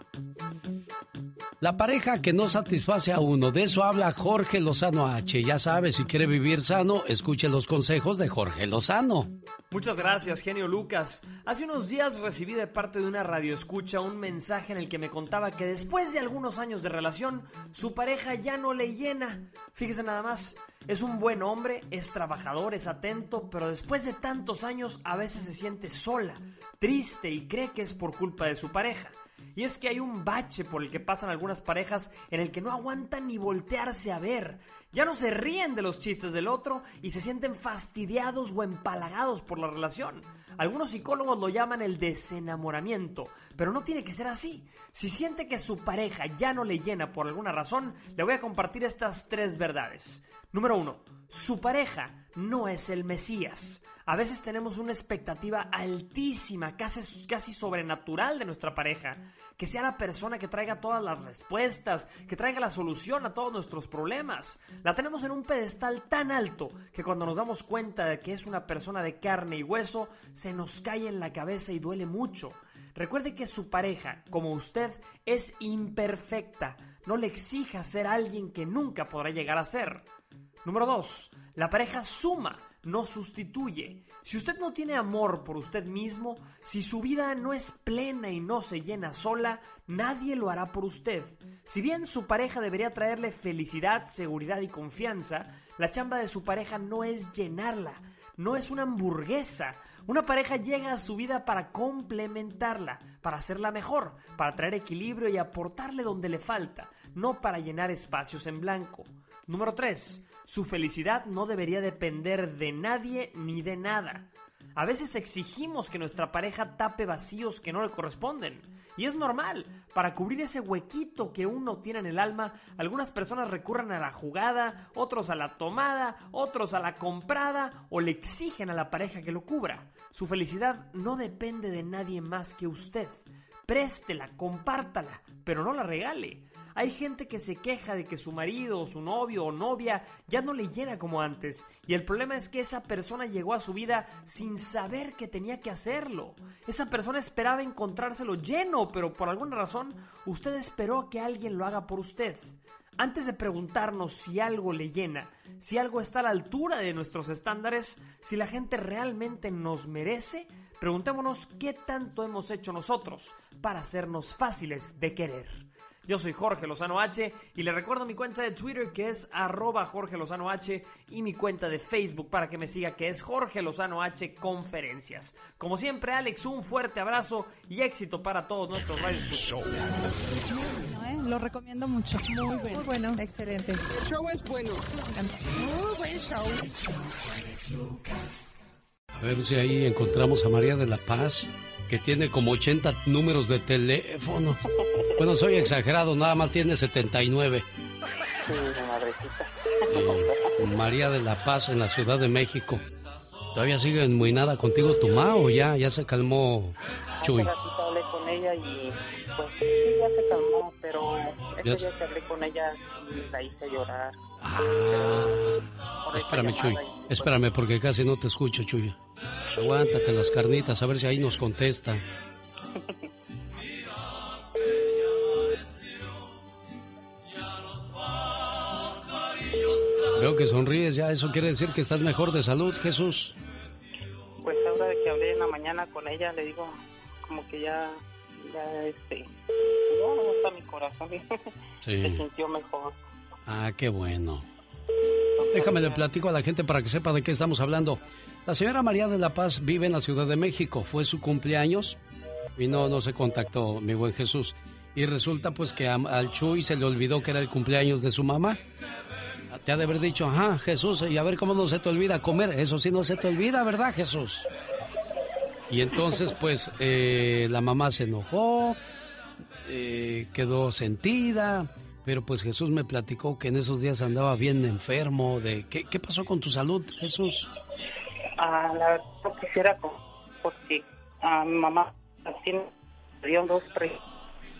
La pareja que no satisface a uno, de eso habla Jorge Lozano H. Ya sabe, si quiere vivir sano, escuche los consejos de Jorge Lozano. Muchas gracias, genio Lucas. Hace unos días recibí de parte de una radioescucha un mensaje en el que me contaba que después de algunos años de relación, su pareja ya no le llena. Nada más, es un buen hombre, es trabajador, es atento, pero después de tantos años a veces se siente sola, triste y cree que es por culpa de su pareja. Y es que hay un bache por el que pasan algunas parejas en el que no aguantan ni voltearse a ver. Ya no se ríen de los chistes del otro y se sienten fastidiados o empalagados por la relación. Algunos psicólogos lo llaman el desenamoramiento, pero no tiene que ser así. Si siente que su pareja ya no le llena por alguna razón, le voy a compartir estas tres verdades. Número uno, su pareja no es el Mesías. A veces tenemos una expectativa altísima, casi, casi sobrenatural de nuestra pareja. Que sea la persona que traiga todas las respuestas, que traiga la solución a todos nuestros problemas. La tenemos en un pedestal tan alto que cuando nos damos cuenta de que es una persona de carne y hueso, se nos cae en la cabeza y duele mucho. Recuerde que su pareja, como usted, es imperfecta. No le exija ser alguien que nunca podrá llegar a ser. Número 2. La pareja suma, no sustituye. Si usted no tiene amor por usted mismo, si su vida no es plena y no se llena sola, nadie lo hará por usted. Si bien su pareja debería traerle felicidad, seguridad y confianza, la chamba de su pareja no es llenarla, no es una hamburguesa. Una pareja llega a su vida para complementarla, para hacerla mejor, para traer equilibrio y aportarle donde le falta, no para llenar espacios en blanco. Número 3. Su felicidad no debería depender de nadie ni de nada. A veces exigimos que nuestra pareja tape vacíos que no le corresponden. Y es normal. Para cubrir ese huequito que uno tiene en el alma, algunas personas recurren a la jugada, otros a la tomada, otros a la comprada o le exigen a la pareja que lo cubra. Su felicidad no depende de nadie más que usted. Préstela, compártala, pero no la regale. Hay gente que se queja de que su marido o su novio o novia ya no le llena como antes. Y el problema es que esa persona llegó a su vida sin saber que tenía que hacerlo. Esa persona esperaba encontrárselo lleno, pero por alguna razón usted esperó que alguien lo haga por usted. Antes de preguntarnos si algo le llena, si algo está a la altura de nuestros estándares, si la gente realmente nos merece, preguntémonos qué tanto hemos hecho nosotros para hacernos fáciles de querer. Yo soy Jorge Lozano H y le recuerdo mi cuenta de Twitter que es arroba Jorge Lozano H y mi cuenta de Facebook para que me siga que es Jorge Lozano H Conferencias. Como siempre, Alex, un fuerte abrazo y éxito para todos nuestros radios. ¿eh? Lo recomiendo mucho. Muy bueno. Muy bueno. Excelente. El show es bueno. Muy buen show. A ver si ahí encontramos a María de la Paz, que tiene como 80 números de teléfono. Bueno, soy exagerado, nada más tiene 79. Sí. Eh, María de la Paz en la Ciudad de México. ¿Todavía sigue muy nada contigo tu ma o ya, ya se calmó Chuy? Hace hablé con ella y pues sí, ya se calmó, pero ese día que hablé con ella sí la hice llorar. Ah, espérame, Chuy. Espérame, porque casi no te escucho, Chuy. Aguántate las carnitas, a ver si ahí nos contesta. Veo que sonríes ya, eso quiere decir que estás mejor de salud, Jesús. Pues ahora de que hablé en la mañana con ella, le digo como que ya, ya este, no está mi corazón, Sí. se sintió mejor. Ah, qué bueno. Déjame le platico a la gente para que sepa de qué estamos hablando. La señora María de la Paz vive en la Ciudad de México. Fue su cumpleaños y no, no se contactó, mi buen Jesús. Y resulta pues que a- al Chuy se le olvidó que era el cumpleaños de su mamá. Te ha de haber dicho, ajá, Jesús, y a ver cómo no se te olvida comer. Eso sí no se te olvida, ¿verdad, Jesús? Y entonces, pues, eh, la mamá se enojó, eh, quedó sentida, pero pues Jesús me platicó que en esos días andaba bien enfermo. De, ¿qué, qué pasó con tu salud, Jesús? Ah, la verdad quisiera porque a mi mamá tiene dos, tres.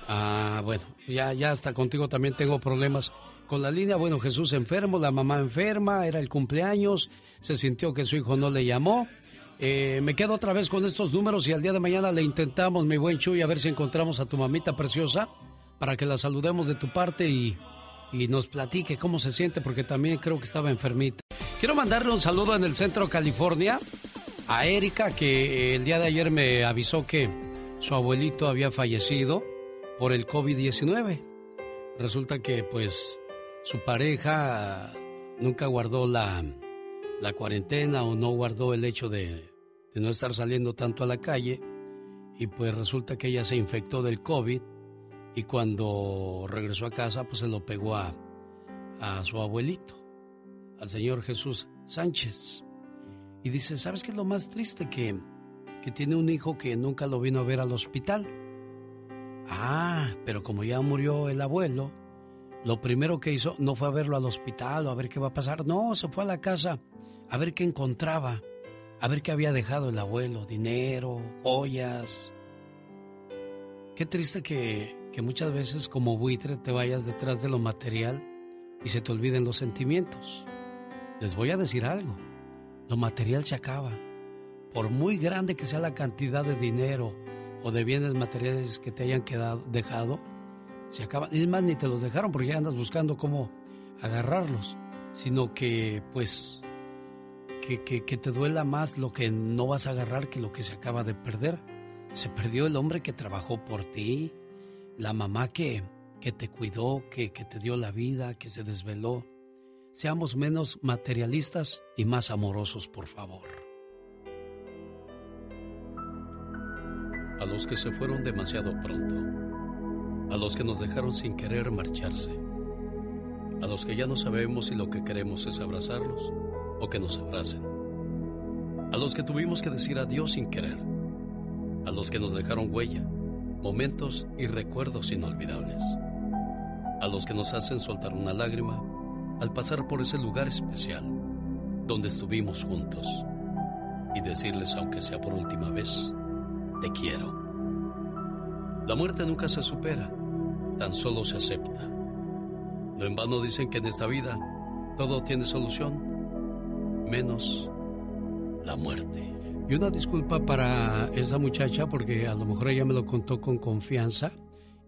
Ah, bueno, ya, ya hasta contigo también tengo problemas con la línea. Bueno, Jesús enfermo, la mamá enferma, era el cumpleaños, se sintió que su hijo no le llamó. Eh, me quedo otra vez con estos números y al día de mañana le intentamos, mi buen Chuy, a ver si encontramos a tu mamita preciosa para que la saludemos de tu parte y, y nos platique cómo se siente, porque también creo que estaba enfermita. Quiero mandarle un saludo en el centro California a Erika, que el día de ayer me avisó que su abuelito había fallecido por el COVID-19. Resulta que pues su pareja nunca guardó la, la cuarentena o no guardó el hecho de, de no estar saliendo tanto a la calle y pues resulta que ella se infectó del COVID y cuando regresó a casa pues se lo pegó a, su abuelito, al señor Jesús Sánchez. Y dice, ¿sabes qué es lo más triste? Que, que tiene un hijo que nunca lo vino a ver al hospital. Ah, pero como ya murió el abuelo, lo primero que hizo no fue a verlo al hospital o a ver qué va a pasar. No, se fue a la casa a ver qué encontraba, a ver qué había dejado el abuelo, dinero, joyas. Qué triste que, que muchas veces como buitre te vayas detrás de lo material y se te olviden los sentimientos. Les voy a decir algo, lo material se acaba. Por muy grande que sea la cantidad de dinero o de bienes materiales que te hayan quedado, dejado, se acaban. Es más, ni te los dejaron porque ya andas buscando cómo agarrarlos, sino que pues que, que, que te duela más lo que no vas a agarrar que lo que se acaba de perder. Se perdió el hombre que trabajó por ti, la mamá que, que te cuidó, que, que te dio la vida, que se desveló. Seamos menos materialistas y más amorosos, por favor. A los que se fueron demasiado pronto, a los que nos dejaron sin querer marcharse, a los que ya no sabemos si lo que queremos es abrazarlos o que nos abracen, a los que tuvimos que decir adiós sin querer, a los que nos dejaron huella, momentos y recuerdos inolvidables, a los que nos hacen soltar una lágrima al pasar por ese lugar especial donde estuvimos juntos y decirles, aunque sea por última vez, te quiero. La muerte nunca se supera, tan solo se acepta. No en vano dicen que en esta vida todo tiene solución, menos la muerte. Y una disculpa para esa muchacha porque a lo mejor ella me lo contó con confianza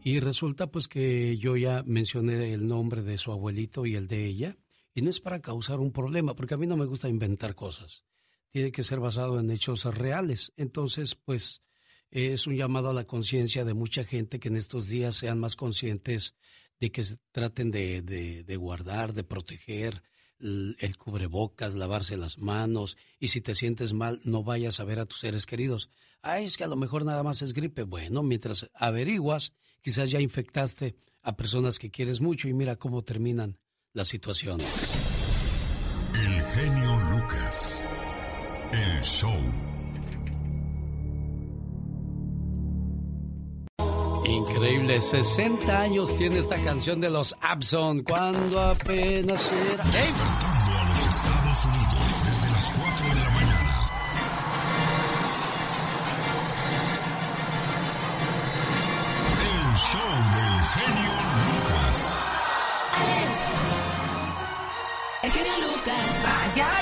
y resulta pues que yo ya mencioné el nombre de su abuelito y el de ella y no es para causar un problema porque a mí no me gusta inventar cosas. Tiene que ser basado en hechos reales. Entonces pues es un llamado a la conciencia de mucha gente que en estos días sean más conscientes de que se traten de, de, de guardar, de proteger el, cubrebocas, lavarse las manos y si te sientes mal no vayas a ver a tus seres queridos. Ah, es que a lo mejor nada más es gripe. Bueno, mientras averiguas, quizás ya infectaste a personas que quieres mucho y mira cómo terminan las situaciones. El genio Lucas. El show. Increíble, 60 años tiene esta canción de los Abson, cuando apenas era... ¡Hey! a los Estados Unidos desde las 4 de la mañana. El show del genio Lucas. Alex, el genio Lucas. ¡Vaya!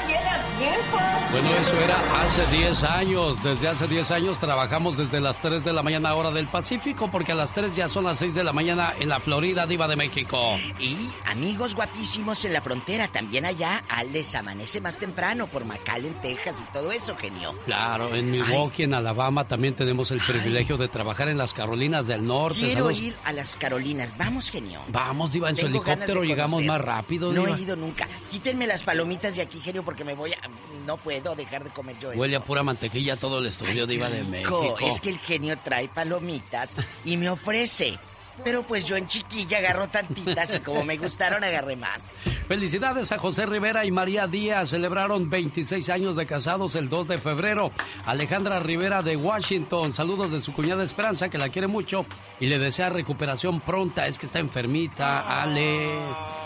Bueno, eso era hace 10 años. Desde hace 10 años trabajamos desde las 3 de la mañana hora del Pacífico, porque a las 3 ya son las 6 de la mañana en la Florida, Diva de México. Y amigos guapísimos en la frontera, también allá, Al les amanece más temprano por McAllen, Texas y todo eso, genio. Claro, en Milwaukee, en Alabama, también tenemos el privilegio de trabajar en las Carolinas del Norte. Quiero ir a las Carolinas. Vamos, genio. Vamos, Diva, en su Tengo ganas helicóptero llegamos más rápido, No Diva. he ido nunca. Quítenme las palomitas de aquí, genio, porque me voy a... No puedo dejar de comer yo eso. Huele a pura mantequilla todo el estudio, de Rico. México. Es que el genio trae palomitas y me ofrece. Pero pues yo en chiquilla agarro tantitas y como me gustaron agarré más. Felicidades a José Rivera y María Díaz. Celebraron 26 años de casados el 2 de febrero. Alejandra Rivera de Washington. Saludos de su cuñada Esperanza, que la quiere mucho y le desea recuperación pronta. Es que está enfermita, Ale.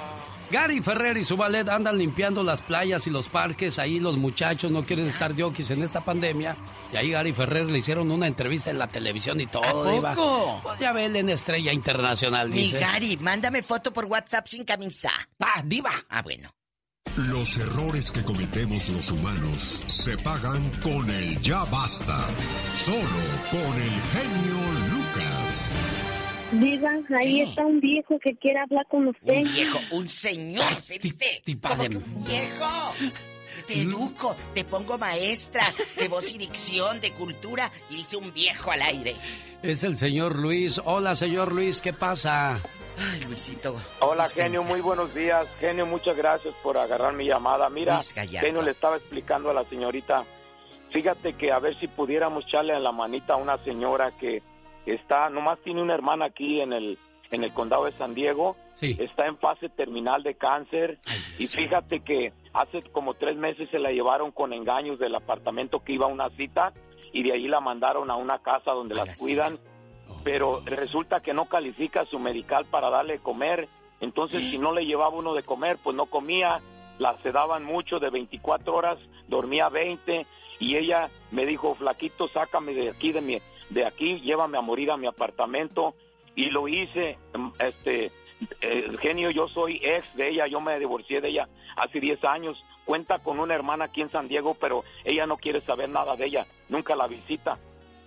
Gary Ferrer y su ballet andan limpiando las playas y los parques. Ahí los muchachos no quieren estar yokis en esta pandemia. Y ahí Gary Ferrer le hicieron una entrevista en la televisión y todo. ¿A Diva. poco? Pues ya ve él en Estrella Internacional, Mi dice. Gary, mándame foto por WhatsApp sin camisa. Ah, diva. Ah, bueno. Los errores que cometemos los humanos se pagan con el ya basta. Solo con el genio. Diga, ahí está un viejo que quiere hablar con usted. Un viejo, un señor, se dice. ¿Cómo que un viejo? Te educo, te pongo maestra de voz y dicción, de cultura, y dice un viejo al aire. Es el señor Luis. Hola, señor Luis, ¿qué pasa? Ay, Luisito. Hola, dispensa. genio, muy buenos días. Genio, muchas gracias por agarrar mi llamada. Mira, genio, le estaba explicando a la señorita. Fíjate que a ver si pudiéramos echarle en la manita a una señora que está, nomás tiene una hermana aquí en el, en el condado de San Diego. Sí. Está en fase terminal de cáncer. y fíjate que hace como tres meses se la llevaron con engaños del apartamento que iba a una cita y de ahí la mandaron a una casa donde las cuidan pero resulta que no califica su medical para darle de comer. Entonces, si no le llevaba uno de comer, pues no comía. La sedaban mucho de 24 horas, dormía 20 y ella me dijo, "Flaquito, sácame de aquí de mi de aquí, llévame a morir a mi apartamento." Y lo hice, mm, este eh, genio, yo soy ex de ella, yo me divorcié de ella hace 10 años. Cuenta con una hermana aquí en San Diego, pero ella no quiere saber nada de ella, nunca la visita.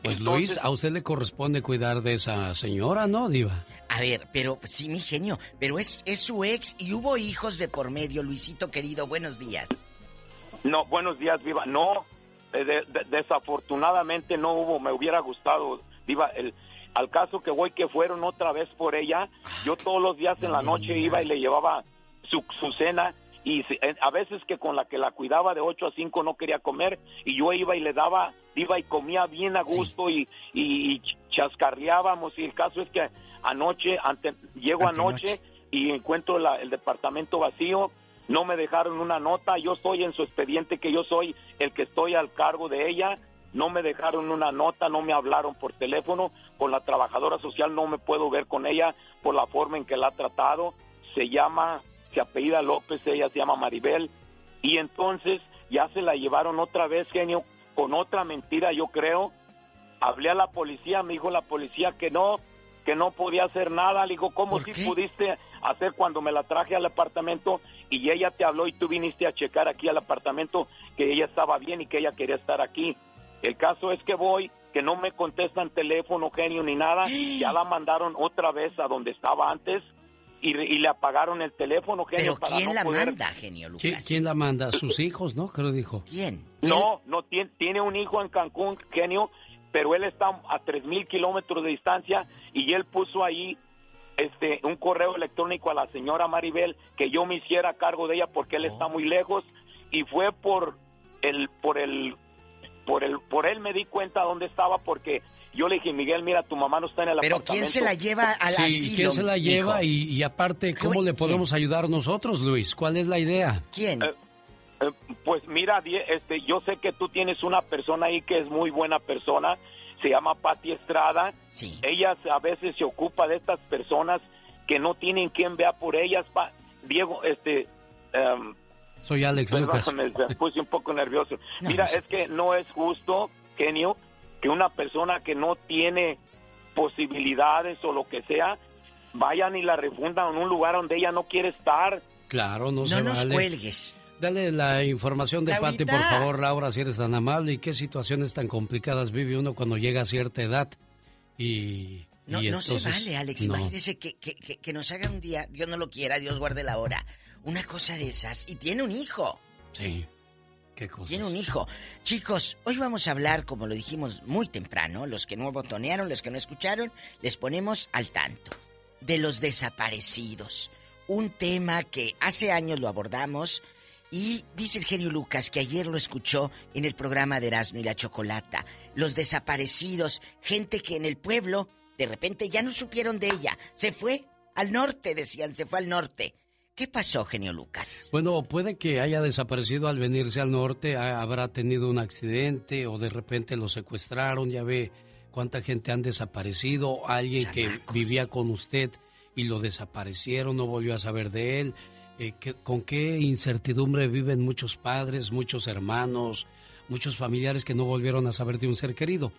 Pues Entonces- Luis, a usted le corresponde cuidar de esa señora, ¿no, Diva? A ver, pero sí, mi genio, pero es, es su ex y hubo hijos de por medio, Luisito querido, buenos días. No, buenos días, Viva. No, de- de- desafortunadamente no hubo, me hubiera gustado, el, al caso que voy que fueron otra vez por ella, yo todos los días en la noche iba y le llevaba su, su cena y a veces que con la que la cuidaba de 8 a 5 no quería comer y yo iba y le daba, iba y comía bien a gusto y, y, y chascarreábamos y el caso es que anoche, ante, llego anoche y encuentro la- el departamento vacío, no me dejaron una nota, yo estoy en su expediente que yo soy el que estoy al cargo de ella, no me dejaron una nota, no me hablaron por teléfono, con la trabajadora social no me puedo ver con ella por la forma en que la ha tratado, se llama, se apellida López, ella se llama Maribel, y entonces ya se la llevaron otra vez, genio, con otra mentira, yo creo, hablé a la policía, me dijo la policía que no, que no podía hacer nada. Le digo, ¿cómo si pudiste hacer cuando me la traje al apartamento y ella te habló y tú viniste a checar aquí al apartamento que ella estaba bien y que ella quería estar aquí? El caso es que voy, que no me contestan teléfono, genio, ni nada. Ya la mandaron otra vez a donde estaba antes y, y le apagaron el teléfono, genio. Pero para ¿quién no la poder- manda, genio ¿Qui- Lucas? ¿Quién la manda? Sus hijos, ¿no? Creo dijo. ¿Quién? No, no tiene, tiene un hijo en Cancún, genio, pero él está a tres mil kilómetros de distancia y él puso ahí este un correo electrónico a la señora Maribel que yo me hiciera cargo de ella porque él está muy lejos y fue por el por el por el por él me di cuenta dónde estaba porque yo le dije Miguel mira tu mamá no está en el Pero apartamento ¿quién se la lleva al Sí, asilo? ¿quién se la lleva? Y, y aparte, ¿cómo le podemos ayudar nosotros, Luis? ¿Cuál es la idea? ¿Quién? Eh, eh, pues mira, Die- este, yo sé que tú tienes una persona ahí que es muy buena persona, se llama Patti Estrada. Sí. Ella a veces se ocupa de estas personas que no tienen quien vea por ellas. Pa- Diego, este, em, Soy Alex Lucas. perdóname, me puse un poco nervioso. Mira, es que no es justo, genio, que una persona que no tiene posibilidades o lo que sea, vayan y la refundan en un lugar donde ella no quiere estar. Claro, no, No se nos vale. cuelgues. Dale la información de Pati, Laurita. por favor, Laura, si eres tan amable. ¿Y qué situaciones tan complicadas vive uno cuando llega a cierta edad? Y, No, y no se vale, Alex. no. Imagínese que, que, que- que nos haga un día, Dios no lo quiera, Dios guarde la hora, una cosa de esas. Y tiene un hijo. Sí. Qué cosa. Tiene un hijo. Chicos, hoy vamos a hablar, como lo dijimos muy temprano, los que no botonearon, los que no escucharon, les ponemos al tanto de los desaparecidos. Un tema que hace años lo abordamos y dice el genio Lucas que ayer lo escuchó en el programa de Erasmo y la Chocolata. Los desaparecidos, gente que en el pueblo de repente ya no supieron de ella. Se fue al norte, decían, se fue al norte. ¿Qué pasó, genio Lucas? Bueno, puede que haya desaparecido al venirse al norte, ha- habrá tenido un accidente o de repente lo secuestraron, ya ve cuánta gente han desaparecido, alguien que vivía con usted y lo desaparecieron, no volvió a saber de él. Eh, ¿qué- ¿Con qué incertidumbre viven muchos padres, muchos hermanos, muchos familiares que no volvieron a saber de un ser querido?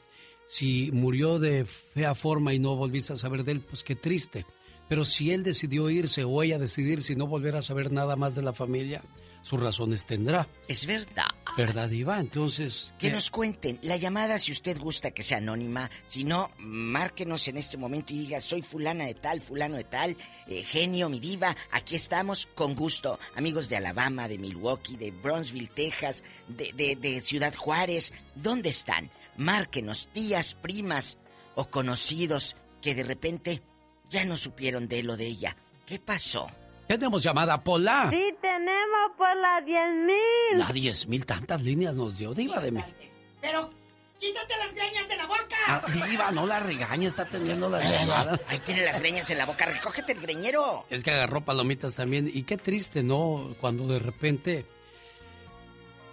Si murió de fea forma y no volviste a saber de él, pues qué triste. Pero si él decidió irse o ella decidir si no volver a saber nada más de la familia, sus razones tendrá. Es verdad. ¿Verdad, Iva? Entonces, Que nos cuenten. La llamada, si usted gusta que sea anónima. Si no, márquenos en este momento y diga, soy fulana de tal, fulano de tal, eh, genio, mi diva. Aquí estamos con gusto. Amigos de Alabama, de Milwaukee, de Bronzeville, Texas, de, de- de Ciudad Juárez. ¿Dónde están? Márquenos, tías, primas o conocidos que de repente ya no supieron de él o de ella. ¿Qué pasó? Tenemos llamada Pola. Sí, tenemos por las 10 mil. La 10 mil tantas líneas nos dio, Diva de mí. Pero, quítate las greñas de la boca. Ah, Diva, no la regañe, está teniendo las llamadas. Ahí tiene las greñas en la boca. Recógete el greñero. Es que agarró palomitas también. Y qué triste, ¿no? Cuando de repente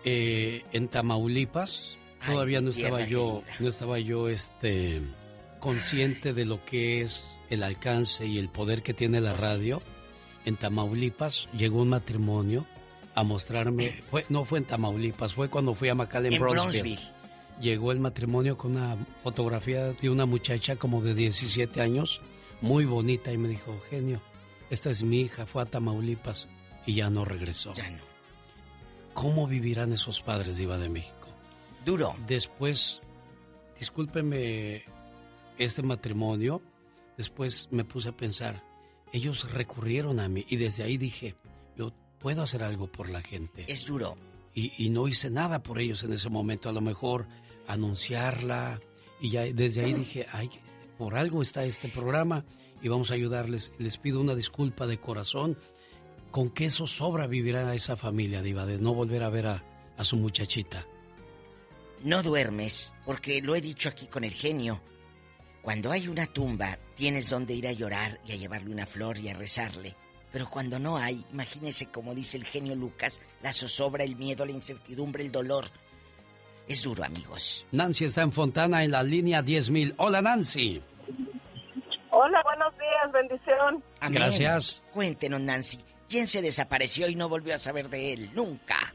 eh, en Tamaulipas todavía no estaba yo, no estaba yo este consciente de lo que es el alcance y el poder que tiene la radio. En Tamaulipas llegó un matrimonio a mostrarme, fue, no fue en Tamaulipas, fue cuando fui a McAllen En Bronzeville. Bronzeville. Llegó el matrimonio con una fotografía de una muchacha como de 17 años, muy bonita, y me dijo, genio, esta es mi hija, fue a Tamaulipas y ya no regresó. Ya no. ¿Cómo vivirán esos padres de Iba de México? Duro. Después, discúlpeme este matrimonio, después me puse a pensar, ellos recurrieron a mí y desde ahí dije, yo puedo hacer algo por la gente. Es duro. Y, y no hice nada por ellos en ese momento, a lo mejor anunciarla y ya desde ahí dije, ay, por algo está este programa y vamos a ayudarles. Les pido una disculpa de corazón. ¿Con qué eso sobra vivirá esa familia, Diva, de no volver a ver a, a su muchachita? No duermes, porque lo he dicho aquí con el genio. Cuando hay una tumba, tienes donde ir a llorar y a llevarle una flor y a rezarle. Pero cuando no hay, imagínese como dice el genio Lucas, la zozobra, el miedo, la incertidumbre, el dolor. Es duro, amigos. Nancy está en Fontana en la línea 10.000. Hola, Nancy. Hola, buenos días, bendición. Amén. Gracias. Cuéntenos, Nancy, ¿quién se desapareció y no volvió a saber de él? Nunca.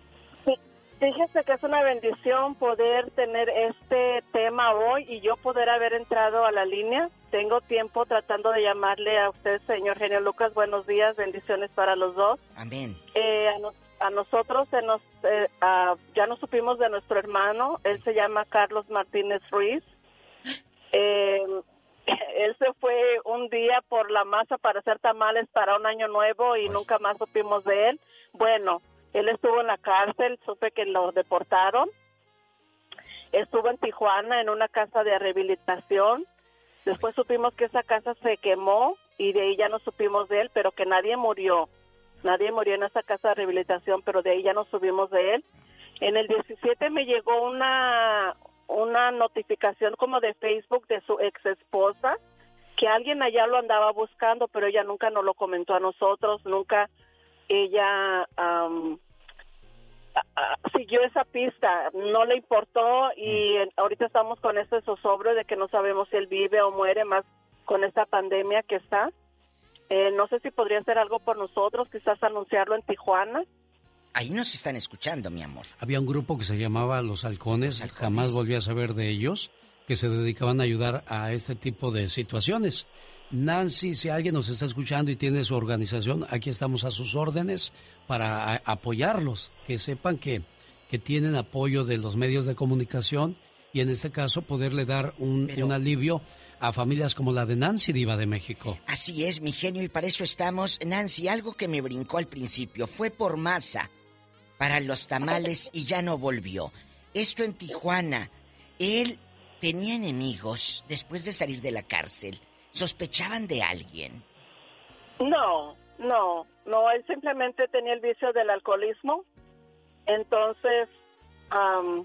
Fíjese que es una bendición poder tener este tema hoy y yo poder haber entrado a la línea. Tengo tiempo tratando de llamarle a usted, señor Genio Lucas. Buenos días, bendiciones para los dos. Amén. Eh, a, nos- a nosotros se nos, eh, ya no supimos de nuestro hermano. Él se llama Carlos Martínez Ruiz. Eh, él se fue un día por la masa para hacer tamales para un año nuevo y nunca más supimos de él. Bueno, él estuvo en la cárcel, supe que lo deportaron. Estuvo en Tijuana en una casa de rehabilitación. Después supimos que esa casa se quemó y de ahí ya no supimos de él, pero que nadie murió. Nadie murió en esa casa de rehabilitación, pero de ahí ya no subimos de él. En el 17 me llegó una una notificación como de Facebook de su ex esposa que alguien allá lo andaba buscando, pero ella nunca nos lo comentó a nosotros, nunca ella a- siguió esa pista, no le importó y en- ahorita estamos con ese zozobro de que no sabemos si él vive o muere más con esta pandemia que está. Eh, no sé si podría hacer algo por nosotros, quizás anunciarlo en Tijuana. Ahí nos están escuchando, mi amor. Había un grupo que se llamaba Los Halcones, jamás volví a saber de ellos. que se dedicaban a ayudar a este tipo de situaciones. Nancy, si alguien nos está escuchando y tiene su organización, aquí estamos a sus órdenes para apoyarlos, que sepan que, que tienen apoyo de los medios de comunicación y en este caso poderle dar un, un alivio a familias como la de Nancy Diva de México. Así es, mi genio, y para eso estamos. Nancy, algo que me brincó al principio fue por masa para los tamales y ya no volvió. Esto en Tijuana. Él tenía enemigos después de salir de la cárcel. ¿Sospechaban de alguien? No, no, no, él simplemente tenía el vicio del alcoholismo. Entonces, am,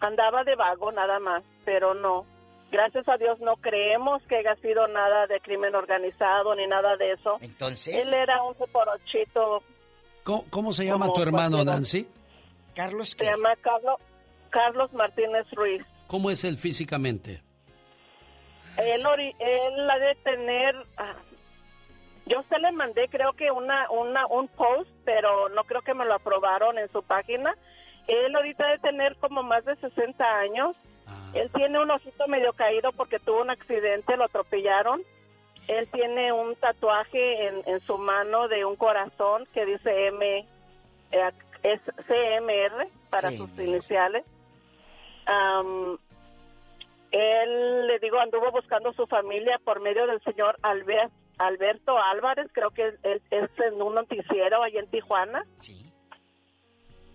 andaba de vago nada más, pero no. Gracias a Dios no creemos que haya sido nada de crimen organizado ni nada de eso. Entonces. Él era un porochito. ¿Cómo, cómo se llama Como tu hermano, cualquiera. Nancy? Carlos, Se llama Carlos, Carlos Martínez Ruiz. ¿Cómo es él físicamente? Él, ori- él ha de tener, ah, yo se le mandé creo que una, una, un post, pero no creo que me lo aprobaron en su página. Él ahorita de tener como más de 60 años. Él tiene un ojito medio caído porque tuvo un accidente, lo atropellaron. Él tiene un tatuaje en, en su mano de un corazón que dice M, eh, es CMR para sus iniciales. Él, le digo, anduvo buscando su familia por medio del señor Albert, Alberto Álvarez, creo que es, es- en un noticiero ahí en Tijuana.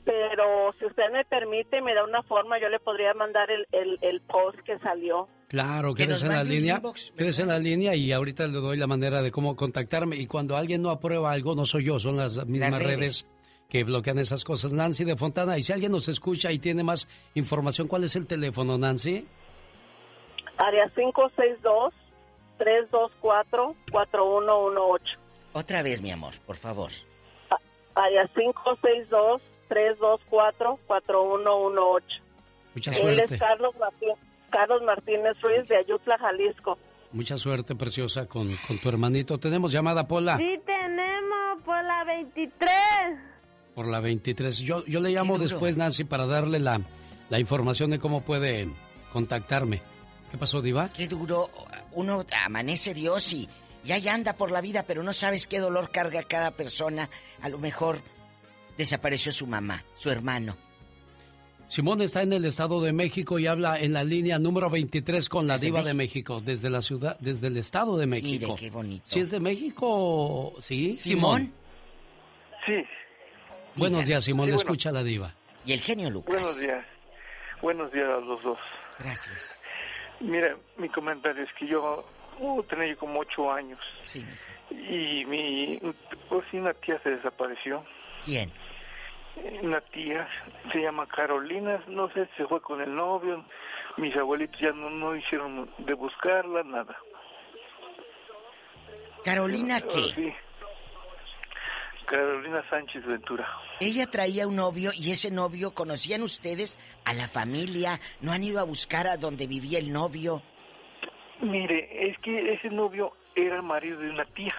Pero si usted me permite, me da una forma, yo le podría mandar el, el, el post que salió. Claro, Que quédese en la línea. inbox, Quédese en la línea y ahorita le doy la manera de cómo contactarme. Y cuando alguien no aprueba algo, no soy yo, son las mismas redes. redes. que bloquean esas cosas. Nancy de Fontana, y si alguien nos escucha y tiene más información, ¿cuál es el teléfono, Nancy? Área 562-324-4118. Otra vez, mi amor, por favor. Área 562-324-4118. Mucha Él suerte. es Carlos, Martín- Carlos Martínez Ruiz de Ayutla, Jalisco. Mucha suerte, preciosa, con, con tu hermanito. Tenemos llamada, Pola, Sí tenemos por la 23. por la 23. Yo, yo le llamo después, Nancy, para darle la, la información de cómo puede contactarme. ¿Qué pasó, Diva? Qué duro. Uno amanece Dios y, y ahí anda por la vida, pero no sabes qué dolor carga cada persona. A lo mejor desapareció su mamá, su hermano. Simón está en el Estado de México y habla en la línea número 23 con la Desde diva de México, desde la ciudad, desde el Estado de México. Mire, qué bonito. Si es de México, sí. Simón. Sí. Buenos días, Simón. Sí, le bueno. escucha la diva. Y el genio Lucas. Buenos días. Buenos días a los dos. Gracias. Mira, mi comentario es que yo uh, tenía yo como ocho años. Sí, Y mi, pues sí, una tía se desapareció. ¿Quién? Una tía, se llama Carolina, no sé si se fue con el novio. Mis abuelitos ya no, no hicieron de buscarla, nada. ¿Carolina Pero qué? Sí. Carolina Sánchez Ventura. Ella traía un novio y ese novio, ¿conocían ustedes a la familia? ¿No han ido a buscar a donde vivía el novio? Mire, es que ese novio era el marido de una tía.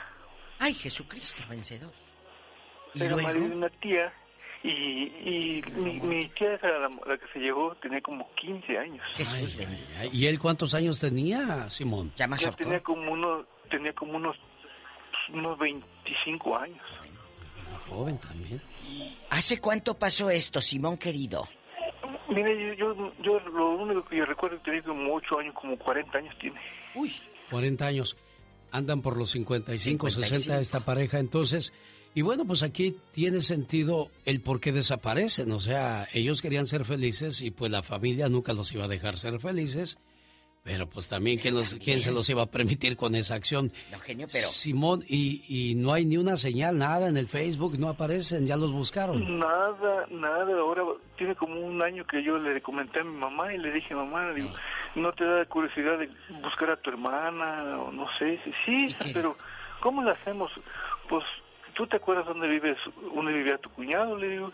Ay, Jesucristo, vencedor. ¿Y Era el luego? marido de una tía. Y, y mi, mi tía, la, la que se llegó, tenía como 15 años. Jesús Ay, ¿Y él cuántos años tenía, Simón? Ya Ya tenía como unos, tenía como unos, unos 25 años. Joven también. ¿Hace cuánto pasó esto, Simón querido? Mire, yo, yo, yo lo único que yo recuerdo es que tenía como 8 años, como 40 años tiene. Uy. 40 años. Andan por los 55, 60 55. esta pareja. Entonces, y bueno, pues aquí tiene sentido el por qué desaparecen. O sea, ellos querían ser felices y pues la familia nunca los iba a dejar ser felices. Pero pues también, ¿quién, los, quién se los iba a permitir con esa acción? No, genio, pero... Simón, y, y no hay ni una señal, nada en el Facebook, no aparecen, ya los buscaron. Nada, nada. Ahora tiene como un año que yo le comenté a mi mamá y le dije, mamá, digo, ¿no te da curiosidad de buscar a tu hermana? O no sé. Sí, sí, pero ¿cómo lo hacemos? Pues, ¿tú te acuerdas dónde vives? ¿Dónde vivía tu cuñado? Le digo,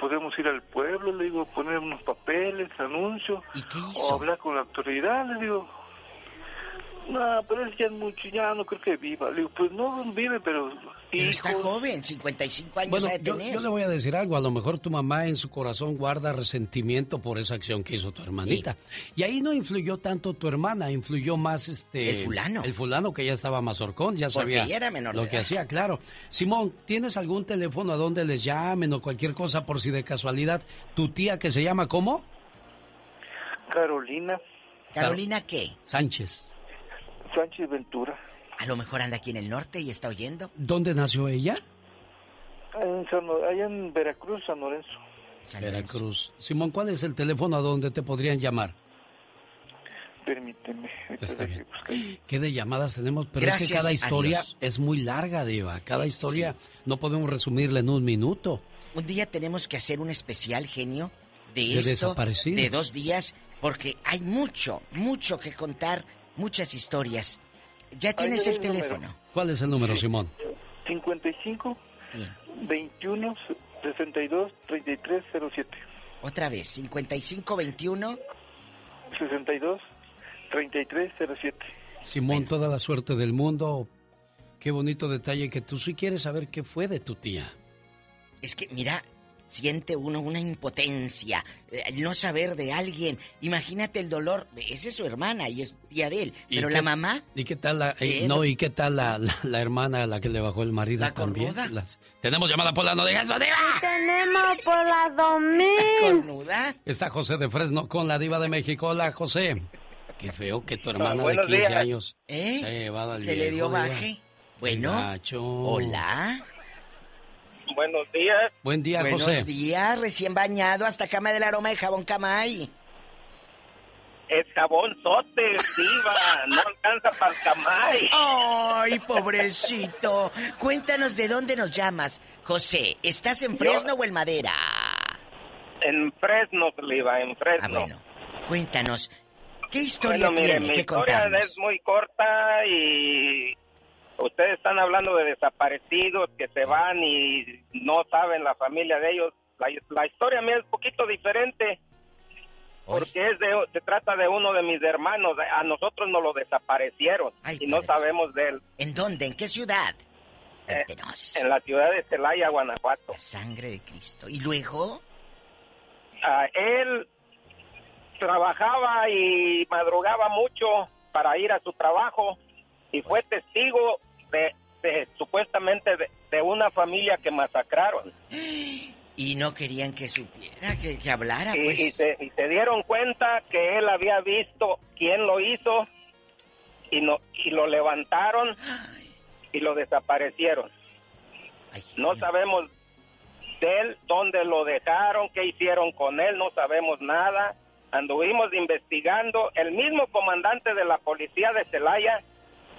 podemos ir al pueblo, le digo, poner unos papeles, anuncios, o hablar con la autoridad, le digo. No, pero él ya es mucho, ya no creo que viva. Le digo, pues no vive, pero... Pero está joven, 55 años Bueno, ha de yo, tener. yo le voy a decir algo. A lo mejor tu mamá en su corazón guarda resentimiento por esa acción que hizo tu hermanita. Y ahí no influyó tanto tu hermana, influyó más este... El fulano. El fulano que ya estaba mazorcón, ya Porque sabía era menor lo de que edad. hacía, claro. Simón, ¿tienes algún teléfono a donde les llamen o cualquier cosa por si de casualidad tu tía que se llama cómo? Carolina ¿Carolina qué? Sánchez. Sánchez Ventura. A lo mejor anda aquí en el norte y está oyendo. ¿Dónde nació ella? En San allá en Veracruz, San Lorenzo. Veracruz. Simón, ¿cuál es el teléfono a donde te podrían llamar? Permíteme. Está bien. ¿Qué de llamadas tenemos? Pero es Gracias que cada historia es muy larga, Diva. Cada historia no podemos resumirla en un minuto. Un día tenemos que hacer un especial, genio, de, De esto, de dos días, porque hay mucho, mucho que contar, muchas historias. ¿Ya tienes el teléfono? ¿Cuál es el número, Simón? 55 21 62 33 07. Otra vez, 5521 62 33 07. Simón, toda la suerte del mundo. Qué bonito detalle que tú sí quieres saber qué fue de tu tía. Es que, mira, siente uno una impotencia, eh, el no saber de alguien. Imagínate el dolor. Esa es su hermana y es tía de él. ¿Y Pero qué- la mamá, ¿Y qué tal la, eh, ¿Qué? no, y qué tal la, la, la hermana a la que le bajó el marido ¿La también? Las- Tenemos llamada por la no digas eso, Diva. Tenemos por la 2000. cornuda. Está José de Fresno con la diva de México. Hola, José. Qué feo que tu hermana de buenos 15 días. años ¿Eh? se ha llevado al que le dio baje. Bueno, Gacho. hola. Buenos días. Buen día, Buenos José. días, recién bañado, hasta cama del aroma de jabón Camay. Es jabón sote, diva. No alcanza para el camay. Ay, pobrecito. Cuéntanos de dónde nos llamas. José, ¿estás en Fresno o en Madera? En Fresno, Diva, en Fresno. Ah, bueno. Cuéntanos, ¿qué historia Bueno, mire, tiene mi que historia contarnos? es muy corta y ustedes están hablando de desaparecidos que se van y no saben la familia de ellos. La, la historia mía es un poquito diferente porque es de, se trata de uno de mis hermanos. A nosotros nos lo desaparecieron y no sabemos de él. ¿En dónde? ¿En qué ciudad? Eh, en la ciudad de Celaya, Guanajuato. Sangre de Cristo. ¿Y luego? Ah, él trabajaba y madrugaba mucho para ir a su trabajo y fue testigo de, de- supuestamente de, de una familia que masacraron. Y no querían que supiera, que, que hablara, Y, pues. y se, y se dieron cuenta que él había visto quién lo hizo y, no, y lo levantaron y lo desaparecieron. no sabemos de él, dónde lo dejaron, qué hicieron con él, no sabemos nada. Anduvimos investigando. El mismo comandante de la policía de Celaya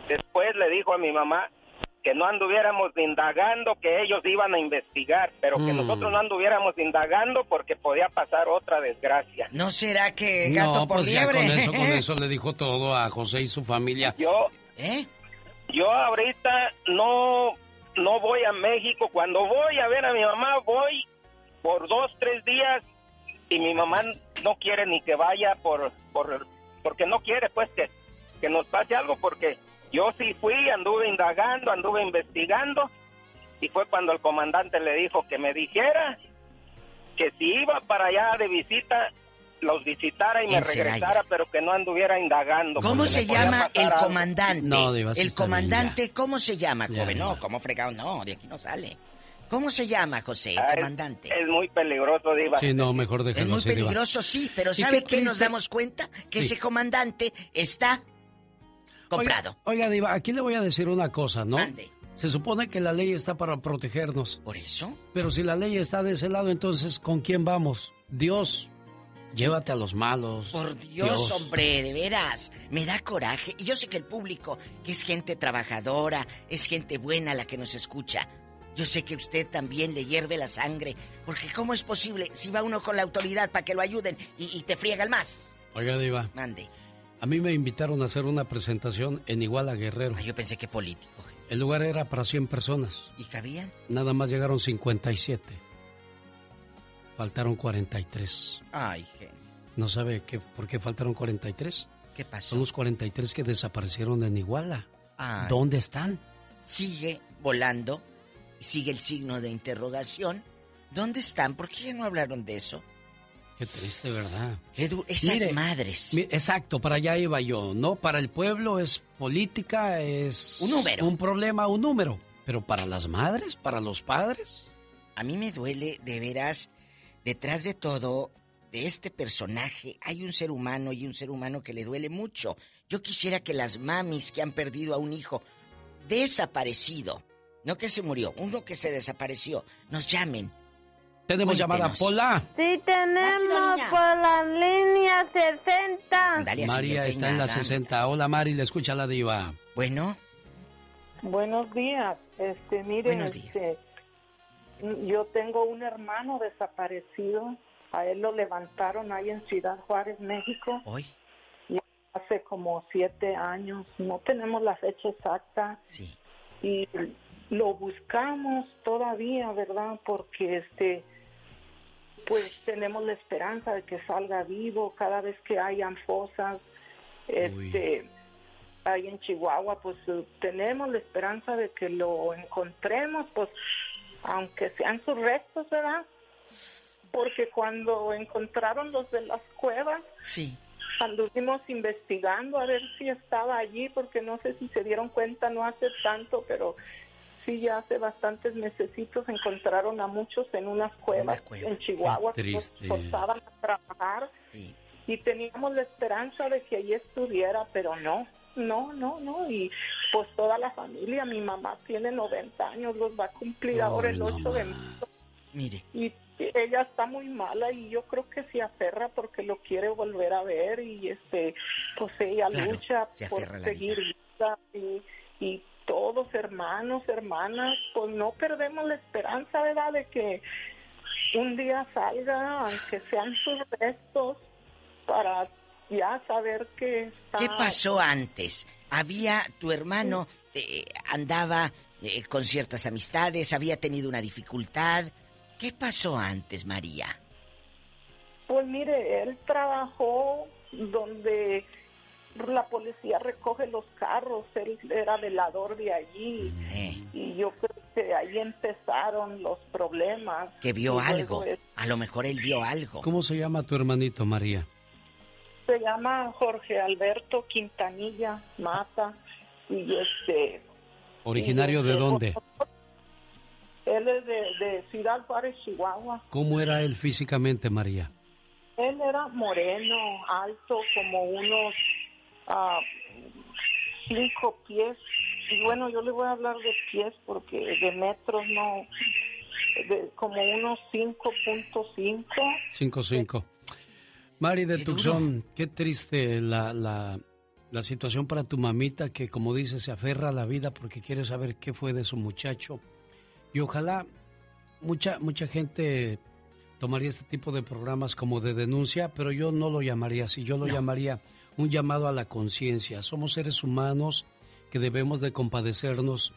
después le dijo a mi mamá que no anduviéramos indagando, que ellos iban a investigar, pero que Mm. nosotros no anduviéramos indagando porque podía pasar otra desgracia. ¿No será que gato No, por pues ya liebre? con eso, con eso le dijo todo a José y su familia. Yo, ¿Eh? yo ahorita no, no voy a México. Cuando voy a ver a mi mamá, voy por dos, tres días y mi mamá no quiere ni que vaya por, por porque no quiere pues que, que nos pase algo porque yo sí fui, anduve indagando, anduve investigando y fue cuando el comandante le dijo que me dijera que si iba para allá de visita los visitara y me regresara, pero que no anduviera indagando. ¿Cómo se llama el algo. comandante? No, el comandante, ¿cómo se llama, Ya, joven? ya. No, ¿cómo fregado? No, de aquí no sale. ¿Cómo se llama, José, el Ah, es- comandante? Es, muy peligroso, Diva. Sí, no, mejor Es déjelo muy así, Diva. peligroso, sí, pero ¿Y ¿sabe qué qué, Nos damos cuenta? Que Sí. ese comandante está comprado. Oiga, oiga, Diva, aquí le voy a decir una cosa, ¿no? Mande. Se supone que la ley está para protegernos. ¿Por eso? Pero si la ley está de ese lado, entonces, ¿con quién vamos? Dios, llévate a los malos. Por Dios, hombre, de veras, me da coraje. Y yo sé que el público, que es gente trabajadora, es gente buena la que nos escucha. Yo sé que usted también le hierve la sangre, porque ¿cómo es posible si va uno con la autoridad para que lo ayuden y, y te friega el más? Oiga, Diva, Mande. A mí me invitaron a hacer una presentación en Iguala Guerrero. yo pensé que político. El lugar era para 100 personas. ¿Y cabían? Nada más llegaron 57. Faltaron 43. Ay, genio. ¿No sabe qué, por qué faltaron 43? ¿Qué pasó? Son los 43 que desaparecieron en Iguala. Ay. ¿Dónde están? Sigue volando, sigue el signo de interrogación. ¿Dónde están? ¿Por qué no hablaron de eso? Qué triste, ¿verdad? Qué esas Mire, madres. exacto, para allá iba yo, ¿no? Para el pueblo es política, es... Un número. Un problema, un número. Pero para las madres, para los padres... A mí me duele, de veras, detrás de todo, de este personaje, hay un ser humano y un ser humano que le duele mucho. Yo quisiera que las mamis que han perdido a un hijo desaparecido, no que se murió, uno que se desapareció, nos llamen. Tenemos llamada. Pola. Sí, tenemos por la línea 60. María está en la 60. Hola, Mari, le escucha la diva. Bueno. Buenos días. Este, mire, Buenos días. este, yo tengo un hermano desaparecido. A él lo levantaron ahí en Ciudad Juárez, México. Hoy. Y hace como siete años. No tenemos la fecha exacta. Sí. Y lo buscamos todavía, ¿verdad? Porque este, pues tenemos la esperanza de que salga vivo cada vez que hayan fosas. Este, ahí en Chihuahua, pues eh, tenemos la esperanza de que lo encontremos, pues aunque sean sus restos, ¿verdad? Porque cuando encontraron los de las cuevas, Sí. anduvimos investigando a ver si estaba allí, porque no sé si se dieron cuenta, no hace tanto, pero sí ya hace bastantes mesecitos encontraron a muchos en unas cuevas en Chihuahua, que triste. forzaban a trabajar y teníamos la esperanza de que allí estuviera, pero no, no, no, no, y pues toda la familia, mi mamá tiene 90 años, los va a cumplir ahora el 8 de marzo. Mire, y ella está muy mala y yo creo que se aferra porque lo quiere volver a ver y este pues ella Claro, lucha se por seguir vida. y, y todos hermanos hermanas pues no perdemos la esperanza verdad de que un día salga aunque sean sus restos para ya saber que está ¿qué pasó antes? Había tu hermano eh, andaba eh, con ciertas amistades, había tenido una dificultad. ¿Qué pasó antes, María? Pues mire, él trabajó donde la policía recoge los carros, él era velador de allí Eh, y yo creo que ahí empezaron los problemas. que vio algo. A lo mejor él vio algo. ¿Cómo se llama tu hermanito, María? se llama Jorge Alberto Quintanilla Mata y este ¿Originario y, de dónde? él es de, de Ciudad Juárez, Chihuahua. ¿Cómo era él físicamente, María? Él era moreno, alto, como unos ah, cinco pies. Y bueno, yo le voy a hablar de pies porque de metros no, de como unos 5.5. 5-5. Mari de Tucson, qué triste la, la, la situación para tu mamita que, como dice, se aferra a la vida porque quiere saber qué fue de su muchacho. Y ojalá mucha, mucha gente tomaría este tipo de programas como de denuncia, pero yo no lo llamaría así, yo lo llamaría un llamado a la conciencia. Somos seres humanos que debemos de compadecernos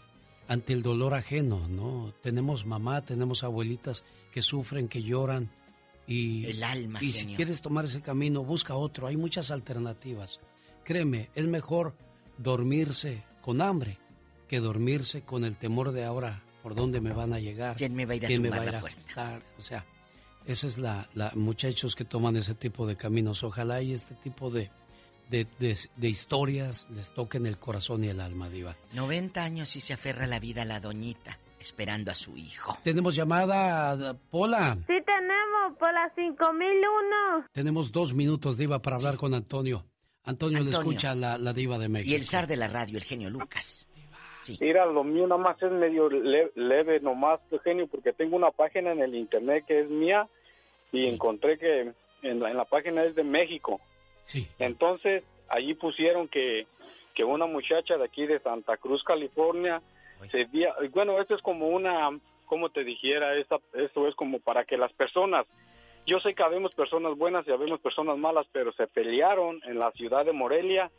ante el dolor ajeno, ¿no? Tenemos mamá, tenemos abuelitas que sufren, que lloran y El alma, y si quieres tomar ese camino, busca otro, hay muchas alternativas. Créeme, es mejor dormirse con hambre que dormirse con el temor de ahora por dónde me van a llegar. ¿Quién me va a ir a quién me tumbar va a ir. O sea, esa es la, la muchachos que toman ese tipo de caminos. Ojalá y este tipo de, de, de- de historias les toquen el corazón y el alma, Diva. 90 años y se aferra a la vida la doñita, esperando a su hijo. Tenemos llamada, Pola. Sí tenemos por la 5001. Tenemos dos minutos, Diva, para hablar con Antonio. Antonio, le Antonio. escucha la, la Diva de México. Y el zar de la radio, el genio Lucas. Sí. Mira, lo mío nada más es medio le- leve, nomás, genio, porque tengo una página en el internet que es mía y encontré que en la, en la página es de México. Sí. Entonces, allí pusieron que, que una muchacha de aquí de Santa Cruz, California, se día, bueno, esto es como una, como te dijera, esta, esto es como para que las personas, yo sé que habemos personas buenas y habemos personas malas, pero se pelearon en la ciudad de Morelia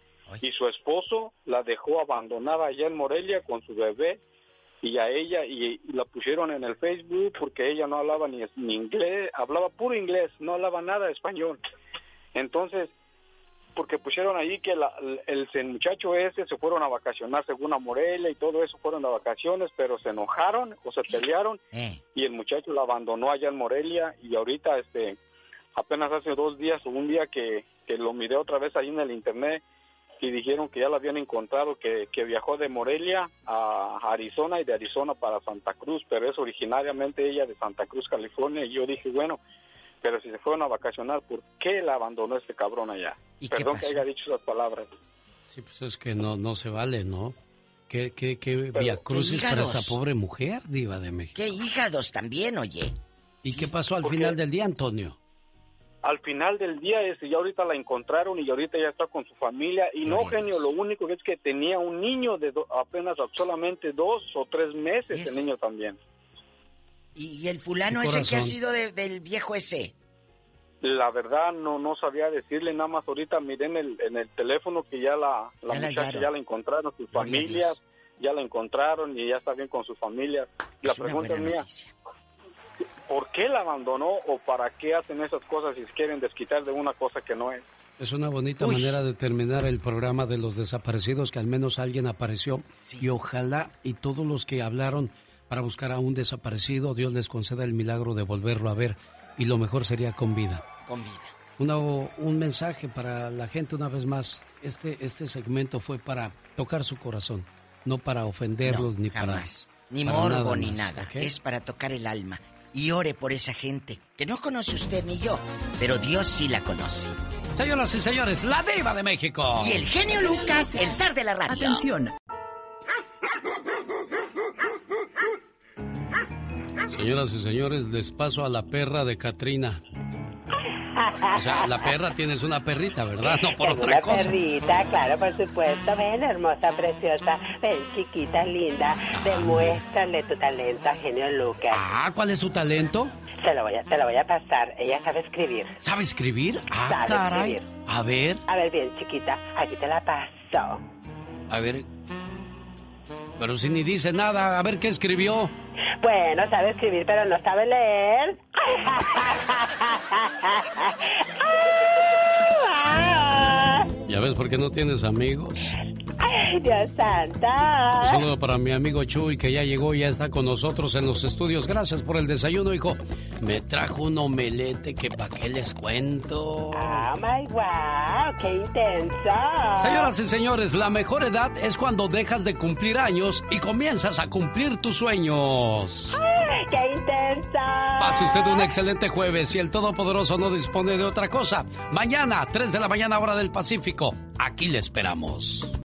y su esposo la dejó abandonada allá en Morelia con su bebé y a ella y, y la pusieron en el Facebook porque ella no hablaba ni, ni inglés, hablaba puro inglés, no hablaba nada de español. Entonces, porque pusieron ahí que la- el, el muchacho ese se fueron a vacacionar según a Morelia y todo eso fueron a vacaciones, pero se enojaron o se pelearon y el muchacho la abandonó allá en Morelia y ahorita este apenas hace dos días o un día que, que lo miré otra vez ahí en el internet y dijeron que ya la habían encontrado, que, que viajó de Morelia a Arizona y de Arizona para Santa Cruz, pero es originariamente ella de Santa Cruz, California, y yo dije, bueno, pero si se fueron a vacacionar, ¿por qué la abandonó este cabrón allá? ¿Y Perdón que haya dicho esas palabras. Sí, pues es que no, no se vale, ¿no? ¿Qué, qué, qué Pero- crucis para esta pobre mujer, diva de México? ¿Qué hígados también, oye? ¿Y qué pasó al ¿Por final qué? del día, Antonio? Al final del día, este, ya ahorita la encontraron y ahorita ya está con su familia. Y no, genio, lo único que es que tenía un niño de do- apenas solamente dos o tres meses, el niño también. ¿Y, y el fulano ese que ha sido de- del viejo ese? La verdad no no sabía decirle nada más ahorita miré en el en el teléfono que ya la, la Ya la muchacha hallaron. ya la encontraron sus Gloria familias ya la encontraron y ya está bien con su familia la Es pregunta es mía ¿por qué la abandonó o para qué hacen esas cosas si se quieren desquitar de una cosa que no es? Es una bonita manera de terminar el programa de los desaparecidos, que al menos alguien apareció. Y ojalá y todos los que hablaron para buscar a un desaparecido, Dios les conceda el milagro de volverlo a ver. Y lo mejor sería con vida. Con vida. Una- un mensaje para la gente una vez más. Este, este segmento fue para tocar su corazón, no para ofenderlos No, ni jamás. para... Ni para morbo ni más, nada. ¿ok? Es para tocar el alma. Y ore por esa gente que no conoce usted ni yo, pero Dios sí la conoce. Señoras y señores, la diva de México. Y el genio Lucas, el zar de la radio. Atención. Señoras y señores, les paso a la perra de Katrina. O sea, la perra tienes una perrita, ¿verdad? No por Tengo otra una cosa. perrita, claro, por supuesto. Ven, hermosa, preciosa. Ven, chiquita, linda. Demuéstrale tu talento a Genio Lucas. Ah, ¿cuál es su talento? Se lo voy a, te lo voy a pasar. Ella sabe escribir. ¿Sabe escribir? Ah, Sabe caray. escribir. A ver, A ver, bien, chiquita. Aquí te la paso. a ver. Pero si ni dice nada, a ver qué escribió. Bueno, sabe escribir, pero no sabe leer. ¿Ya ves por qué no tienes amigos? Ay, Dios santo. Un saludo para mi amigo Chuy, que ya llegó y ya está con nosotros en los estudios. Gracias por el desayuno, hijo. Me trajo un omelete que pa' qué les cuento. Oh my wow, qué intenso. Señoras y señores, la mejor edad es cuando dejas de cumplir años y comienzas a cumplir tus sueños. Ay, qué intenso. Pase usted un excelente jueves y el Todopoderoso no dispone de otra cosa. Mañana, 3 de la mañana, hora del Pacífico. Aquí le esperamos.